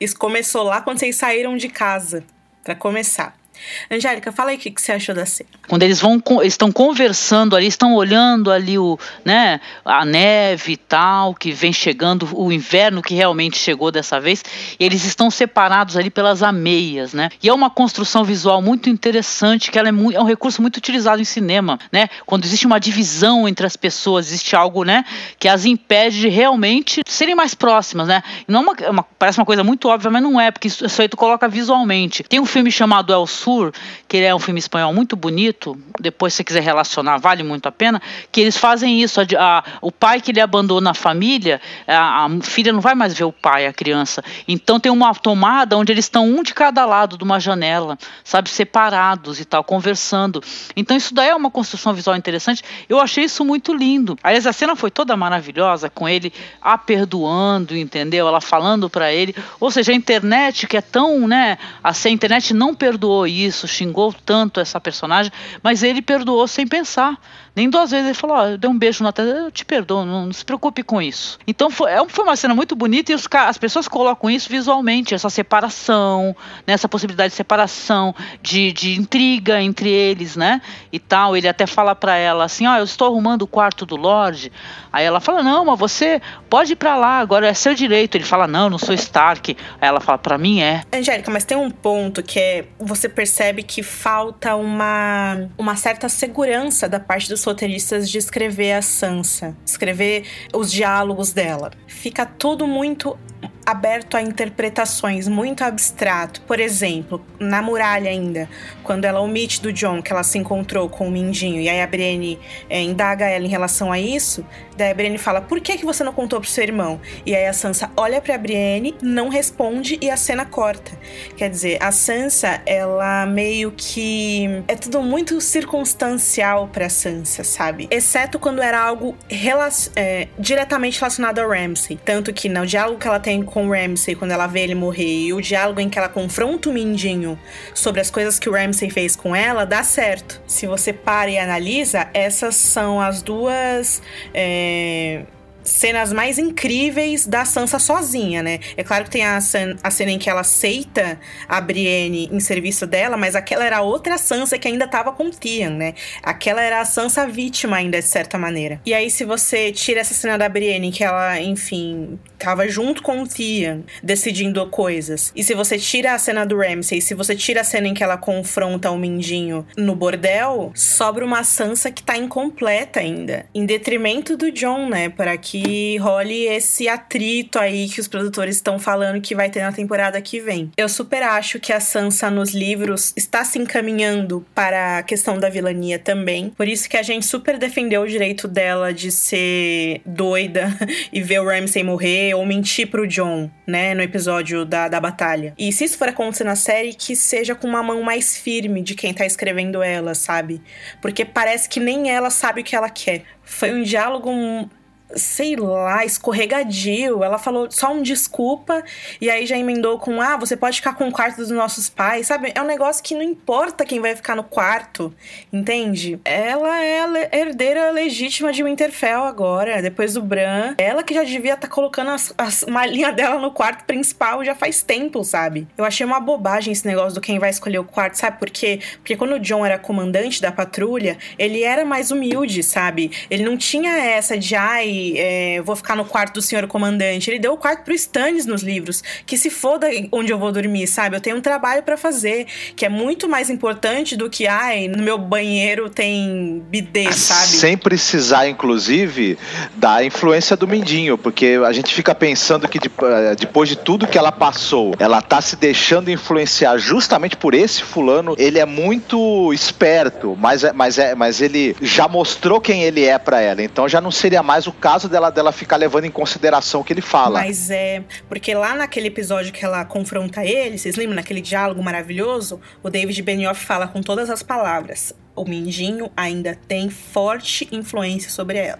Isso começou lá quando vocês saíram de casa. Pra começar. Angélica, fala aí o que, que você achou da cena. Quando eles vão, estão conversando ali, estão olhando ali o, né, a neve e tal, que vem chegando, o inverno que realmente chegou dessa vez, e eles estão separados ali pelas ameias, né? E é uma construção visual muito interessante, que ela é, muito, é um recurso muito utilizado em cinema, né? Quando existe uma divisão entre as pessoas, existe algo, né, que as impede de realmente serem mais próximas, né? Não é uma, é uma, parece uma coisa muito óbvia, mas não é, porque isso, isso aí tu coloca visualmente. Tem um filme chamado El Sur, que é um filme espanhol muito bonito, depois se você quiser relacionar, vale muito a pena, que eles fazem isso, a, a, o pai que ele abandona a família, a, a, filha não vai mais ver o pai, a criança, então tem uma tomada onde eles estão um de cada lado de uma janela, sabe, separados e tal, conversando, então isso daí é uma construção visual interessante, eu achei isso muito lindo, aliás a cena foi toda maravilhosa, com ele a perdoando, entendeu, ela falando para ele, ou seja, a internet que é tão, né, assim, a internet não perdoou isso, xingou tanto essa personagem, mas ele perdoou sem pensar. Nem duas vezes ele falou: Ó, oh, eu dei um beijo na testa, eu te perdoo, não, não, se preocupe com isso. Então foi, é, foi uma cena muito bonita e os, as pessoas colocam isso visualmente, essa separação, né, essa possibilidade de separação, de, de intriga entre eles, né? E tal. Ele até fala para ela assim: Ó, oh, eu estou arrumando o quarto do Lorde. Aí ela fala: Não, mas você pode ir para lá, agora é seu direito. Ele fala: Não, não sou Stark. Aí ela fala: Para mim é. Angélica, mas tem um ponto que é você percebe que falta uma, uma certa segurança da parte dos roteiristas de escrever a Sansa, escrever os diálogos dela. Fica tudo muito aberto a interpretações, muito abstrato. Por exemplo, na muralha ainda, quando ela omite do John que ela se encontrou com o Mindinho e aí a Brienne é, indaga ela em relação a isso, daí a Brienne fala: "Por que que você não contou pro seu irmão?" E aí a Sansa olha para Brienne, não responde e a cena corta. Quer dizer, a Sansa, ela meio que é tudo muito circunstancial para Sansa, sabe? Exceto quando era algo é, diretamente relacionado a Ramsay, tanto que no diálogo que ela tem com com o Ramsay quando ela vê ele morrer e o diálogo em que ela confronta o Mindinho sobre as coisas que o Ramsay fez com ela, dá certo. Se você para e analisa, essas são as duas. É cenas mais incríveis da Sansa sozinha, né? É claro que tem a, a cena em que ela aceita a Brienne em serviço dela, mas aquela era outra Sansa que ainda tava com Theon, né? Aquela era a Sansa vítima ainda, de certa maneira. E aí, se você tira essa cena da Brienne, que ela, enfim, tava junto com o Theon, decidindo coisas, e se você tira a cena do Ramsay, se você tira a cena em que ela confronta o Mindinho no bordel, sobra uma Sansa que tá incompleta ainda, em detrimento do John, né? Para que role esse atrito aí que os produtores estão falando que vai ter na temporada que vem. Eu super acho que a Sansa nos livros está se encaminhando para a questão da vilania também. Por isso que a gente super defendeu o direito dela de ser doida e ver o Ramsay morrer ou mentir pro John, né, no episódio da, da batalha. E se isso for acontecer na série, que seja com uma mão mais firme de quem tá escrevendo ela, sabe? Porque parece que nem ela sabe o que ela quer. Foi um diálogo sei lá, escorregadio. Ela falou só um desculpa e aí já emendou com: ah, você pode ficar com o quarto dos nossos pais, sabe? É um negócio que não importa quem vai ficar no quarto, entende? Ela é a herdeira legítima de Winterfell agora, depois do Bran. Ela que já devia estar tá colocando as, as malinhas dela no quarto principal já faz tempo, sabe? Eu achei uma bobagem esse negócio do quem vai escolher o quarto, sabe por quê? Porque quando o John era comandante da patrulha, ele era mais humilde, sabe? Ele não tinha essa de, ai, é, vou ficar no quarto do senhor comandante. Ele deu o quarto pro Stannis nos livros. Que se foda onde eu vou dormir, sabe? Eu tenho um trabalho para fazer, que é muito mais importante do que, ai, no meu banheiro tem bidê, sabe? Sem precisar, inclusive, da influência do Mindinho, porque a gente fica pensando que eh, depois de tudo que ela passou, ela tá se deixando influenciar justamente por esse fulano. Ele é muito esperto, mas, é, mas, é, mas ele já mostrou quem ele é para ela. Então já não seria mais o caso dela, dela ficar levando em consideração o que ele fala. Mas é. Porque lá naquele episódio que ela confronta ele, vocês lembram naquele diálogo maravilhoso? O David Benioff fala com todas as palavras: o Mindinho ainda tem forte influência sobre ela.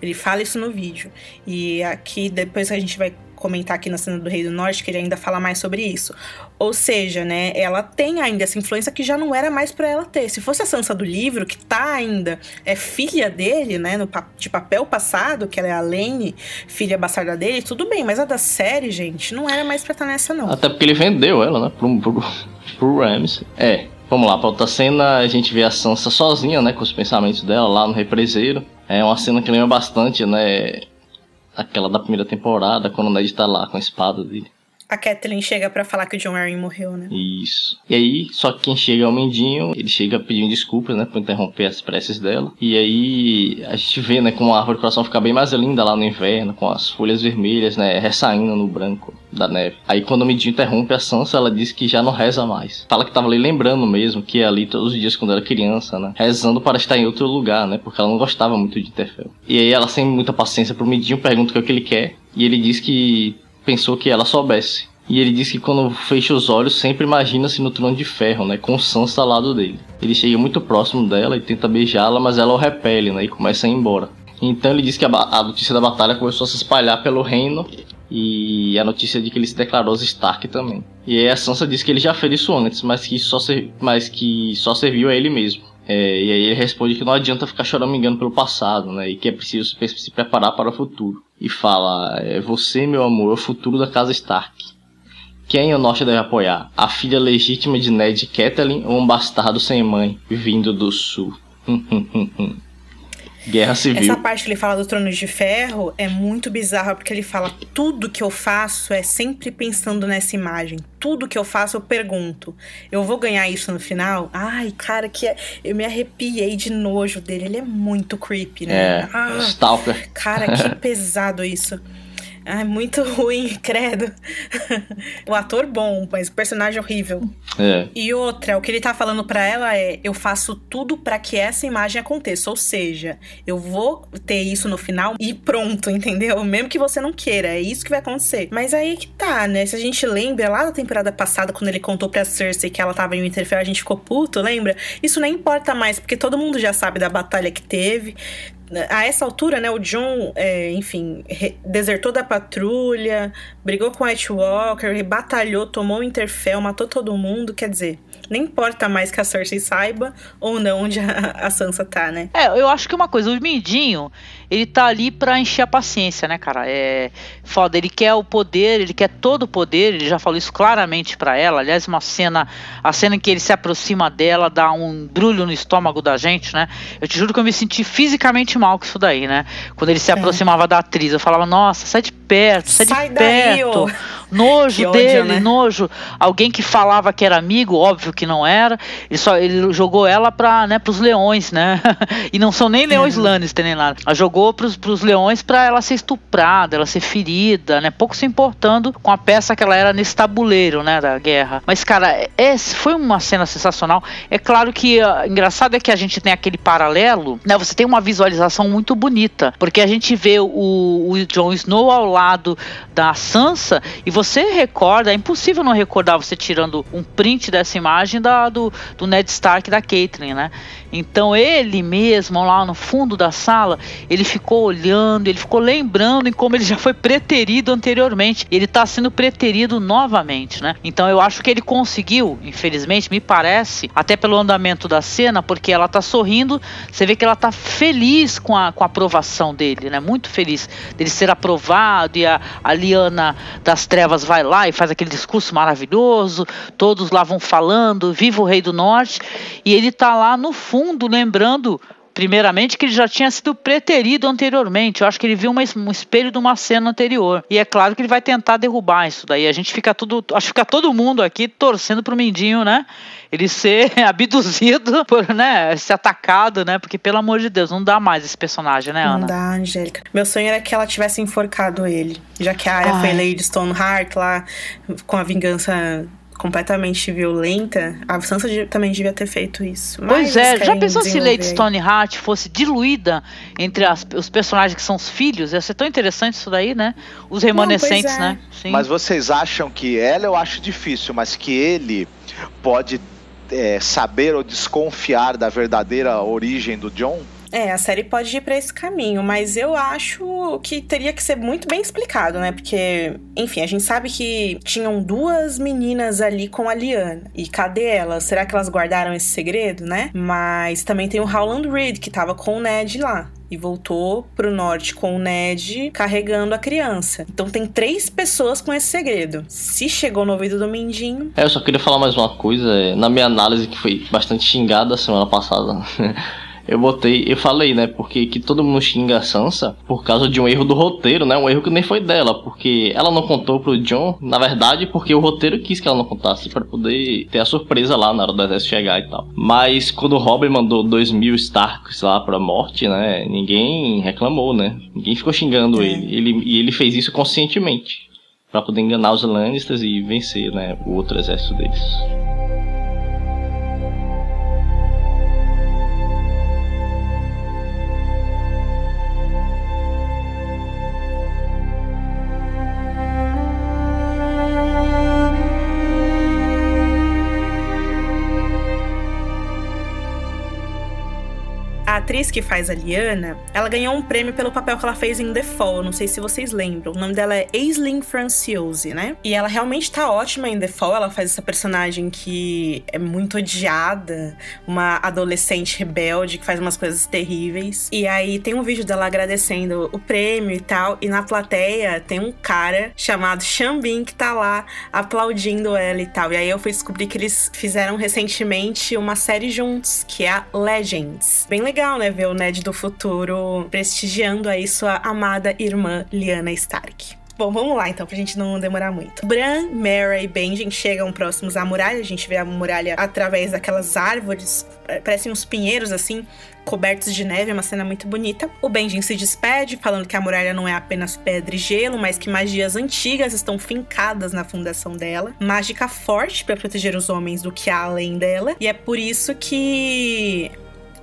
Ele fala isso no vídeo. E aqui, depois a gente vai comentar aqui na cena do Rei do Norte, que ele ainda fala mais sobre isso. Ou seja, né, ela tem ainda essa influência que já não era mais para ela ter. Se fosse a Sansa do livro, que tá ainda, é filha dele, né, no, de papel passado, que ela é a Lane, filha bastarda dele, tudo bem, mas a da série, gente, não era mais pra estar tá nessa, não. Até porque ele vendeu ela, né, pro, pro, pro Ramsay. É, Vamos lá, pra outra cena, a gente vê a Sansa sozinha, né, com os pensamentos dela lá no represeiro. É uma cena que lembra bastante, né, aquela da primeira temporada, quando o Ned tá lá com a espada dele. A Kathleen chega para falar que o John Arryn morreu, né? Isso. E aí, só que quem chega é o Mendinho, ele chega pedindo desculpas, né, por interromper as preces dela. E aí, a gente vê, né, como a árvore do coração fica bem mais linda lá no inverno, com as folhas vermelhas, né, ressaindo no branco da neve. Aí, quando o Mendinho interrompe a Sansa, ela diz que já não reza mais. Fala que tava ali lembrando mesmo, que é ali todos os dias quando era criança, né, rezando para estar em outro lugar, né, porque ela não gostava muito de Interfell. E aí, ela, sem muita paciência pro Mendinho, pergunta o que, é que ele quer. E ele diz que pensou que ela soubesse. E ele diz que quando fecha os olhos, sempre imagina-se no trono de ferro, né? Com Sansa ao lado dele. Ele chega muito próximo dela e tenta beijá-la, mas ela o repele, né? E começa a ir embora. Então ele diz que a, a, notícia da batalha começou a se espalhar pelo reino e a notícia de que ele se declarou aos Stark também. E aí a Sansa diz que ele já fez isso antes, mas que só, ser, mas que só serviu a ele mesmo. É, e aí ele responde que não adianta ficar choramingando pelo passado, né? E que é preciso se preparar para o futuro. E fala: é, Você, meu amor, é o futuro da casa Stark. Quem o norte deve apoiar? A filha legítima de Ned Catelyn ou um bastardo sem mãe vindo do sul? Guerra Civil. Essa parte que ele fala do Trono de Ferro é muito bizarra, porque ele fala: tudo que eu faço é sempre pensando nessa imagem. Tudo que eu faço eu pergunto: eu vou ganhar isso no final? Ai, cara, que é... eu me arrepiei de nojo dele. Ele é muito creepy, né? É, ah, Stalker. Cara, que pesado isso. É muito ruim, credo. o ator bom, mas o personagem horrível. É. E outra, o que ele tá falando para ela é: eu faço tudo para que essa imagem aconteça. Ou seja, eu vou ter isso no final e pronto, entendeu? Mesmo que você não queira, é isso que vai acontecer. Mas aí que tá, né? Se a gente lembra lá da temporada passada, quando ele contou pra Cersei que ela tava em Winterfell, a gente ficou puto, lembra? Isso nem importa mais, porque todo mundo já sabe da batalha que teve a essa altura, né, o John, é, enfim, desertou da patrulha, brigou com White Walker, batalhou, tomou o Interfell, matou todo mundo, quer dizer, nem importa mais que a Cersei saiba ou não onde a, a Sansa tá, né? É, eu acho que uma coisa, o Mindinho, ele tá ali pra encher a paciência, né, cara? É foda, ele quer o poder, ele quer todo o poder, ele já falou isso claramente para ela. Aliás, uma cena, a cena em que ele se aproxima dela dá um brulho no estômago da gente, né? Eu te juro que eu me senti fisicamente mal com isso daí, né? Quando ele se é. aproximava da atriz, eu falava, nossa, sai de perto, sai, sai de daí, perto. Nojo dele, né? nojo. Alguém que falava que era amigo, óbvio que não era. Ele só ele jogou ela para, né, pros leões, né? e não são nem leões é. Lannister nem nada. Ela jogou pros, pros leões para ela ser estuprada, ela ser ferida, né? Pouco se importando com a peça que ela era nesse tabuleiro, né, da guerra. Mas cara, esse foi uma cena sensacional. É claro que uh, engraçado é que a gente tem aquele paralelo, né? Você tem uma visualização muito bonita, porque a gente vê o, o Jon Snow ao lado da Sansa e você recorda, é impossível não recordar você tirando um print dessa imagem da, do, do Ned Stark da Caitlyn, né? Então ele mesmo, lá no fundo da sala, ele ficou olhando, ele ficou lembrando em como ele já foi preterido anteriormente. Ele está sendo preterido novamente, né? Então eu acho que ele conseguiu, infelizmente, me parece, até pelo andamento da cena, porque ela está sorrindo, você vê que ela está feliz com a, com a aprovação dele, né? Muito feliz dele ser aprovado e a, a Liana das Trevas vai lá e faz aquele discurso maravilhoso, todos lá vão falando, viva o Rei do Norte, e ele está lá no fundo lembrando primeiramente que ele já tinha sido preterido anteriormente. Eu acho que ele viu uma, um espelho de uma cena anterior. E é claro que ele vai tentar derrubar isso daí. A gente fica tudo, acho que fica todo mundo aqui torcendo pro Mindinho, né? Ele ser abduzido, por, né, ser atacado, né? Porque pelo amor de Deus, não dá mais esse personagem, né, Ana? Não dá, Angélica. Meu sonho era que ela tivesse enforcado ele, já que a área foi Lady Stoneheart lá com a vingança completamente violenta, a Sansa também devia ter feito isso. pois é, já pensou se Lady Stoneheart fosse diluída entre as, os personagens que são os filhos? Ia ser tão interessante isso daí, né? Os remanescentes, Não, é. né? Sim. Mas vocês acham que ela eu acho difícil, mas que ele pode é, saber ou desconfiar da verdadeira origem do John? É, a série pode ir pra esse caminho, mas eu acho que teria que ser muito bem explicado, né? Porque, enfim, a gente sabe que tinham duas meninas ali com a Liana. E cadê elas? Será que elas guardaram esse segredo, né? Mas também tem o Howland Reed, que tava com o Ned lá e voltou pro norte com o Ned carregando a criança. Então tem três pessoas com esse segredo. Se chegou no ouvido do Mindinho. É, eu só queria falar mais uma coisa. Na minha análise, que foi bastante xingada semana passada. Eu botei, eu falei, né, porque que todo mundo xinga a Sansa por causa de um erro do roteiro, né, um erro que nem foi dela, porque ela não contou pro John, na verdade, porque o roteiro quis que ela não contasse para poder ter a surpresa lá na hora do exército chegar e tal. Mas quando o Robin mandou dois mil Starks lá pra morte, né, ninguém reclamou, né, ninguém ficou xingando É. ele. ele, e ele fez isso conscientemente. Pra poder enganar os Lannisters e vencer, né, o outro exército deles. Atriz que faz a Liana, ela ganhou um prêmio pelo papel que ela fez em The Fall. Não sei se vocês lembram. O nome dela é Aislinn Franciose, né? E ela realmente tá ótima em The Fall. Ela faz essa personagem que é muito odiada, uma adolescente rebelde que faz umas coisas terríveis. E aí tem um vídeo dela agradecendo o prêmio e tal. E na plateia tem um cara chamado Xambin que tá lá aplaudindo ela e tal. E aí eu fui descobrir que eles fizeram recentemente uma série juntos, que é a Legends. Bem legal, né? Ver o Ned do futuro prestigiando aí sua amada irmã Lyanna Stark. Bom, vamos lá então, pra gente não demorar muito. Bran, Mera e Benjen chegam próximos à muralha. A gente vê a muralha através daquelas árvores, parecem uns pinheiros assim, cobertos de neve, é uma cena muito bonita. O Benjen se despede, falando que a muralha não é apenas pedra e gelo, mas que magias antigas estão fincadas na fundação dela. Mágica forte para proteger os homens do que há além dela. E é por isso que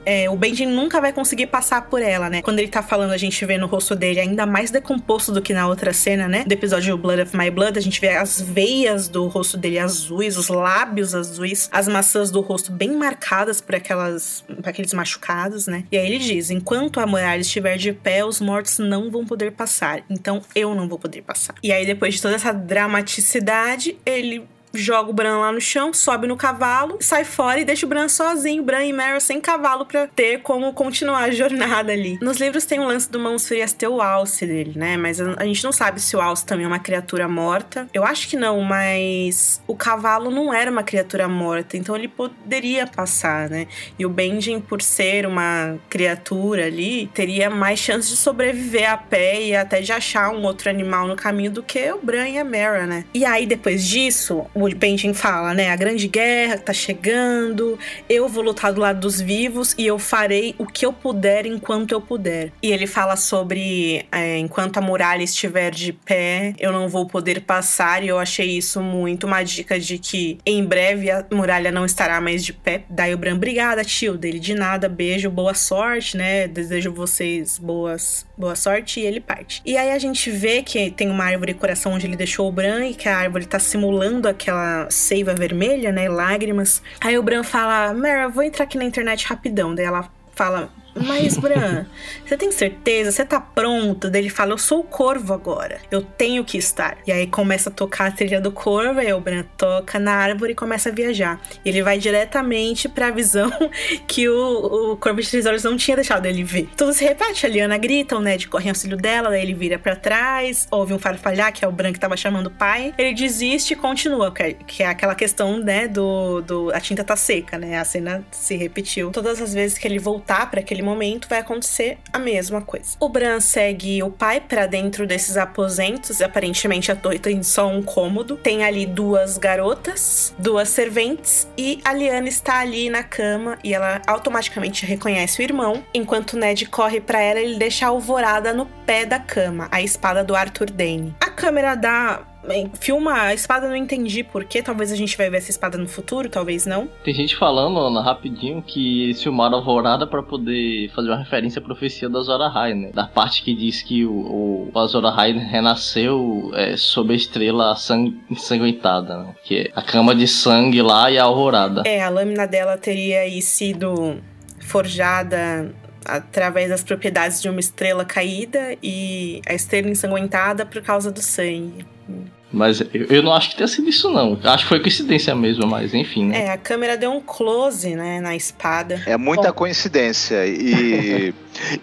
é, o Benjen nunca vai conseguir passar por ela, né? Quando ele tá falando, a gente vê no rosto dele ainda mais decomposto do que na outra cena, né? Do episódio Blood of My Blood, a gente vê as veias do rosto dele azuis, os lábios azuis, as maçãs do rosto bem marcadas por aquelas, por aqueles machucados, né? E aí ele diz: enquanto a muralha estiver de pé, os mortos não vão poder passar. Então eu não vou poder passar. E aí, depois de toda essa dramaticidade, ele joga o Bran lá no chão, sobe no cavalo, sai fora e deixa o Bran sozinho, Bran e Meryl sem cavalo pra ter como continuar a jornada ali. Nos livros tem o lance do Mãos Frias ter o alce dele, né? Mas a a gente não sabe se o alce também é uma criatura morta. Eu acho que não, mas o cavalo não era uma criatura morta, então ele poderia passar, né? E o Benjen, por ser uma criatura ali, teria mais chance de sobreviver a pé e até de achar um outro animal no caminho do que o Bran e a Mera, né? E aí, depois disso, o Benjen fala, né? A grande guerra tá chegando, eu vou lutar do lado dos vivos e eu farei o que eu puder enquanto eu puder. E ele fala sobre é, enquanto a muralha estiver de pé, eu não vou poder passar, e eu achei isso muito uma dica de que em breve a muralha não estará mais de pé. Daí o Bran, obrigada, tio, dele de nada, beijo, boa sorte, né? Desejo vocês boas, boa sorte, e ele parte. E aí a gente vê que tem uma árvore coração onde ele deixou o Bran e que a árvore tá simulando aquela seiva vermelha, né? Lágrimas. Aí o Bran fala: Mera, vou entrar aqui na internet rapidão. Daí ela fala. Mas, Bran, você tem certeza? Você tá pronto? Daí ele fala: Eu sou o corvo agora. Eu tenho que estar. E aí começa a tocar a trilha do corvo. Aí o Bran toca na árvore e começa a viajar. E ele vai diretamente pra visão que o, o corvo de três olhos não tinha deixado ele ver. Tudo se repete. A Liana grita, o Ned corre em auxílio dela. Daí ele vira pra trás. Ouve um farfalhar, que é o Bran que tava chamando o pai. Ele desiste e continua. Que é, que é aquela questão, né? Do, do. A tinta tá seca, né? A cena se repetiu. Todas as vezes que ele voltar pra aquele momento, vai acontecer a mesma coisa. O Bran segue o pai pra dentro desses aposentos. Aparentemente a torre tem só um cômodo. Tem ali duas garotas, duas serventes. E a Liana está ali na cama e ela automaticamente reconhece o irmão. Enquanto Ned corre pra ela, ele deixa a alvorada no pé da cama, a espada do Arthur Dane. A câmera dá filma a espada, não entendi porquê. Talvez a gente vai ver essa espada no futuro, talvez não. Tem gente falando, Ana, rapidinho, que eles filmaram a Alvorada pra poder fazer uma referência à profecia da Azor Ahai, né? Da parte que diz que o, o Azor Ahai renasceu é, sob a estrela sang ensanguentada, né? Que é a cama de sangue lá e a Alvorada. É, a lâmina dela teria aí sido forjada através das propriedades de uma estrela caída e a estrela ensanguentada por causa do sangue. Mm. Mas eu, eu não acho que tenha sido isso, não. Acho que foi coincidência mesmo, mas enfim, né? É, a câmera deu um close, né, na espada. É muita coincidência. E,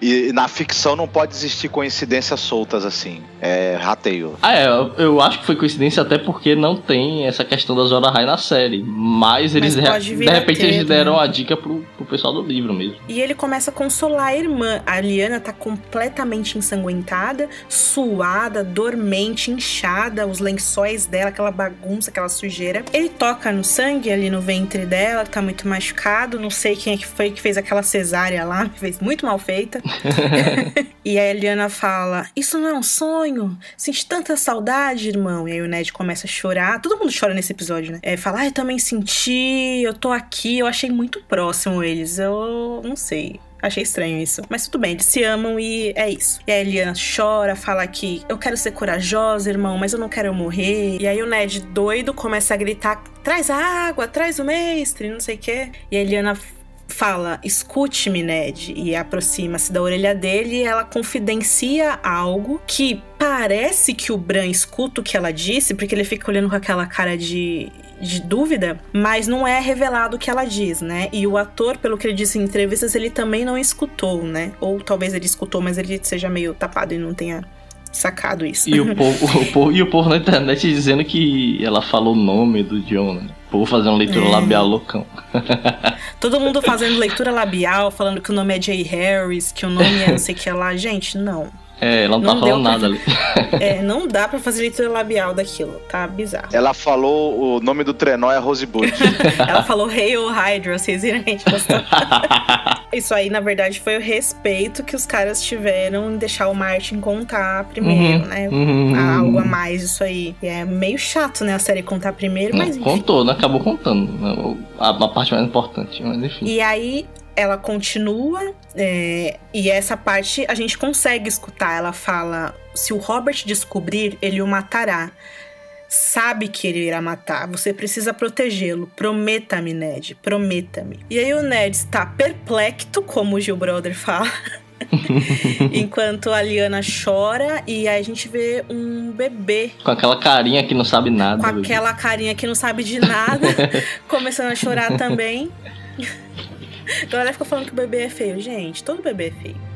e na ficção não pode existir coincidências soltas assim. É rateio. Ah, é, eu, eu acho que foi coincidência até porque não tem essa questão da Zora High na série. Mas eles, Mas de, pode vir de a repente, ter, eles deram né? a dica pro, pro pessoal do livro mesmo. E ele começa a consolar a irmã. A Liana tá completamente ensanguentada, suada, dormente, inchada, os lençóis dela, aquela bagunça, aquela sujeira. Ele toca no sangue ali no ventre dela, que tá muito machucado. Não sei quem é que foi que fez aquela cesárea lá, que fez muito mal feita. e a Liana fala: Isso não é um sonho? Senti tanta saudade, irmão. E aí o Ned começa a chorar. Todo mundo chora nesse episódio, né? É, fala: Ah, eu também senti, eu tô aqui. Eu achei muito próximo eles. Eu não sei. Achei estranho isso. Mas tudo bem, eles se amam e é isso. E a Eliana chora, fala que eu quero ser corajosa, irmão, mas eu não quero morrer. E aí o Ned, doido, começa a gritar: traz água, traz o mestre, não sei o quê. E a Eliana fala: escute-me, Ned. E aproxima-se da orelha dele e ela confidencia algo que parece que o Bran escuta o que ela disse, porque ele fica olhando com aquela cara de, de dúvida, mas não é revelado o que ela diz, né? E o ator, pelo que ele disse em entrevistas, ele também não escutou, né? Ou talvez ele escutou, mas ele seja meio tapado e não tenha sacado isso. E o povo, o povo, e o povo na internet dizendo que ela falou o nome do John, né? O povo fazendo leitura É. labial loucão. Todo mundo fazendo leitura labial, falando que o nome é Jay Harris, que o nome é não sei o que lá. Gente, não. É, ela não, Não tá falando pra- nada ali. É, não dá pra fazer leitura labial daquilo, tá bizarro. Ela falou o nome do trenó é Rosebud. Ela falou Hail Hydra, vocês viram, gente? Gostou? Isso aí, na verdade, foi o respeito que os caras tiveram em deixar o Martin contar primeiro, Uhum, né? uhum, Há algo a mais isso aí. E é meio chato, né, a série contar primeiro, mas enfim. Contou, né? Acabou contando. né? A, a parte mais importante, mas enfim. E aí ela continua, é, e essa parte a gente consegue escutar. Ela fala: se o Robert descobrir, ele o matará. Sabe que ele irá matar. Você precisa protegê-lo. Prometa-me, Ned. Prometa-me. E aí o Ned está perplexo, como o Gil Brother fala. Enquanto a Liana chora e aí a gente vê um bebê Com aquela carinha que não sabe nada. com bebê. aquela carinha que não sabe de nada, começando a chorar também. A galera fica falando que o bebê é feio. Gente, todo bebê é feio.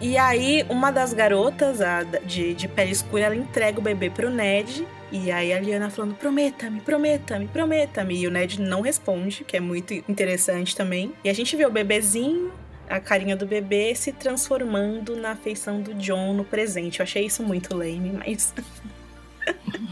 E aí, uma das garotas, a de, de pele escura, ela entrega o bebê pro Ned. E aí a Liana falando, prometa-me, prometa-me, prometa-me. E o Ned não responde, que é muito interessante também. E a gente vê o bebezinho, a carinha do bebê, se transformando na feição do John no presente. Eu achei isso muito lame, mas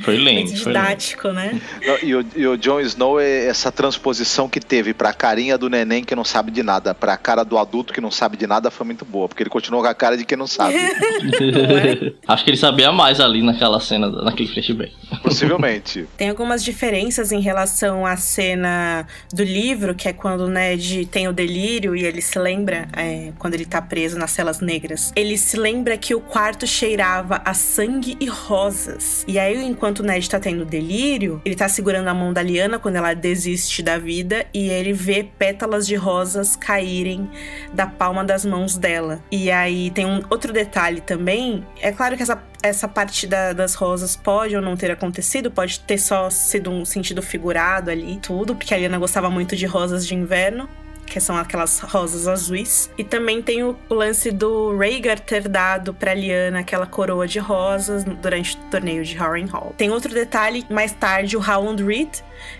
Foi lento, foi lento. didático, né? e, o, e o Jon Snow é essa transposição que teve pra carinha do neném que não sabe de nada, pra cara do adulto que não sabe de nada foi muito boa, porque ele continuou com a cara de quem não sabe. é? Acho que ele sabia mais ali naquela cena, naquele flashback. Possivelmente. Tem algumas diferenças em relação à cena do livro, que é quando o Ned tem o delírio e ele se lembra, é, quando ele tá preso nas celas negras. Ele se lembra que o quarto cheirava a sangue e rosas. E aí, enquanto o Ned tá tendo delírio, ele tá segurando a mão da Liana quando ela desiste da vida e ele vê pétalas de rosas caírem da palma das mãos dela. E aí tem um outro detalhe também. É claro que essa, essa parte da- das rosas pode ou não ter acontecido, pode ter só sido um sentido figurado ali, tudo, porque a Liana gostava muito de rosas de inverno. Que são aquelas rosas azuis. E também tem o, lance do Rhaegar ter dado pra Liana aquela coroa de rosas durante o torneio de Harrenhal. Tem outro detalhe, mais tarde o Howland Reed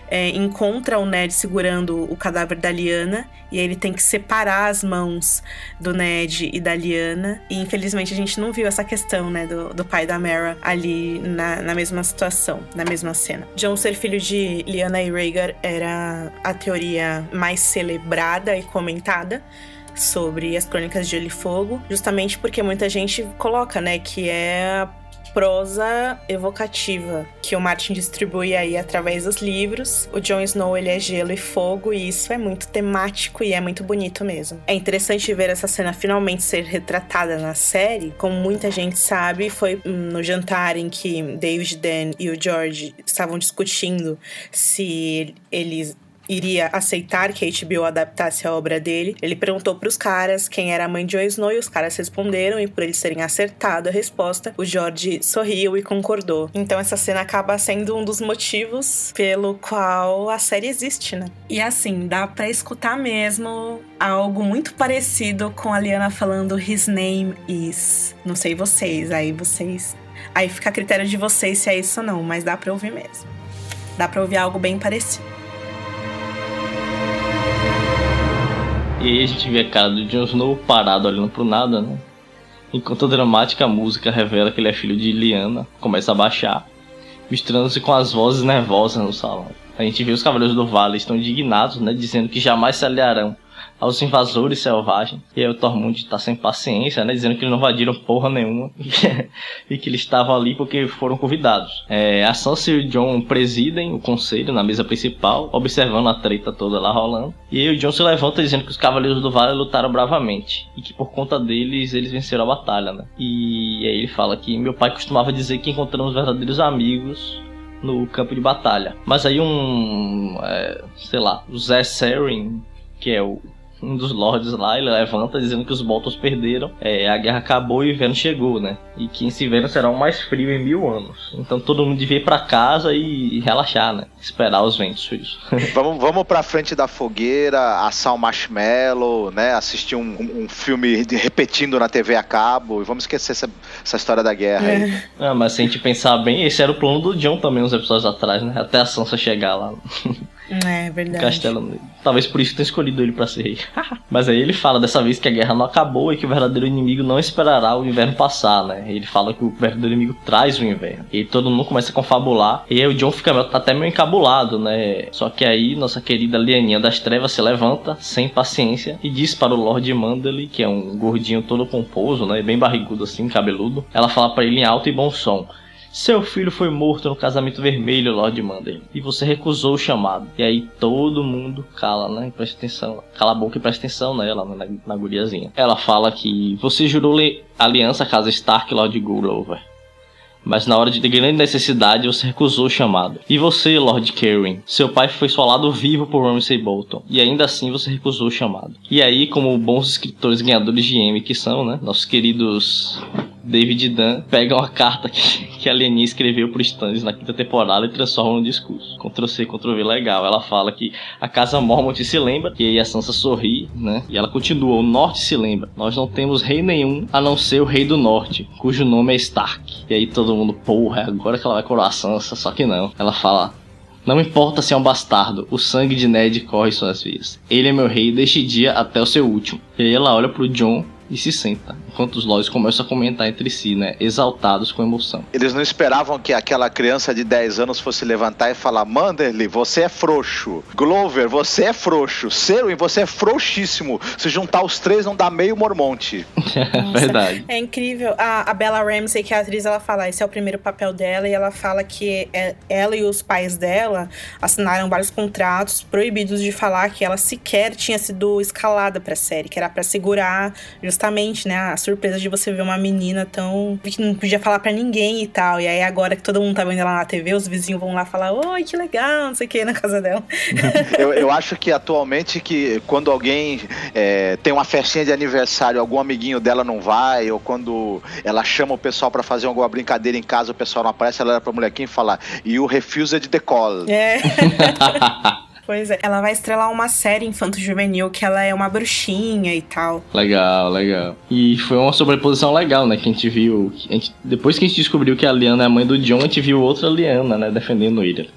é, encontra o Ned segurando o cadáver da Liana e ele tem que separar as mãos do Ned e da Liana. E infelizmente a gente não viu essa questão, né, do, do pai da Mara ali na, na mesma situação, na mesma cena. Jon ser filho de Liana e Rhaegar era a teoria mais celebrada e comentada sobre as crônicas de Gelo e Fogo, justamente porque muita gente coloca, né, que é a prosa evocativa que o Martin distribui aí através dos livros. O Jon Snow ele é gelo e fogo e isso é muito temático e é muito bonito mesmo. É interessante ver essa cena finalmente ser retratada na série. Como muita gente sabe, foi no jantar em que David, Dan e o George estavam discutindo se eles iria aceitar que a HBO adaptasse a obra dele, ele perguntou para os caras quem era a mãe de Jon Snow e os caras responderam e por eles terem acertado a resposta, o George sorriu e concordou. Então essa cena acaba sendo um dos motivos pelo qual a série existe, né? E assim, dá para escutar mesmo algo muito parecido com a Liana falando his name is. Não sei vocês, aí vocês Aí fica a critério de vocês se é isso ou não, mas dá pra ouvir mesmo. Dá pra ouvir algo bem parecido. E aí a gente vê a cara do Jon Snow parado olhando pro nada, né? Enquanto a dramática música revela que ele é filho de Lyanna, começa a baixar, misturando-se com as vozes nervosas no salão. A gente vê os Cavaleiros do Vale estão indignados, né? Dizendo que jamais se aliarão aos invasores selvagens. E aí o Tormund tá sem paciência, né? Dizendo que eles não invadiram porra nenhuma. e que eles estavam ali porque foram convidados. É, a Sansa e o John presidem o conselho na mesa principal, observando a treta toda lá rolando. E aí o John se levanta dizendo que os Cavaleiros do Vale lutaram bravamente. E que por conta deles, eles venceram a batalha, né? E aí ele fala que meu pai costumava dizer que encontramos verdadeiros amigos no campo de batalha. Mas aí um, é, sei lá, o Zé Seren, que é o um dos lords lá, ele levanta dizendo que os Boltons perderam, é, a guerra acabou e o inverno chegou, né? E que esse inverno será o mais frio em mil anos. Então todo mundo devia ir pra casa e, relaxar, né? Esperar os ventos frios. vamos, vamos pra frente da fogueira, assar um marshmallow, né? Assistir um, um, um filme repetindo na TV a cabo e vamos esquecer essa, essa história da guerra é. aí. Ah, mas se a gente pensar bem, esse era o plano do John também uns episódios atrás, né? Até a Sansa chegar lá. É verdade. Castelo. Talvez por isso tenha escolhido ele para ser rei. Mas aí ele fala dessa vez que a guerra não acabou e que o verdadeiro inimigo não esperará o inverno passar, né? Ele fala que o verdadeiro inimigo traz o inverno. E todo mundo começa a confabular. E aí o John fica até meio encabulado, né? Só que aí nossa querida Lianinha das Trevas se levanta, sem paciência, e diz para o Lord Mandely, que é um gordinho todo pomposo, né? Bem barrigudo assim, cabeludo. Ela fala para ele em alto e bom som. Seu filho foi morto no casamento vermelho, Lord Mandel, e você recusou o chamado. E aí todo mundo cala, né? Presta atenção. Cala a boca e presta atenção nela, na, na guriazinha. Ela fala que você jurou aliança à casa Stark, Lord Gulover. Mas na hora de grande necessidade você recusou o chamado. E você, Lord Karen, seu pai foi solado vivo por Ramsay Bolton, e ainda assim você recusou o chamado. E aí, como bons escritores ganhadores de M que são, né? Nossos queridos David Dan pegam a carta que, que a Lenin escreveu pro Stannis na quinta temporada e transformam no discurso. Ctrl C, Ctrl V, legal. Ela fala que a casa Mormont se lembra, e aí a Sansa sorri, né? E ela continua, o Norte se lembra. Nós não temos rei nenhum a não ser o Rei do Norte, cujo nome é Stark. E aí todo mundo, porra, é agora que ela vai coroar a Sansa, só que não. Ela fala, não importa se é um bastardo, o sangue de Ned corre suas veias. Ele é meu rei deste dia até o seu último. E aí ela olha pro John e se senta, enquanto os lords começam a comentar entre si, né, exaltados com emoção. Eles não esperavam que aquela criança de 10 anos fosse levantar e falar: Manderly, você é frouxo. Glover, você é frouxo. Serwin, você é frouxíssimo. Se juntar os três, não dá meio Mormonte. Verdade. É incrível. A, a Bella Ramsey, que é a atriz, ela fala: esse é o primeiro papel dela, e ela fala que é, ela e os pais dela assinaram vários contratos proibidos de falar que ela sequer tinha sido escalada pra série, que era para segurar justamente, né, a surpresa de você ver uma menina tão. que não podia falar para ninguém e tal. E aí agora que todo mundo tá vendo ela na TV, os vizinhos vão lá falar, oi, que legal, não sei o que, na casa dela. eu, eu acho que atualmente que quando alguém é, tem uma festinha de aniversário, algum amiguinho dela não vai, ou quando ela chama o pessoal para fazer alguma brincadeira em casa, o pessoal não aparece, ela era pra molequinho falar, e o refused the call. É. Pois é. Ela vai estrelar uma série infanto-juvenil que ela é uma bruxinha e tal. Legal, legal. E foi uma sobreposição legal, né? Que a gente viu. A gente, depois que a gente descobriu que a Liana é a mãe do John, a gente viu outra Liana, né? Defendendo ele.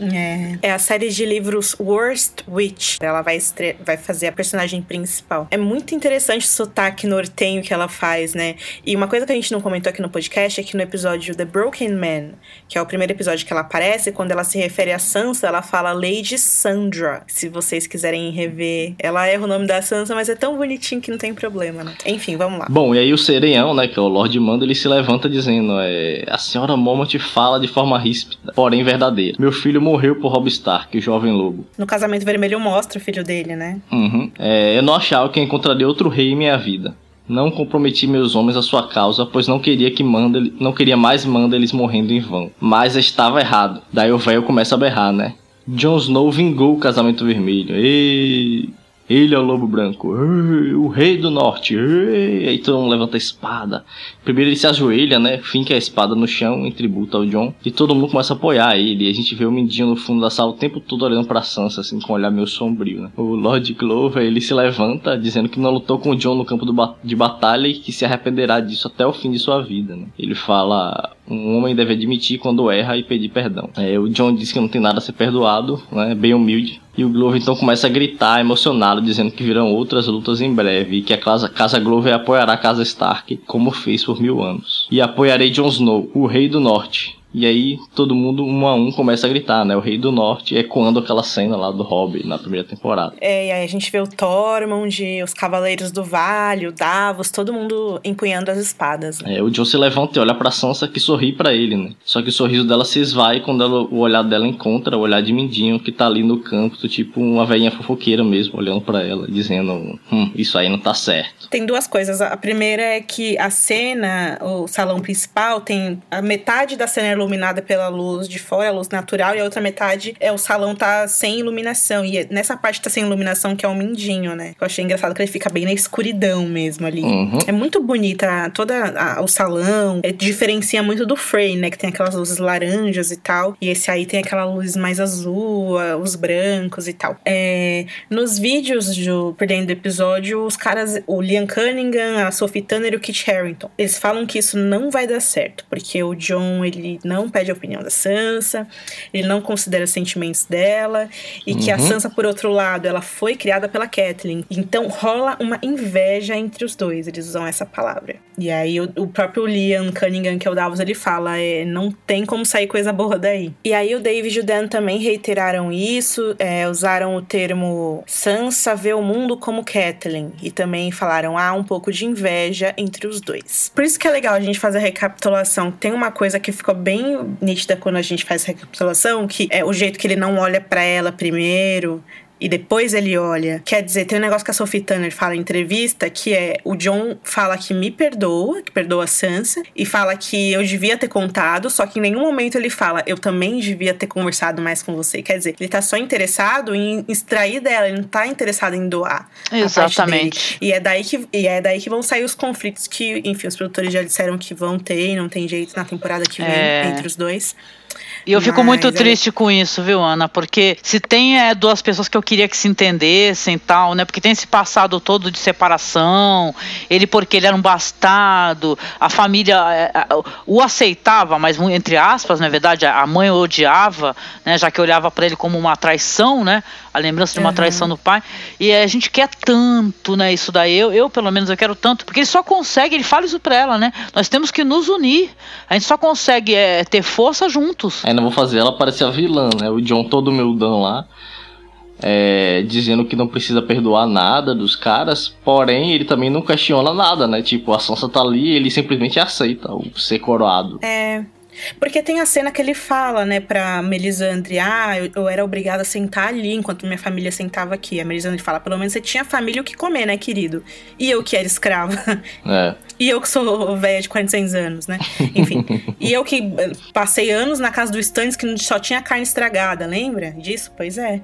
É. é a série de livros Worst Witch. Ela vai, estre... vai fazer a personagem principal. É muito interessante o sotaque nortenho que ela faz, né? E uma coisa que a gente não comentou aqui no podcast é que no episódio The Broken Man, que é o primeiro episódio que ela aparece, quando ela se refere a Sansa, ela fala Lady Sandra. Se vocês quiserem rever, ela erra o nome da Sansa, mas é tão bonitinho que não tem problema, né? Enfim, vamos lá. Bom, e aí o Sereião, né, que é o Lord Mando, ele se levanta dizendo: é, A senhora Momot fala de forma ríspida, porém verdadeira. Meu filho morreu por Robb Stark, o jovem lobo. No Casamento Vermelho mostra o filho dele, né? Uhum. É, eu não achava que encontraria outro rei em minha vida. Não comprometi meus homens à sua causa, pois não queria que manda, não queria mais manda eles morrendo em vão. Mas estava errado. Daí o velho começa a berrar, né? Jon Snow vingou o casamento vermelho. E ele é o lobo branco, o rei do norte. Aí todo mundo levanta a espada. Primeiro ele se ajoelha, né? Finca a espada no chão em tributo ao John. E todo mundo começa a apoiar ele. E a gente vê o Mindinho no fundo da sala o tempo todo olhando pra Sansa, assim, com um olhar meio sombrio, né? O Lord Clover, ele se levanta, dizendo que não lutou com o John no campo ba de batalha e que se arrependerá disso até o fim de sua vida, né? Ele fala: um homem deve admitir quando erra e pedir perdão. É, o John diz que não tem nada a ser perdoado, né? Bem humilde. E o Glover então começa a gritar, emocionado, dizendo que virão outras lutas em breve e que a casa, casa Glover apoiará a casa Stark, como fez por mil anos. E apoiarei Jon Snow, o Rei do Norte, e aí todo mundo, um a um, começa a gritar, né? O Rei do Norte ecoando aquela cena lá do Hobby na primeira temporada. É, e aí a gente vê o Tormund, os Cavaleiros do Vale, o Davos, todo mundo empunhando as espadas. Né? É, o Jon se levanta e olha pra Sansa que sorri para ele, né? Só que o sorriso dela se esvai quando ela, o olhar dela encontra o olhar de Mindinho que tá ali no canto, tipo uma velhinha fofoqueira mesmo, olhando para ela, dizendo: Hum, isso aí não tá certo. Tem duas coisas. A primeira é que a cena, o salão principal, tem a metade da cena é iluminada pela luz de fora, a luz natural, e a outra metade é o salão tá sem iluminação. E nessa parte tá sem iluminação que é o mindinho, né? Eu achei engraçado que ele fica bem na escuridão mesmo ali. Uhum. É muito bonita toda o salão. É, diferencia muito do Frey, né? Que tem aquelas luzes laranjas e tal. E esse aí tem aquela luz mais azul, os brancos e tal. É, nos vídeos do perdendo do episódio, os caras, o Liam Cunningham, a Sophie Turner e o Kit Harington, eles falam que isso não vai dar certo, porque o John, ele não não pede a opinião da Sansa, ele não considera os sentimentos dela, e uhum. que a uhum. Sansa, por outro lado, ela foi criada pela Catelyn. Então rola uma inveja entre os dois, eles usam essa palavra. E aí o, o próprio Liam Cunningham, que é o Davos, ele fala: é, não tem como sair coisa boa daí. E aí o David e o Dan também reiteraram isso, é, usaram o termo Sansa vê o mundo como Catelyn, e também falaram: há um pouco de inveja entre os dois. Por isso que é legal a gente fazer a recapitulação. Tem uma coisa que ficou bem nítida quando a gente faz recapitulação, que é o jeito que ele não olha para ela primeiro, e depois ele olha. Quer dizer, tem um negócio que a Sophie Turner fala em entrevista que é o John fala que me perdoa, que perdoa a Sansa, e fala que eu devia ter contado, só que em nenhum momento ele fala eu também devia ter conversado mais com você. Quer dizer, ele tá só interessado em extrair dela, ele não tá interessado em doar. Exatamente. E é daí que e é daí que vão sair os conflitos que, enfim, os produtores já disseram que vão ter e não tem jeito na temporada que vem é... entre os dois. E eu fico Mas muito triste com isso, viu, Ana? Porque se tem é, duas pessoas que eu queria que se entendessem e tal, né? Porque tem esse passado todo de separação, ele porque ele era um bastardo, a família é, o aceitava, mas entre aspas, na verdade, a mãe o odiava, né? Já que olhava para ele como uma traição, né? A lembrança de uma uhum. traição do pai. E a gente quer tanto, né? Isso daí, eu, eu pelo menos eu quero tanto, porque ele só consegue, ele fala isso pra ela, né? Nós temos que nos unir. A gente só consegue é, ter força juntos. É, ainda vou fazer ela parecer a vilã, né? O John todo humildão lá. É, dizendo que não precisa perdoar nada dos caras, porém ele também não questiona nada, né? Tipo, a Sansa tá ali ele simplesmente aceita o ser coroado. É, porque tem a cena que ele fala, né, pra Melisandre, ah, eu, eu, era obrigada a sentar ali enquanto minha família sentava aqui. A Melisandre fala, pelo menos você tinha família o que comer, né, querido? E eu que era escrava. É. E eu que sou velha de 400 anos, né? Enfim. e eu que passei anos na casa do Stannis que só tinha carne estragada, lembra disso? Pois é.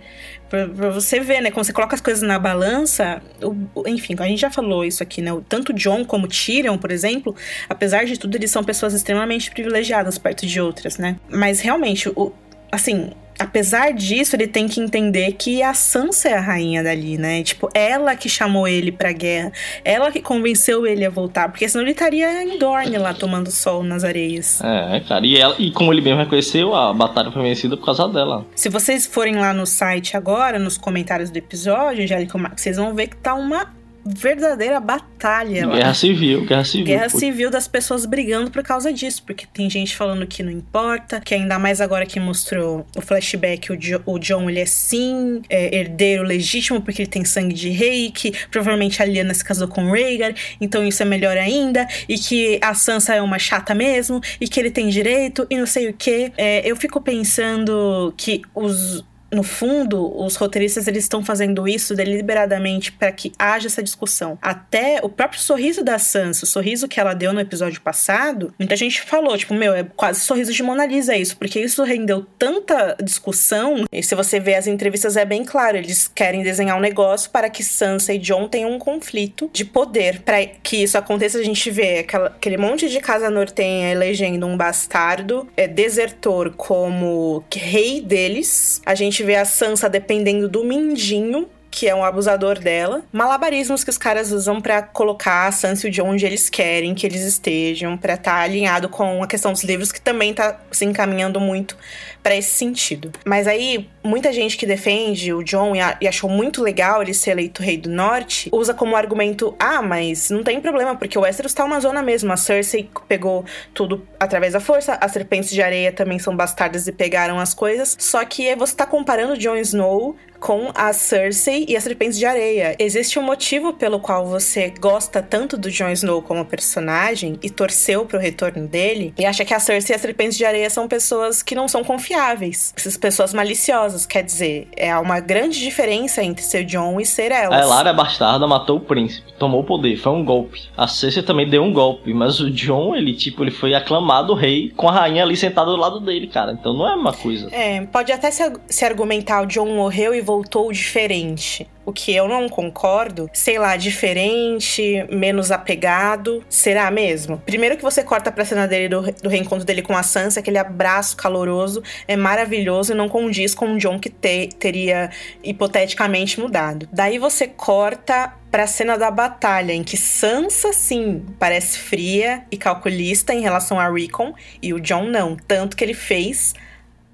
Pra, pra, você ver, né? Quando você coloca as coisas na balança, o, enfim, a gente já falou isso aqui, né? Tanto John como Tyrion, por exemplo, apesar de tudo, eles são pessoas extremamente privilegiadas perto de outras, né? Mas realmente, o, assim, apesar disso, ele tem que entender que a Sansa é a rainha dali, né? Tipo, ela que chamou ele pra guerra, ela que convenceu ele a voltar, porque senão ele estaria em Dorne lá tomando sol nas areias. É, cara, e, ela, e como ele mesmo reconheceu, a batalha foi vencida por causa dela. Se vocês forem lá no site agora, nos comentários do episódio, Angélica, vocês vão ver que tá uma verdadeira batalha. Guerra lá. civil, guerra civil. Guerra civil das pessoas brigando por causa disso, porque tem gente falando que não importa, que ainda mais agora que mostrou o flashback, o, jo, o John ele é sim é, herdeiro legítimo porque ele tem sangue de rei, que provavelmente a Lyanna se casou com Rhaegar, então isso é melhor ainda, e que a Sansa é uma chata mesmo, e que ele tem direito, e não sei o que. É, eu fico pensando que os no fundo, os roteiristas eles estão fazendo isso deliberadamente para que haja essa discussão. Até o próprio sorriso da Sansa, o sorriso que ela deu no episódio passado, muita gente falou, tipo, meu, é quase sorriso de Mona Lisa isso, porque isso rendeu tanta discussão. E se você vê as entrevistas é bem claro, eles querem desenhar um negócio para que Sansa e Jon tenham um conflito de poder. Para que isso aconteça, a gente vê aquela, aquele monte de casa nortenha elegendo um bastardo, é desertor como rei deles. A gente vê a Sansa dependendo do Mindinho que é um abusador dela. Malabarismos que os caras usam para colocar a Sansa de onde eles querem que eles estejam, para estar tá alinhado com a questão dos livros, que também tá se encaminhando muito para esse sentido. Mas aí, muita gente que defende o John e achou muito legal ele ser eleito rei do norte, usa como argumento: ah, mas não tem problema, porque o Westeros tá uma zona mesmo. A Cersei pegou tudo através da força, as serpentes de areia também são bastardas e pegaram as coisas. Só que você tá comparando Jon Snow com a Cersei e as Serpentes de Areia. Existe um motivo pelo qual você gosta tanto do Jon Snow como personagem e torceu pro retorno dele e acha que a Cersei e as Serpentes de Areia são pessoas que não são confiáveis. Essas pessoas maliciosas, quer dizer, é uma grande diferença entre ser Jon e ser elas. A Lara bastarda matou o príncipe, tomou o poder, foi um golpe. A Cersei também deu um golpe, mas o Jon, ele tipo, ele foi aclamado rei com a rainha ali sentada do lado dele, cara. Então não é uma coisa. É, pode até se, se argumentar o Jon morreu e voltou diferente. O que eu não concordo, sei lá, diferente, menos apegado. Será mesmo? Primeiro que você corta pra cena dele do, do reencontro dele com a Sansa, aquele abraço caloroso é maravilhoso e não condiz com o John que te, teria hipoteticamente mudado. Daí você corta para a cena da batalha, em que Sansa, sim, parece fria e calculista em relação a Rickon, e o John não. Tanto que ele fez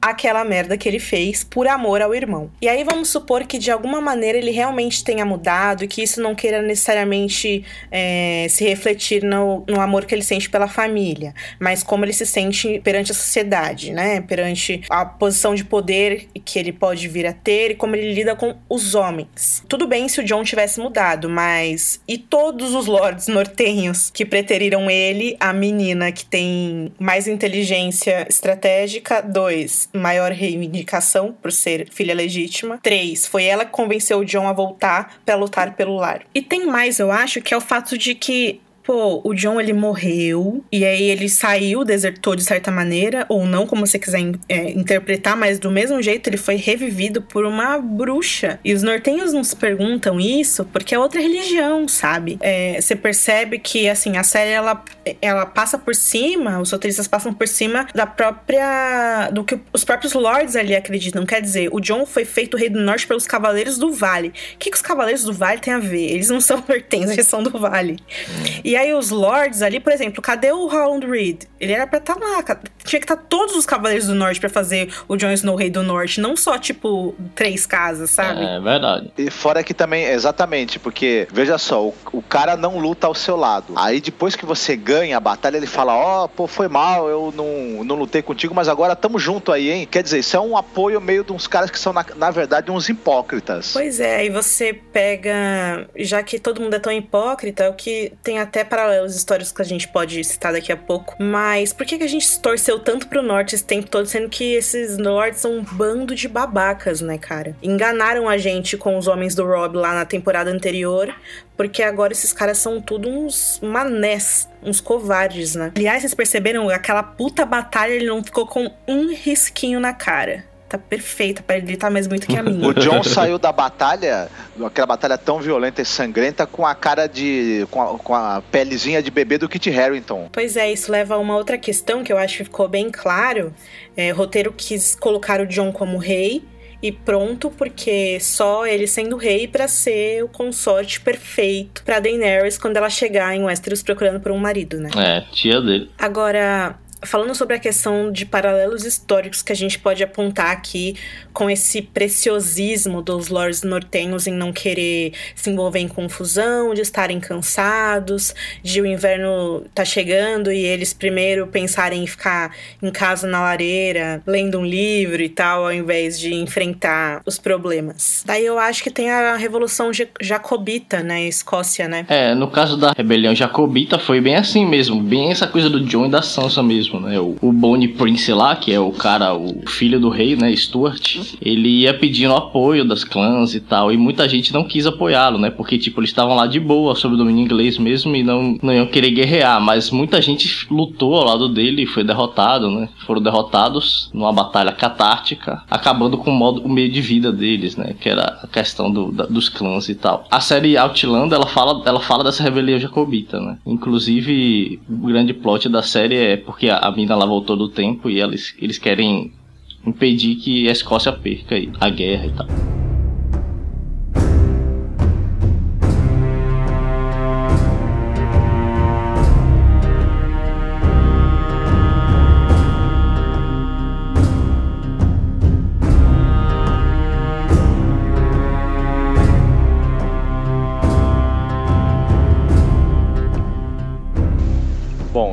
aquela merda que ele fez por amor ao irmão. E aí vamos supor que de alguma maneira ele realmente tenha mudado e que isso não queira necessariamente é, se refletir no, no amor que ele sente pela família, mas como ele se sente perante a sociedade, né? Perante a posição de poder que ele pode vir a ter e como ele lida com os homens. Tudo bem se o John tivesse mudado, mas e todos os lords nortenhos que preteriram ele, a menina que tem mais inteligência estratégica, dois, maior reivindicação por ser filha legítima. Três, foi ela que convenceu o John a voltar para lutar pelo lar. E tem mais, eu acho, que é o fato de que pô, o John ele morreu e aí ele saiu, desertou de certa maneira, ou não, como você quiser é, interpretar, mas do mesmo jeito ele foi revivido por uma bruxa. E os nortenhos nos perguntam isso porque é outra religião, sabe? É, você percebe que, assim, a série ela, ela passa por cima, os roteiristas passam por cima da própria. do que os próprios lords ali acreditam. Quer dizer, o John foi feito rei do norte pelos cavaleiros do vale. O que, que os cavaleiros do vale têm a ver? Eles não são nortenhos, eles são do vale. E e aí os lords ali, por exemplo, cadê o Roland Reed? Ele era pra estar tá lá. Tinha que estar tá todos os Cavaleiros do Norte para fazer o Jon Snow Rei do Norte, não só, tipo, três casas, sabe? É, verdade. E fora que também, exatamente, porque, veja só, o, o cara não luta ao seu lado. Aí depois que você ganha a batalha, ele fala: Ó, oh, pô, foi mal, eu não, não lutei contigo, mas agora tamo junto aí, hein? Quer dizer, isso é um apoio meio de uns caras que são, na, na verdade, uns hipócritas. Pois é, aí você pega. Já que todo mundo é tão hipócrita, o que tem até paralelos históricos que a gente pode citar daqui a pouco. Mas por que, que a gente torceu tanto pro norte esse tempo todo, sendo que esses lords são um bando de babacas, né, cara? Enganaram a gente com os homens do Rob lá na temporada anterior, porque agora esses caras são tudo uns manés, uns covardes, né? Aliás, vocês perceberam? Aquela puta batalha ele não ficou com um risquinho na cara tá perfeita para ele tá mais muito que a minha. o John saiu da batalha, aquela batalha tão violenta e sangrenta, com a cara de. com a, com a pelezinha de bebê do Kit Harington. Pois é, isso leva a uma outra questão que eu acho que ficou bem claro. É, o roteiro quis colocar o John como rei. E pronto, porque só ele sendo rei para ser o consorte perfeito para Daenerys quando ela chegar em Westeros procurando por um marido, né? É, tia dele. Agora, falando sobre a questão de paralelos históricos que a gente pode apontar aqui com esse preciosismo dos lords nortenhos em não querer se envolver em confusão, de estarem cansados, de o inverno tá chegando e eles primeiro pensarem em ficar em casa na lareira, lendo um livro e tal, ao invés de enfrentar os problemas. Daí eu acho que tem a Revolução Jacobita, né, Escócia, né? É, no caso da rebelião jacobita foi bem assim mesmo, bem essa coisa do John e da Sansa mesmo mesmo, né? O, o Prince lá, que é o cara, o filho do rei, né? Stuart, ele ia pedindo apoio das clãs e tal, e muita gente não quis apoiá-lo, né? Porque, tipo, eles estavam lá de boa, sob o domínio inglês mesmo, e não, não iam querer guerrear, mas muita gente lutou ao lado dele e foi derrotado, né? Foram derrotados numa batalha catártica, acabando com o, modo, o meio de vida deles, né? Que era a questão do, da, dos clãs e tal. A série Outland, ela fala, ela fala dessa rebelião jacobita, né? Inclusive, o grande plot da série é porque a, a mina lá voltou do tempo e eles, eles querem impedir que a Escócia perca a guerra e tal.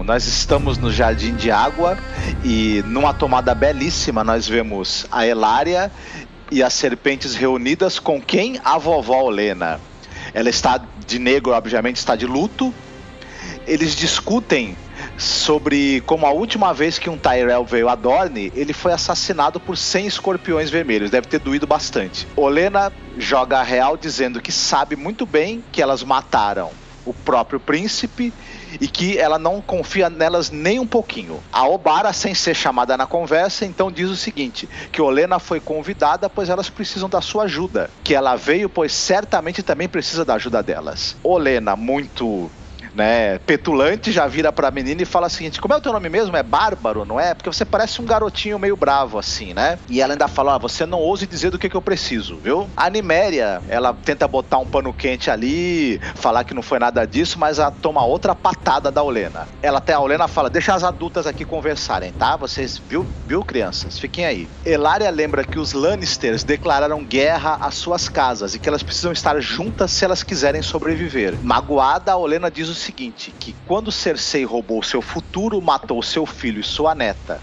Nós estamos no Jardim de Água e numa tomada belíssima nós vemos a Elária e as serpentes reunidas com quem? A vovó Olena. Ela está de negro, obviamente está de luto. Eles discutem sobre como a última vez que um Tyrell veio a Dorne, ele foi assassinado por 100 escorpiões vermelhos. Deve ter doído bastante. Olena joga a real dizendo que sabe muito bem que elas mataram o próprio príncipe e que ela não confia nelas nem um pouquinho. A Obara, sem ser chamada na conversa, então diz o seguinte: que Olena foi convidada, pois elas precisam da sua ajuda. Que ela veio, pois certamente também precisa da ajuda delas. Olena, muito né, petulante, já vira pra menina e fala o seguinte: como é o teu nome mesmo? É Bárbaro, não é? Porque você parece um garotinho meio bravo, assim, né? E ela ainda fala: ó, você não ouse dizer do que, que eu preciso, viu? A Niméria, ela tenta botar um pano quente ali, falar que não foi nada disso, mas ela toma outra patada da Olena. Ela até a Olena fala: deixa as adultas aqui conversarem, tá? Vocês, viu, viu, crianças? Fiquem aí. Elária lembra que os Lannisters declararam guerra às suas casas e que elas precisam estar juntas se elas quiserem sobreviver. Magoada, a Olena diz o seguinte: que quando Cersei roubou seu futuro, matou seu filho e sua neta.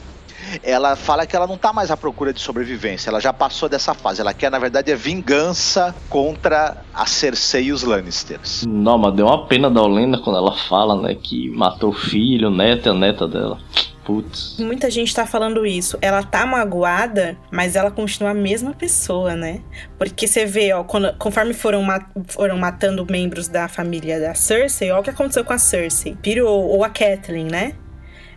Ela fala que ela não tá mais à procura de sobrevivência, ela já passou dessa fase. Ela quer, na verdade, é vingança contra a Cersei e os Lannisters. Não, mas deu uma pena da Olena quando ela fala, né, que matou o filho, o neto e a neta dela. Putz. Muita gente tá falando isso. Ela tá magoada, mas ela continua a mesma pessoa, né? Porque você vê, ó, quando- conforme foram, ma- foram matando membros da família da Cersei, ó o que aconteceu com a Cersei. Pirou, ou a Catelyn, né?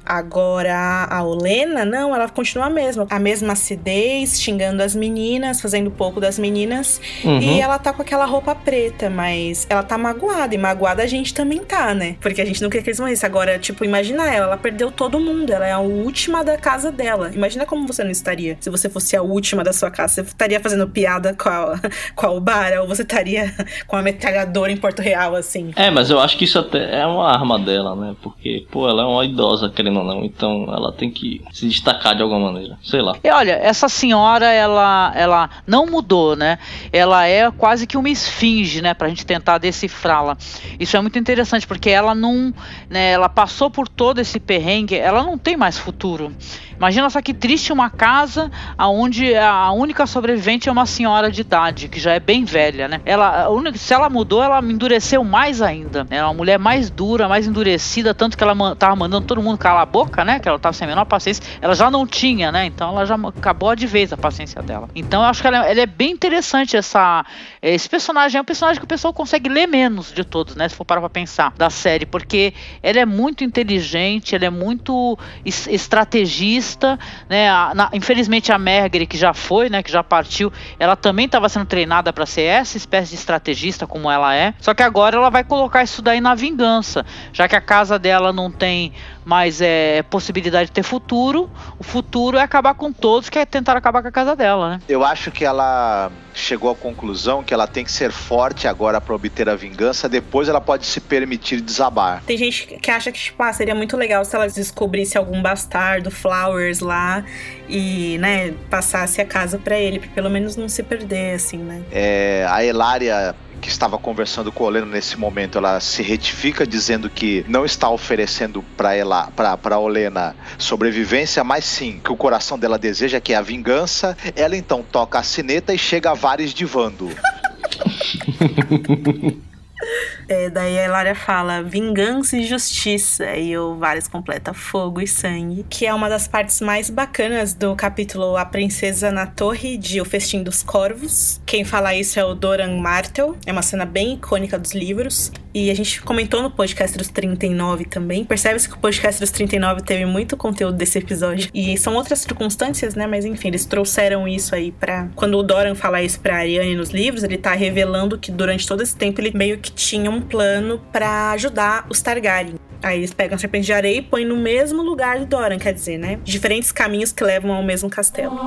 Agora a Olena, não, ela continua a mesma. A mesma acidez, xingando as meninas, fazendo pouco das meninas. Uhum. E ela tá com aquela roupa preta, mas ela tá magoada. E magoada a gente também tá, né? Porque a gente não queria que eles morressem. Agora, tipo, imagina ela, ela perdeu todo mundo. Ela é a última da casa dela. Imagina como você não estaria se você fosse a última da sua casa. Você estaria fazendo piada com a, com a Obara ou você estaria com a metralhadora em Porto Real, assim. É, mas eu acho que isso até é uma arma dela, né? Porque, pô, ela é uma idosa, querendo ou não. Então ela tem que se destacar de alguma maneira. Sei lá. E olha, essa senhora, ela, ela não mudou, né? Ela é quase que uma esfinge, né? Pra gente tentar decifrá-la. Isso é muito interessante, porque ela não. Né, ela passou por todo esse perrengue, ela não tem mais futuro. Imagina só que triste uma casa onde a única sobrevivente é uma senhora de idade, que já é bem velha, né? Ela, única- se ela mudou, ela endureceu mais ainda. É uma mulher mais dura, mais endurecida, tanto que ela man- tava mandando todo mundo calar a boca, né? Que ela tava sem a menor paciência. Ela já não tinha, né? Então ela já acabou de vez a paciência dela. Então eu acho que ela, ela é bem interessante essa. Esse personagem é um personagem que o pessoal consegue ler menos de todos, né? Se for parar pra pensar, da série, porque ela é muito inteligente, ela é muito es- estrategista, né? A- na- infelizmente a Margaery, que já foi, né? Que já partiu, ela também estava sendo treinada para ser essa espécie de estrategista como ela é. Só que agora ela vai colocar isso daí na vingança, já que a casa dela não tem mais é, possibilidade de ter futuro. O futuro é acabar com todos que é tentar acabar com a casa dela, né? Eu acho que ela chegou à conclusão que ela tem que ser forte agora para obter a vingança, depois ela pode se permitir desabar. Tem gente que acha que, tipo, ah, seria muito legal se ela descobrisse algum bastardo, Flowers lá, e, né, passasse a casa pra ele, pra pelo menos não se perder, assim, né? É, a Elária que estava conversando com o Olena nesse momento, ela se retifica dizendo que não está oferecendo para ela, para Olena sobrevivência, mas sim que o coração dela deseja que é a vingança. Ela então toca a sineta e chega a Vares de Vando. É, daí a Elaria fala vingança e justiça. E o Varys completa fogo e sangue. Que é uma das partes mais bacanas do capítulo A Princesa na Torre de O Festim dos Corvos. Quem fala isso é o Doran Martel. É uma cena bem icônica dos livros. E a gente comentou no podcast dos 39 também. Percebe-se que o podcast dos 39 teve muito conteúdo desse episódio. E são outras circunstâncias, né? Mas enfim, eles trouxeram isso aí pra. Quando o Doran fala isso pra Ariane nos livros, ele tá revelando que durante todo esse tempo ele meio que tinha um plano para ajudar os Targaryen. Aí eles pegam a serpente de areia e põem no mesmo lugar do Doran, quer dizer, né? Diferentes caminhos que levam ao mesmo castelo.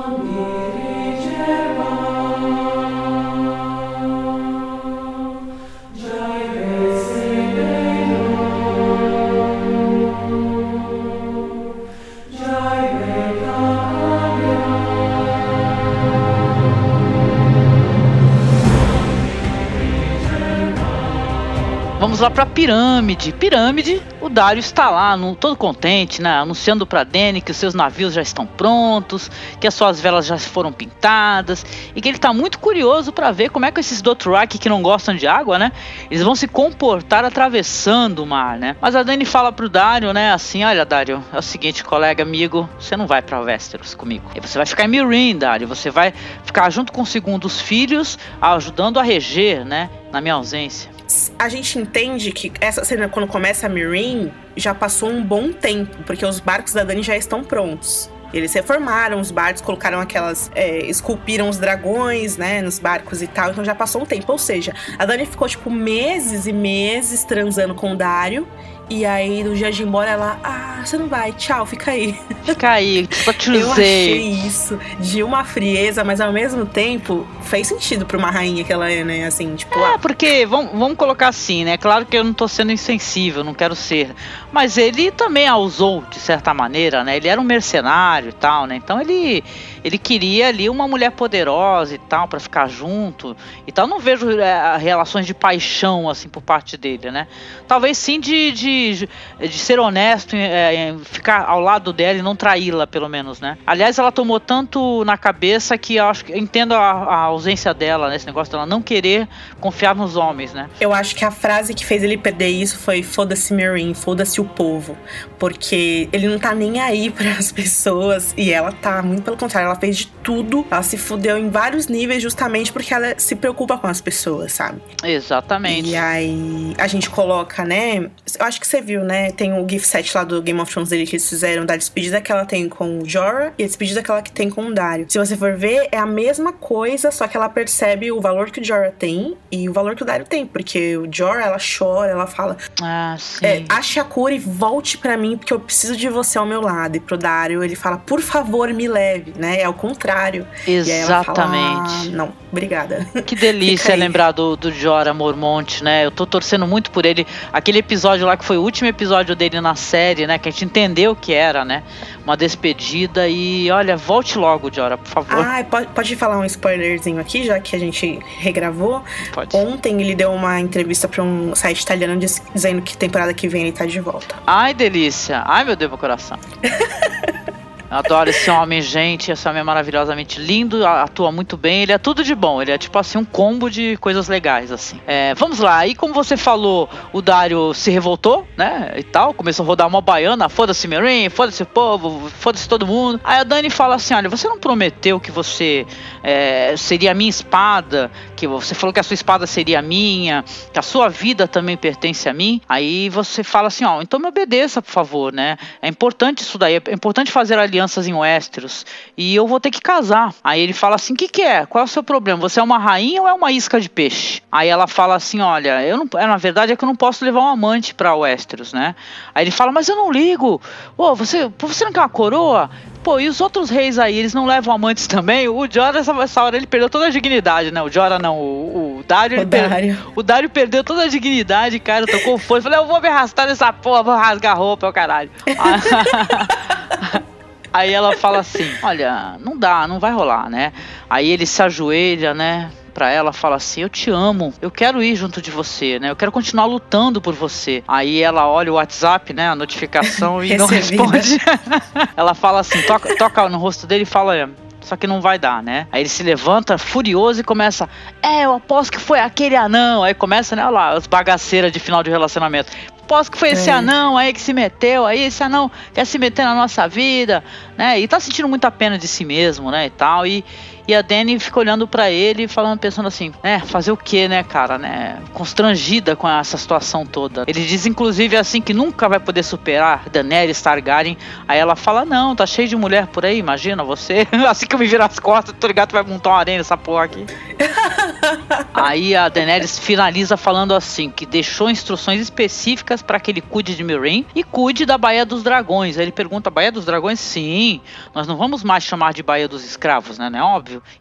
Vamos lá pra pirâmide. Pirâmide, o Dario está lá, no, todo contente, né? Anunciando pra Dany que os seus navios já estão prontos, que as suas velas já foram pintadas e que ele tá muito curioso para ver como é que esses Dothraki que não gostam de água, né? Eles vão se comportar atravessando o mar, né? Mas a Dany fala pro Dario, né? Assim, olha, Dario, é o seguinte, colega, amigo, você não vai pra Westeros comigo. Você vai ficar em Meereen, Dario. Você vai ficar junto com o segundo filhos, ajudando a reger, né? Na minha ausência a gente entende que essa cena, quando começa a Marine, já passou um bom tempo, porque os barcos da Dani já estão prontos. Eles reformaram os barcos, colocaram aquelas. É, esculpiram os dragões, né, nos barcos e tal. Então já passou um tempo. Ou seja, a Dani ficou, tipo, meses e meses transando com o Dario. E aí, no dia de ir embora, ela, ah, você não vai, tchau, fica aí. Fica aí, só te Eu achei isso de uma frieza, mas ao mesmo tempo fez sentido pra uma rainha que ela é, né? Assim, tipo. É, porque, vamos, vamos colocar assim, né? Claro que eu não tô sendo insensível, não quero ser. Mas ele também a usou, de certa maneira, né? Ele era um mercenário e tal, né? Então ele ele queria ali uma mulher poderosa e tal para ficar junto e tal. Não vejo é, relações de paixão assim por parte dele, né? Talvez sim de, de, de ser honesto, é, ficar ao lado dela e não traí-la, pelo menos, né? Aliás, ela tomou tanto na cabeça que eu acho que eu entendo a, a ausência dela, né? Esse negócio dela não querer confiar nos homens, né? Eu acho que a frase que fez ele perder isso foi foda-se Marine, foda-se o povo, porque ele não tá nem aí para as pessoas e ela tá muito pelo contrário, ela fez de tudo, ela se fudeu em vários níveis justamente porque ela se preocupa com as pessoas, sabe? Exatamente. E aí a gente coloca, né? Eu acho que você viu, né? Tem o gift set lá do Game of Thrones dele que eles fizeram da despedida que ela tem com o Jorah e a despedida que ela tem com o Dario. Se você for ver, é a mesma coisa, só que ela percebe o valor que o Jorah tem e o valor que o Dario tem, porque o Jorah, ela chora, ela fala: Ah, sim. É, ache a cura e volte para mim porque eu preciso de você ao meu lado. E pro Dario, ele fala: Por favor, me leve, né? É o contrário. Exatamente. Fala, ah, não, obrigada. Que delícia lembrar do, do Jorah Mormont, né? Eu tô torcendo muito por ele. Aquele episódio lá que foi o último episódio dele na série, né? Que a gente entendeu o que era, né? Uma despedida e olha, volte logo, Jorah, por favor. Ah, pode, pode falar um spoilerzinho aqui, já que a gente regravou. Pode. Ontem ele deu uma entrevista para um site italiano dizendo que temporada que vem ele tá de volta. Ai, delícia. Ai, meu Deus, meu coração. Adoro esse homem, gente. Esse homem é maravilhosamente lindo, atua muito bem. Ele é tudo de bom. Ele é tipo assim um combo de coisas legais, assim. É, vamos lá. Aí, como você falou, o Dário se revoltou, né? E tal. Começou a rodar uma baiana. Foda-se Merin, foda-se povo, foda-se todo mundo. Aí a Dani fala assim: olha, você não prometeu que você é, seria a minha espada? Que você falou que a sua espada seria minha, que a sua vida também pertence a mim. Aí você fala assim: ó, então me obedeça, por favor, né? É importante isso daí. É importante fazer ali alianças em Westeros e eu vou ter que casar. Aí ele fala assim: o que, que é? Qual é o seu problema? Você é uma rainha ou é uma isca de peixe? Aí ela fala assim: olha, eu não, na verdade é que eu não posso levar um amante para Westeros, né? Aí ele fala: mas eu não ligo. Ô, você, você não quer uma coroa? Pô, e os outros reis aí, eles não levam amantes também? O Jorah, essa, hora, ele perdeu toda a dignidade, né? O Jorah não, o, o Dario. O Dario. Per, o Dario perdeu toda a dignidade, cara, tocou foda. Falei, eu vou me arrastar nessa porra, vou rasgar roupa, é o caralho. Aí ela fala assim: Olha, não dá, não vai rolar, né? Aí ele se ajoelha, né? Pra ela, fala assim: Eu te amo, eu quero ir junto de você, né? Eu quero continuar lutando por você. Aí ela olha o WhatsApp, né? A notificação e não responde. ela fala assim: toca, toca no rosto dele e fala: só que não vai dar, né? Aí ele se levanta furioso e começa: É, eu aposto que foi aquele anão. Aí começa, né? Olha lá, as bagaceiras de final de relacionamento. Aposto que foi esse É. anão aí que se meteu aí, esse anão quer se meter na nossa vida, né? E tá sentindo muita pena de si mesmo, né? E tal. E, e a Dani fica olhando pra ele, falando, pensando assim, né? Fazer o quê, né, cara, né? Constrangida com essa situação toda. Ele diz, inclusive, assim, que nunca vai poder superar Daenerys Targaryen. Aí ela fala, não, tá cheio de mulher por aí, imagina você. assim que eu me virar as costas, tô ligado, tu vai montar uma arena nessa porra aqui. Aí a Daenerys finaliza falando assim, que deixou instruções específicas para que ele cuide de Meereen e cuide da Baía dos Dragões. Aí ele pergunta, Baía dos Dragões? Sim, nós não vamos mais chamar de Baía dos Escravos, né? Não é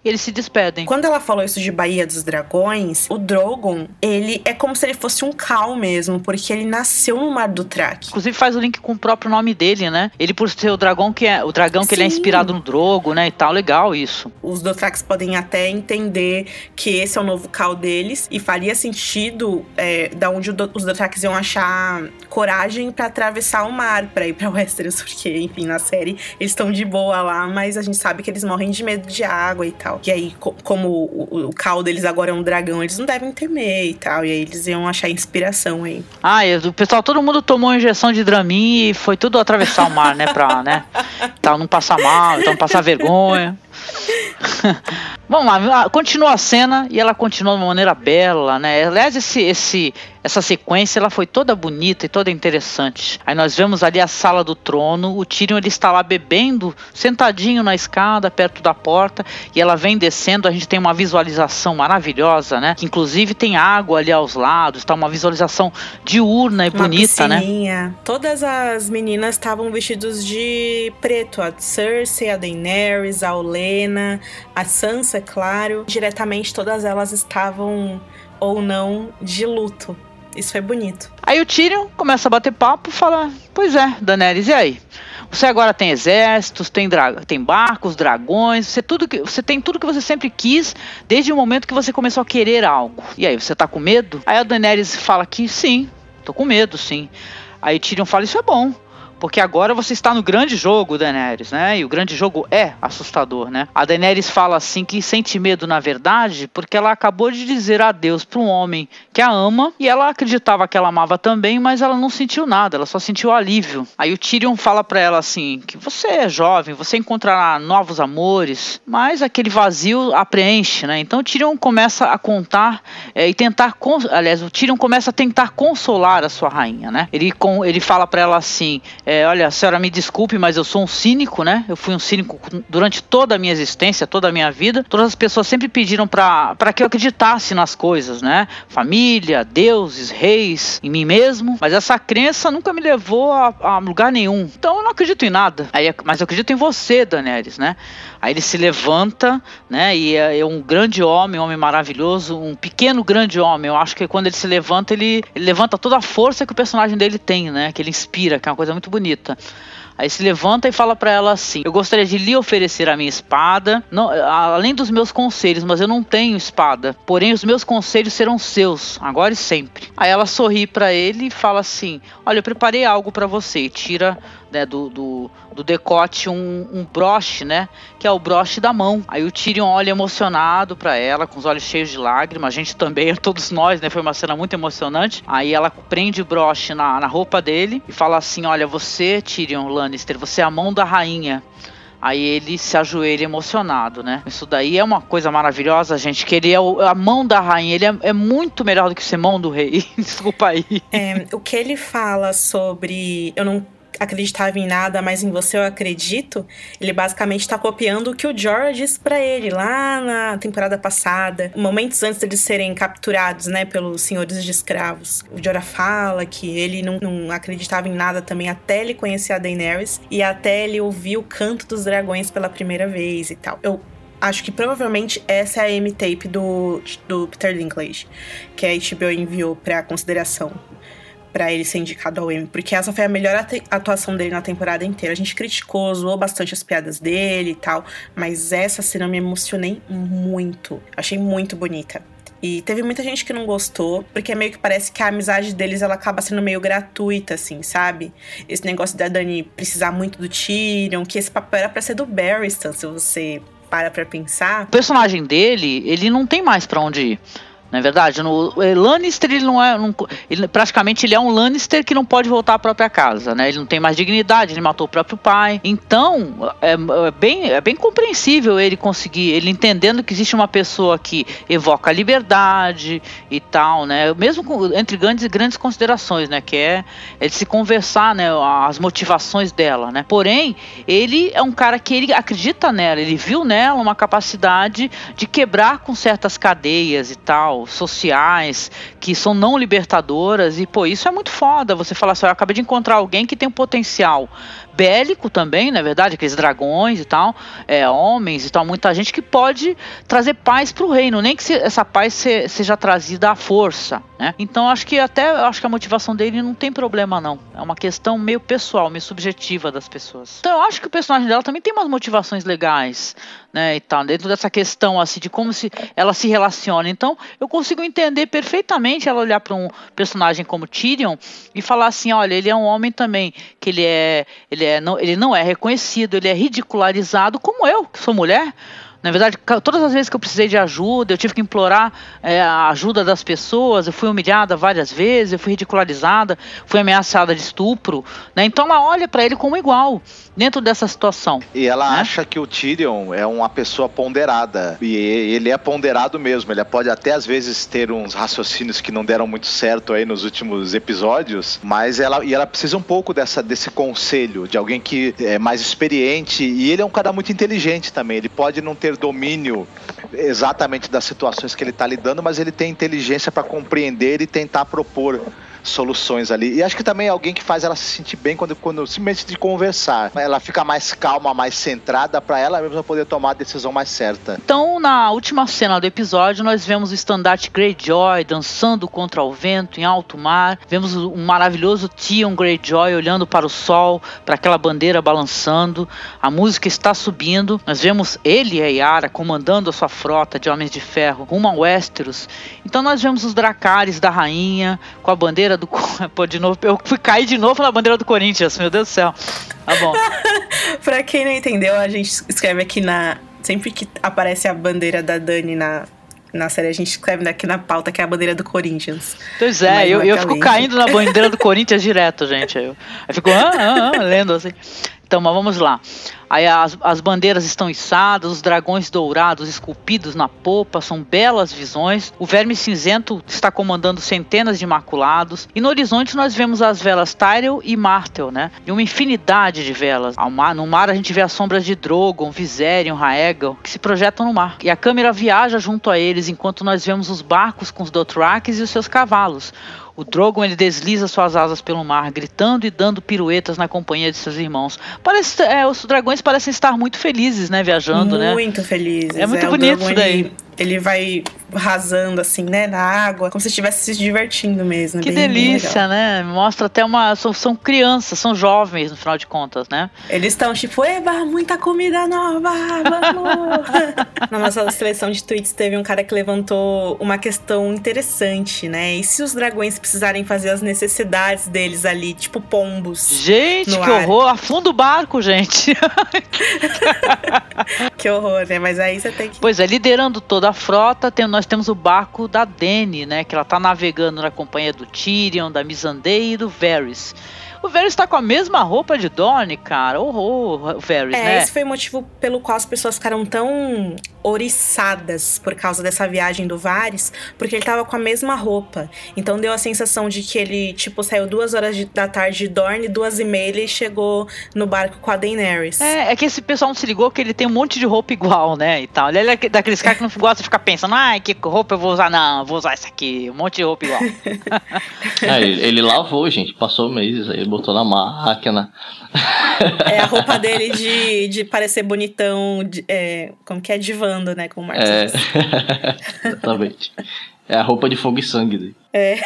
E eles se despedem. Quando ela falou isso de Baía dos Dragões, o Drogon, ele é como se ele fosse um Cal mesmo, porque ele nasceu no Mar do Track. Inclusive faz o link com o próprio nome dele, né? Ele por ser o dragão que é o dragão que ele é Sim. inspirado no Drogo, né? E tal, legal isso. Os Dothrax podem até entender que esse é o novo Cal deles e faria sentido é, da onde os Dothrax iam achar coragem pra atravessar o mar pra ir pra Westeros, porque, enfim, na série eles estão de boa lá, mas a gente sabe que eles morrem de medo de água e tal. E aí, co- como o, o, o Cal deles agora é um dragão, eles não devem temer e tal. E aí eles iam achar inspiração aí. Ah, e o pessoal, todo mundo tomou injeção de Dramin e foi tudo atravessar o mar, né? Pra, né? Tal, não passar mal, então não passar vergonha. Vamos lá, continua a cena e ela continua de uma maneira bela, né? Aliás, esse, esse, essa sequência ela foi toda bonita e toda interessante. Aí nós vemos ali a sala do trono, o Tyrion ele está lá bebendo, sentadinho na escada, perto da porta, e ela vem descendo, a gente tem uma visualização maravilhosa, né? Que inclusive tem água ali aos lados, tá uma visualização diurna e Uma bonita, né? Todas as meninas estavam vestidas de preto. A Cersei, a Daenerys, a Olenna, a Sansa, é claro. Diretamente todas elas estavam ou não de luto. Isso foi bonito. Aí o Tyrion começa a bater papo fala: Pois é, Daenerys, e aí? Você agora tem exércitos, tem, tem barcos, dragões, você, tudo que, você tem tudo que você sempre quis desde o momento que você começou a querer algo. E aí, você tá com medo? Aí a Daenerys fala que sim, tô com medo, sim. Aí Tyrion fala: Isso é bom. Porque agora você está no grande jogo, Daenerys, né? E o grande jogo é assustador, né? A Daenerys fala assim que sente medo na verdade, porque ela acabou de dizer adeus para um homem que a ama e ela acreditava que ela amava também, mas ela não sentiu nada, ela só sentiu alívio. Aí o Tyrion fala para ela assim que você é jovem, você encontrará novos amores, mas aquele vazio a preenche, né? Então o Tyrion começa a contar é, e tentar, aliás, o Tyrion começa a tentar consolar a sua rainha, né? Ele com, ele fala para ela assim é, olha, senhora me desculpe, mas eu sou um cínico, né? Eu fui um cínico durante toda a minha existência, toda a minha vida. Todas as pessoas sempre pediram para que eu acreditasse nas coisas, né? Família, deuses, reis, em mim mesmo. Mas essa crença nunca me levou a, a lugar nenhum. Então eu não acredito em nada. Aí, mas eu acredito em você, Daenerys, né? Aí ele se levanta, né? E é, é um grande homem, um homem maravilhoso, um pequeno grande homem. Eu acho que quando ele se levanta, ele, ele levanta toda a força que o personagem dele tem, né? Que ele inspira, que é uma coisa muito bonita. Aí se levanta e fala para ela assim: Eu gostaria de lhe oferecer a minha espada, não- além dos meus conselhos, mas eu não tenho espada. Porém, os meus conselhos serão seus, agora e sempre. Aí ela sorri para ele e fala assim: Olha, eu preparei algo para você. E tira né, do, do, do decote um, um broche, né? Que é o broche da mão. Aí o Tyrion olha emocionado para ela, com os olhos cheios de lágrimas. A gente também, todos nós, né? Foi uma cena muito emocionante. Aí ela prende o broche na, na roupa dele e fala assim: Olha, você, Tyrion Lannister, você é a mão da rainha. Aí ele se ajoelha emocionado, né? Isso daí é uma coisa maravilhosa, gente. Que ele é o- a mão da rainha. Ele é, é muito melhor do que ser mão do rei. Desculpa aí. É, o que ele fala sobre eu não acreditava em nada, mas em você eu acredito, ele basicamente tá copiando o que o Jorah disse pra ele lá na temporada passada, momentos antes deles serem capturados, né, pelos senhores de escravos. O Jorah fala que ele não, não acreditava em nada também até ele conhecer a Daenerys e até ele ouvir o canto dos dragões pela primeira vez e tal. Eu Acho que provavelmente essa é a M-tape do, do Peter Dinklage, que a HBO enviou pra consideração pra ele ser indicado ao Emmy, porque essa foi a melhor atu- atuação dele na temporada inteira. A gente criticou, zoou bastante as piadas dele e tal, mas essa cena me emocionei muito. Achei muito bonita. E teve muita gente que não gostou, porque meio que parece que a amizade deles ela acaba sendo meio gratuita, assim, sabe? Esse negócio da Dani precisar muito do Tyrion, que esse papel era pra ser do Barristan, se você para pra pensar. O personagem dele, ele não tem mais pra onde ir. Não é verdade? No, o Lannister, ele não é. Não, ele, praticamente ele é um Lannister que não pode voltar à própria casa, né? Ele não tem mais dignidade, ele matou o próprio pai. Então, é, é, bem, é bem compreensível ele conseguir, ele entendendo que existe uma pessoa que evoca a liberdade e tal, né? Mesmo com, entre grandes, grandes considerações, né? Que é, é de se conversar, né? As motivações dela, né? Porém, ele é um cara que ele acredita nela, ele viu nela uma capacidade de quebrar com certas cadeias e tal sociais, que são não libertadoras, e pô, isso é muito foda. Você falar assim, eu acabei de encontrar alguém que tem um potencial bélico também, na é verdade, aqueles dragões e tal, é, homens e tal, muita gente que pode trazer paz para o reino, nem que se, essa paz se, seja trazida à força, né? Então acho que até acho que a motivação dele não tem problema não, é uma questão meio pessoal, meio subjetiva das pessoas. Então eu acho que o personagem dela também tem umas motivações legais, né, e tal, dentro dessa questão assim de como se ela se relaciona. Então eu consigo entender perfeitamente ela olhar para um personagem como Tyrion e falar assim, olha, ele é um homem também que ele é ele é, não, ele não é reconhecido, ele é ridicularizado, como eu, que sou mulher. Na verdade, todas as vezes que eu precisei de ajuda, eu tive que implorar é, a ajuda das pessoas, eu fui humilhada várias vezes, eu fui ridicularizada, fui ameaçada de estupro. Né? Então ela olha para ele como igual dentro dessa situação. E ela né? acha que o Tyrion é uma pessoa ponderada. E ele é ponderado mesmo. Ele pode até às vezes ter uns raciocínios que não deram muito certo aí nos últimos episódios, mas ela e ela precisa um pouco dessa desse conselho de alguém que é mais experiente e ele é um cara muito inteligente também. Ele pode não ter domínio exatamente das situações que ele está lidando, mas ele tem inteligência para compreender e tentar propor soluções ali. E acho que também é alguém que faz ela se sentir bem quando, quando simplesmente de conversar. Ela fica mais calma, mais centrada para ela mesma poder tomar a decisão mais certa. Então, na última cena do episódio, nós vemos o estandarte Greyjoy dançando contra o vento em alto mar. Vemos um maravilhoso Tion Greyjoy olhando para o sol, para aquela bandeira balançando. A música está subindo. Nós vemos ele e a Yara comandando a sua frota de homens de ferro rumo a Westeros. Então nós vemos os dracares da rainha com a bandeira bandeira do. Pô, de novo, eu fui cair de novo na bandeira do Corinthians, meu Deus do céu. Tá bom. pra quem não entendeu, a gente escreve aqui na. Sempre que aparece a bandeira da Dani na, na série, a gente escreve aqui na pauta que é a bandeira do Corinthians. Pois é, eu, eu fico caindo na bandeira do Corinthians direto, gente. Eu, eu fico ah, ah, ah, lendo assim. Então, mas vamos lá. Aí as, as bandeiras estão içadas, os dragões dourados esculpidos na popa, são belas visões. O verme cinzento está comandando centenas de imaculados. E no horizonte nós vemos as velas Tyrell e Martel, né? E uma infinidade de velas. Ao mar, no mar a gente vê as sombras de Drogon, Viserion, Raegal, que se projetam no mar. E a câmera viaja junto a eles enquanto nós vemos os barcos com os Dothrakis e os seus cavalos. O Drogon ele desliza suas asas pelo mar, gritando e dando piruetas na companhia de seus irmãos. Parece, é, os dragões parecem estar muito felizes, né, viajando, muito né? Muito felizes. É muito é, bonito isso daí. Ele ele vai rasando assim, né, na água, como se estivesse se divertindo mesmo. Que bem, delícia, bem né? Mostra até uma. São, são, crianças, são jovens, no final de contas, né? Eles estão tipo, eba, muita comida nova, vamos! na nossa seleção de tweets teve um cara que levantou uma questão interessante, né? E se os dragões precisarem fazer as necessidades deles ali, tipo pombos? Gente, que ar? horror! Afunda o barco, gente! que horror, né? Mas aí você tem que. Pois é, liderando toda da frota, tem, nós temos o barco da Dany, né? Que ela tá navegando na companhia do Tyrion, da Missandei e do Varys. O Varys tá com a mesma roupa de Dorne, cara. Horror, o Varys, é, né? Esse foi o motivo pelo qual as pessoas ficaram tão oriçadas por causa dessa viagem do Varys, porque ele tava com a mesma roupa. Então deu a sensação de que ele, tipo, saiu duas horas de, da tarde de Dorne, duas e meia ele chegou no barco com a Daenerys. É, é que esse pessoal não se ligou que ele tem um monte de roupa igual, né, e tal. Ele é daqueles caras que não gosta de ficar pensando, ai, que roupa eu vou usar? Não, eu vou usar essa aqui, um monte de roupa igual. é, ele, ele lavou, gente, passou meses aí, botou na máquina. É a roupa dele de, de parecer bonitão, de, é, como que é, divando, né? Como o Marcos é, Exatamente. É a roupa de fogo e sangue dele. É.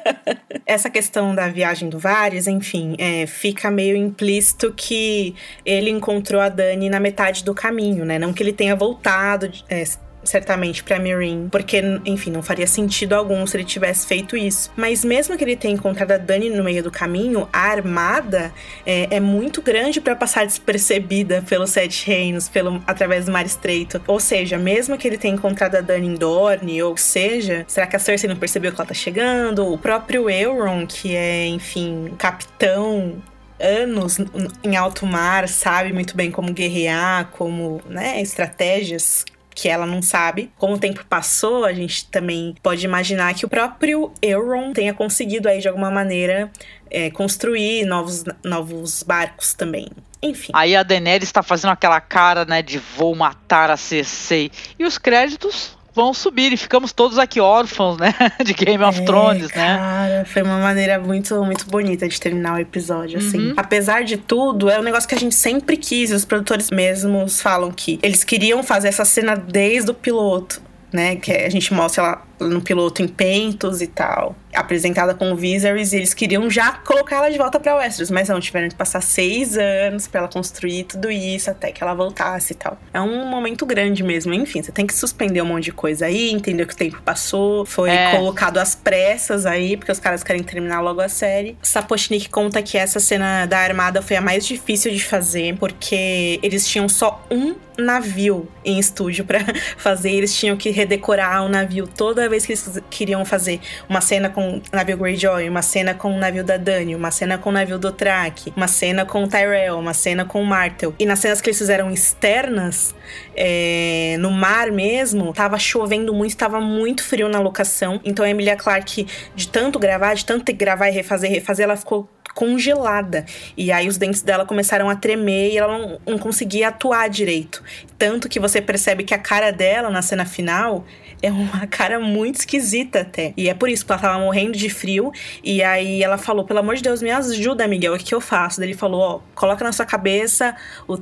Essa questão da viagem do Vares, enfim, é, fica meio implícito que ele encontrou a Dani na metade do caminho, né? Não que ele tenha voltado é, certamente, pra Mirin, porque, enfim, não faria sentido algum se ele tivesse feito isso. Mas mesmo que ele tenha encontrado a Dani no meio do caminho, a armada é, é muito grande para passar despercebida pelos Sete Reinos, pelo, através do Mar Estreito. Ou seja, mesmo que ele tenha encontrado a Dani em Dorne, ou seja, será que a Cersei não percebeu que ela tá chegando? O próprio Euron, que é, enfim, capitão anos em alto mar, sabe muito bem como guerrear, como, né, estratégias que ela não sabe. Como o tempo passou, a gente também pode imaginar que o próprio Euron tenha conseguido aí de alguma maneira é, construir novos, novos barcos também. Enfim. Aí a Daenerys está fazendo aquela cara, né, de vou matar a Cersei. E os créditos vão subir e ficamos todos aqui órfãos, né? De Game of é, Thrones, né? Cara, foi uma maneira muito, muito bonita de terminar o episódio, assim. uhum. assim. Apesar de tudo, é um negócio que a gente sempre quis. Os produtores mesmos falam que eles queriam fazer essa cena desde o piloto, né? Que a gente mostra lá no piloto em Pentos e tal apresentada com o Viserys e eles queriam já colocar ela de volta para Westeros, mas não, tiveram que passar seis anos para ela construir tudo isso até que ela voltasse e tal. É um momento grande mesmo, enfim, você tem que suspender um monte de coisa aí, entender que o tempo passou, foi é. colocado às pressas aí, porque os caras querem terminar logo a série. Sapochnik conta que essa cena da armada foi a mais difícil de fazer, porque eles tinham só um navio em estúdio para fazer, eles tinham que redecorar o navio toda vez que eles queriam fazer uma cena com o navio Greyjoy, uma cena com o navio da Dany, uma cena com o navio do Track, uma cena com o Tyrell, uma cena com o Martel. E nas cenas que eles fizeram externas, é, no mar mesmo, tava chovendo muito, tava muito frio na locação. Então a Emilia Clarke, de tanto gravar, de tanto ter que gravar e refazer, refazer, ela ficou congelada. E aí os dentes dela começaram a tremer e ela não, não conseguia atuar direito. Tanto que você percebe que a cara dela na cena final é uma cara muito esquisita até. E é por isso que ela tava morrendo de frio. E aí ela falou: pelo amor de Deus, me ajuda, Miguel, o que eu faço? Daí ele falou: ó, coloca na sua cabeça o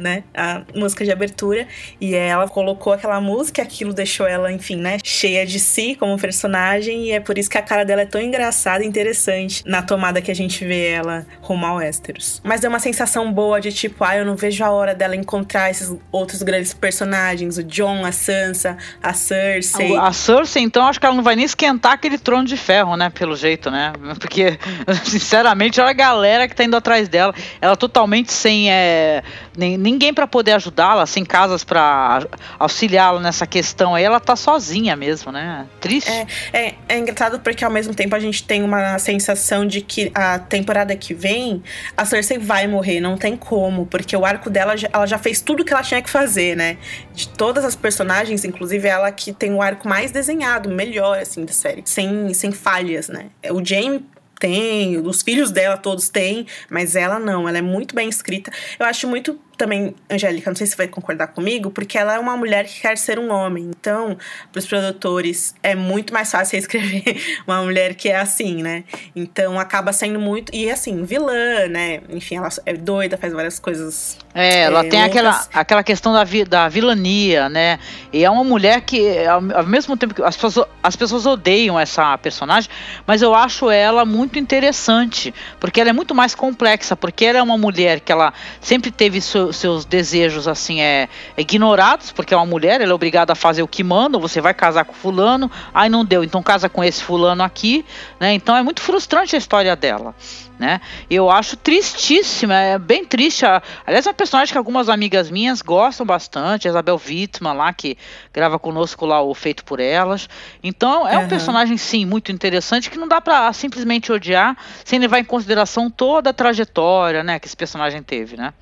né? A música de abertura. E ela colocou aquela música, aquilo deixou ela, enfim, né? Cheia de si como personagem. E é por isso que a cara dela é tão engraçada e interessante na tomada que a gente vê ela rumo ao Westeros. Mas é uma sensação boa de tipo, ah, eu não vejo a hora dela encontrar esses outros grandes personagens o John, a Sansa, a Cersei. A Cersei, então, acho que ela não vai nem esquentar aquele trono de ferro, né? Pelo jeito, né? Porque, sinceramente, olha a galera que tá indo atrás dela. Ela totalmente sem é, nem, ninguém para poder ajudá-la, sem casas para auxiliá-la nessa questão aí. Ela tá sozinha mesmo, né? Triste. É, é, é engraçado porque, ao mesmo tempo, a gente tem uma sensação de que a temporada que vem, a Cersei vai morrer, não tem como, porque o arco dela, ela já fez tudo que ela tinha que fazer, né? De todas as personagens, inclusive ela que tem o arco mais desenhado, melhor, assim, da série. Sem, sem falhas, né? O Jaime tem, os filhos dela todos têm, mas ela não, ela é muito bem escrita. Eu acho muito também, Angélica, não sei se vai concordar comigo, porque ela é uma mulher que quer ser um homem. Então, para os produtores, é muito mais fácil escrever uma mulher que é assim, né? Então, acaba sendo muito. E assim, vilã, né? Enfim, ela é doida, faz várias coisas. É, ela é, tem aquela, aquela questão da, vi, da vilania, né? E é uma mulher que, ao, ao mesmo tempo que as pessoas, as pessoas odeiam essa personagem, mas eu acho ela muito interessante, porque ela é muito mais complexa, porque ela é uma mulher que ela sempre teve seu seus desejos assim é, ignorados, porque é uma mulher, ela é obrigada a fazer o que manda, você vai casar com fulano, aí não deu, então casa com esse fulano aqui, né? Então é muito frustrante a história dela né? Eu acho tristíssima, é bem triste. Aliás, é uma personagem que algumas amigas minhas gostam bastante, a Isabel Wittmann lá, que grava conosco lá o Feito por Elas. Então, é uhum. um personagem, sim, muito interessante, que não dá para simplesmente odiar, sem levar em consideração toda a trajetória, né, que esse personagem teve, né?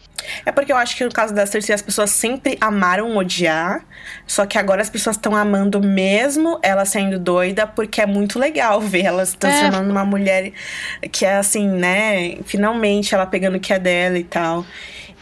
É porque eu acho que no caso da Cersei as pessoas sempre amaram odiar, só que agora as pessoas estão amando mesmo ela sendo doida, porque é muito legal ver ela se transformando é. numa mulher que é assim, né? Né? Finalmente ela pegando o que é dela e tal.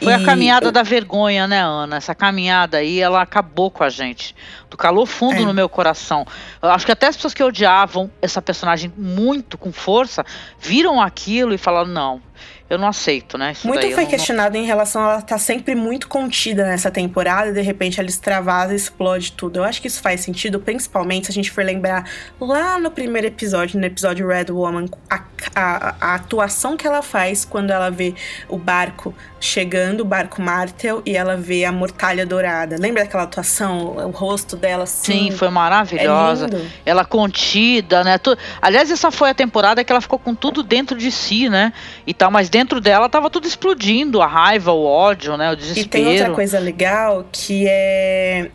Foi e a caminhada eu... da vergonha, né, Ana? Essa caminhada aí, ela acabou com a gente. Do calor fundo é. no meu coração. Eu acho que até as pessoas que odiavam essa personagem muito com força viram aquilo e falaram: não, eu não aceito, né? Isso Muito foi não- questionado em relação a ela estar sempre muito contida nessa temporada e de repente ela extravasa e explode tudo. Eu acho que isso faz sentido, principalmente se a gente for lembrar lá no primeiro episódio, no episódio Red Woman, a, a- a atuação que ela faz quando ela vê o barco chegando, o barco Martel, e ela vê a mortalha dourada. Lembra daquela atuação? O rosto dela assim. Sim, foi é maravilhosa. lindo. ela contida, né? Tu- Aliás, essa foi a temporada que ela ficou com tudo dentro de si, né? E tal, mas dentro dela tava tudo explodindo, a raiva, o ódio, né? O E desespero. tem outra coisa legal que é.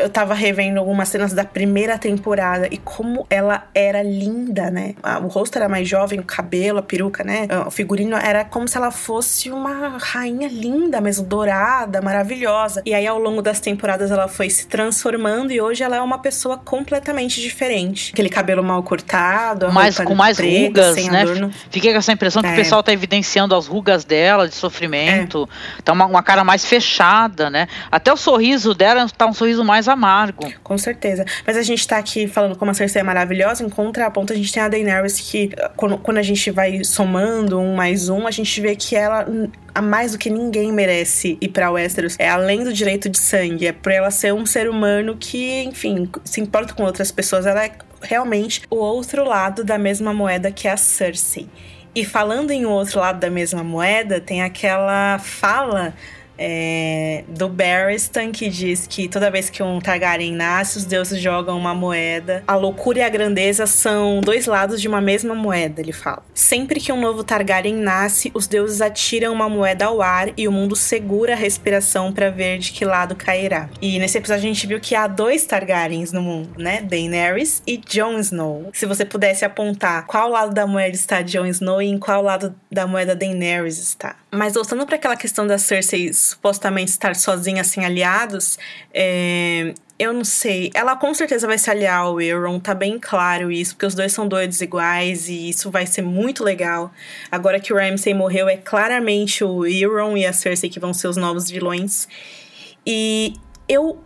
Eu tava revendo algumas cenas da primeira temporada e como ela era linda, né? O rosto era mais jovem, o cabelo, a peruca, né? Ah, O figurino era como se ela fosse uma rainha linda, mesmo dourada, maravilhosa. E aí, ao longo das temporadas, ela foi se transformando e hoje ela é uma pessoa completamente diferente. Aquele cabelo mal cortado, mais, com mais preta, rugas, né? adorno. Fiquei com essa impressão que É. o pessoal tá evidenciando as rugas dela, de sofrimento. Tá uma, uma cara mais fechada, né? Até o sorriso dela tá um sorriso mais amargo. Com certeza. Mas a gente tá aqui falando como a Cersei é maravilhosa, em contraponto a gente tem a Daenerys que, quando, quando a gente vai somando um mais um, a gente vê que ela, a mais do que ninguém merece ir pra Westeros. É além do direito de sangue, é por ela ser um ser humano que, enfim, se importa com outras pessoas. Ela é realmente o outro lado da mesma moeda que a Cersei. E falando em outro lado da mesma moeda, tem aquela fala é, do Barristan que diz que toda vez que um Targaryen nasce, os deuses jogam uma moeda. A loucura e a grandeza são dois lados de uma mesma moeda, ele fala. Sempre que um novo Targaryen nasce, os deuses atiram uma moeda ao ar e o mundo segura a respiração para ver de que lado cairá. E nesse episódio a gente viu que há dois Targaryens no mundo, né? Daenerys e Jon Snow. Se você pudesse apontar qual lado da moeda está Jon Snow e em qual lado da moeda Daenerys está. Mas voltando para aquela questão da Cersei supostamente estar sozinha sem aliados, é, eu não sei. Ela com certeza vai se aliar ao Euron, tá bem claro isso, porque os dois são doidos iguais e isso vai ser muito legal. Agora que o Ramsay morreu, é claramente o Euron e a Cersei que vão ser os novos vilões. E eu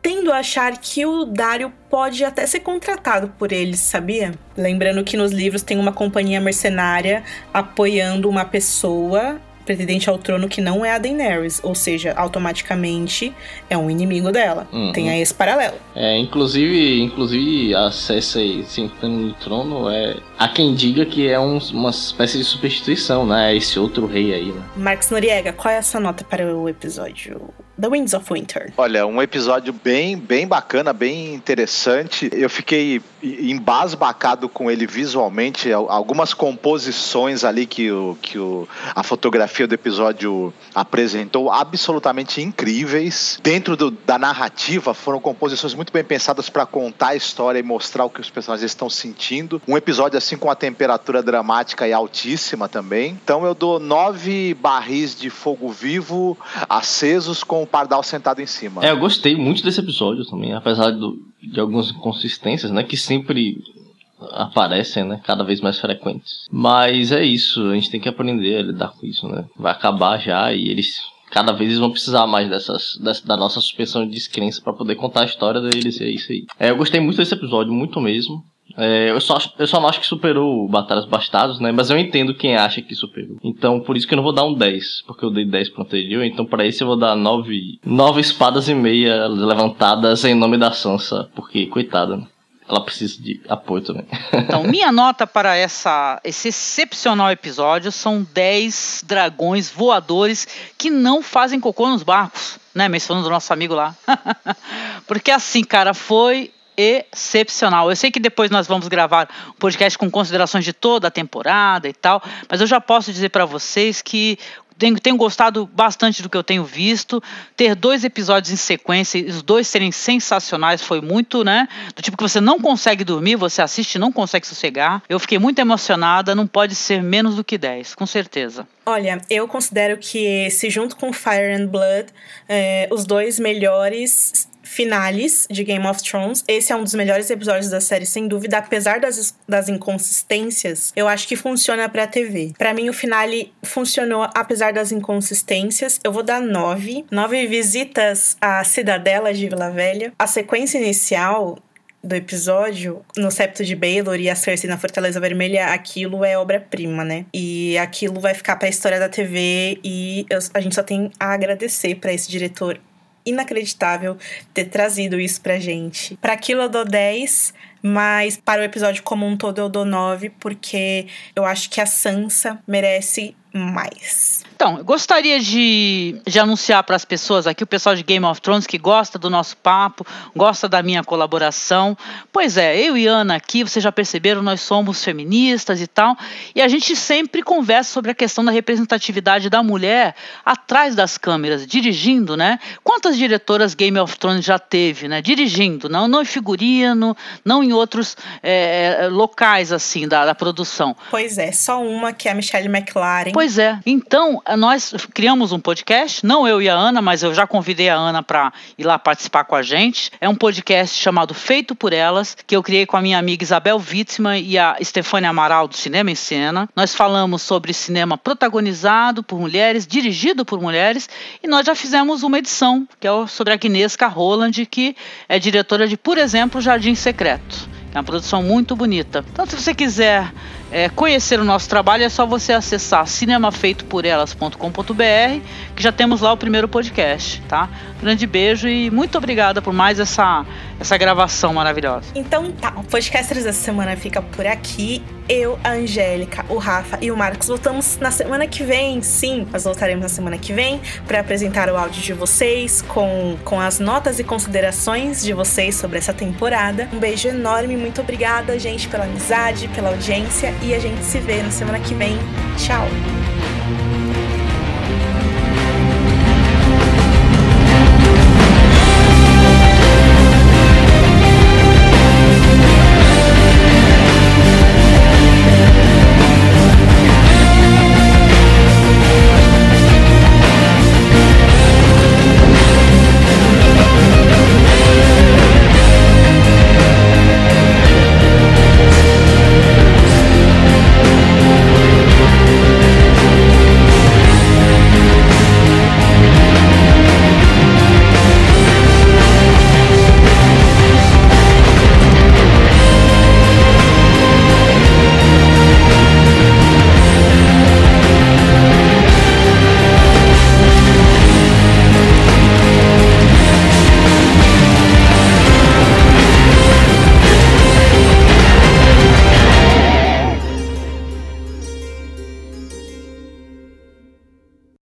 tendo a achar que o Dario pode até ser contratado por eles, sabia? Lembrando que nos livros tem uma companhia mercenária apoiando uma pessoa pretendente ao trono que não é a Daenerys, ou seja, automaticamente é um inimigo dela. Uhum. Tem aí esse paralelo. É, inclusive, inclusive a Cersei sentando no trono é. Há quem diga que é um- uma espécie de substituição, né? Esse outro rei aí, né? Marcos Noriega, qual é a sua nota para o episódio The Winds of Winter? Olha, um episódio bem, bem bacana, bem interessante. Eu fiquei embasbacado com ele visualmente. Al- Algumas composições ali que, o, que o, a fotografia do episódio apresentou, absolutamente incríveis. Dentro do- da narrativa, foram composições muito bem pensadas para contar a história e mostrar o que os personagens estão sentindo. Um episódio assim com a temperatura dramática e altíssima também. Então eu dou nove barris de fogo vivo acesos com pardal sentado em cima. É, eu gostei muito desse episódio também, apesar do- de algumas inconsistências, né? Que sempre aparecem, né? Cada vez mais frequentes. Mas é isso, a gente tem que aprender a lidar com isso, né? Vai acabar já e eles. Cada vez eles vão precisar mais dessas, dessa, da nossa suspensão de descrença para poder contar a história deles, e é isso aí. É, eu gostei muito desse episódio, muito mesmo. É, eu, só, eu só não acho que superou o Batalhas Bastardos, né? Mas eu entendo quem acha que superou. Então, por isso que eu não vou dar um 10, porque eu dei 10 pro anterior. Então, para esse eu vou dar 9, 9 espadas e meia levantadas em nome da Sansa, porque, coitada, né? Ela precisa de apoio também. Então, minha nota para essa, esse excepcional episódio são 10 dragões voadores que não fazem cocô nos barcos, né? Mencionando o nosso amigo lá. Porque assim, cara, foi excepcional. Eu sei que depois nós vamos gravar um podcast com considerações de toda a temporada e tal, mas eu já posso dizer para vocês que tenho, tenho gostado bastante do que eu tenho visto. Ter dois episódios em sequência, os dois serem sensacionais, foi muito, né? Do tipo que você não consegue dormir, você assiste não consegue sossegar. Eu fiquei muito emocionada, não pode ser menos do que 10, com certeza. Olha, eu considero que esse, junto com Fire and Blood, é, os dois melhores finales de Game of Thrones. Esse é um dos melhores episódios da série, sem dúvida, apesar das, das inconsistências. Eu acho que funciona pra TV. Pra mim, o finale funcionou apesar das inconsistências. Eu vou dar nove. Nove visitas à cidadela de Vila Velha. A sequência inicial do episódio, no septo de Baelor e a Cersei na Fortaleza Vermelha, aquilo é obra-prima, né? E aquilo vai ficar pra história da TV e eu, a gente só tem a agradecer para esse diretor inacreditável ter trazido isso pra gente. Pra aquilo eu dou 10, mas para o episódio como um todo eu dou 9, porque eu acho que a Sansa merece mais. Então, gostaria de, de anunciar para as pessoas aqui, o pessoal de Game of Thrones que gosta do nosso papo, gosta da minha colaboração. Pois é, eu e Ana aqui, vocês já perceberam, nós somos feministas e tal, e a gente sempre conversa sobre a questão da representatividade da mulher atrás das câmeras, dirigindo, né? Quantas diretoras Game of Thrones já teve, né? Dirigindo, não, não em figurino, não em outros é, locais, assim, da, da produção. Pois é, só uma que é a Michelle McLaren. Pois é. Então, nós criamos um podcast, não eu e a Ana, mas eu já convidei a Ana para ir lá participar com a gente. É um podcast chamado Feito por Elas, que eu criei com a minha amiga Isabel Witzman e a Stefania Amaral do Cinema em Cena. Nós falamos sobre cinema protagonizado por mulheres, dirigido por mulheres, e nós já fizemos uma edição, que é sobre a Agnieszka Roland, que é diretora de, por exemplo, Jardim Secreto. É uma produção muito bonita. Então, se você quiser é, conhecer o nosso trabalho, é só você acessar cinemafeitoporelas.com.br, que já temos lá o primeiro podcast, tá? Grande beijo e muito obrigada por mais essa, essa gravação maravilhosa. Então tá, o podcast dessa semana fica por aqui. Eu, a Angélica, o Rafa e o Marcos voltamos na semana que vem. Sim, nós voltaremos na semana que vem para apresentar o áudio de vocês com, com as notas e considerações de vocês sobre essa temporada. Um beijo enorme, muito obrigada, gente, pela amizade, pela audiência e a gente se vê na semana que vem. Tchau!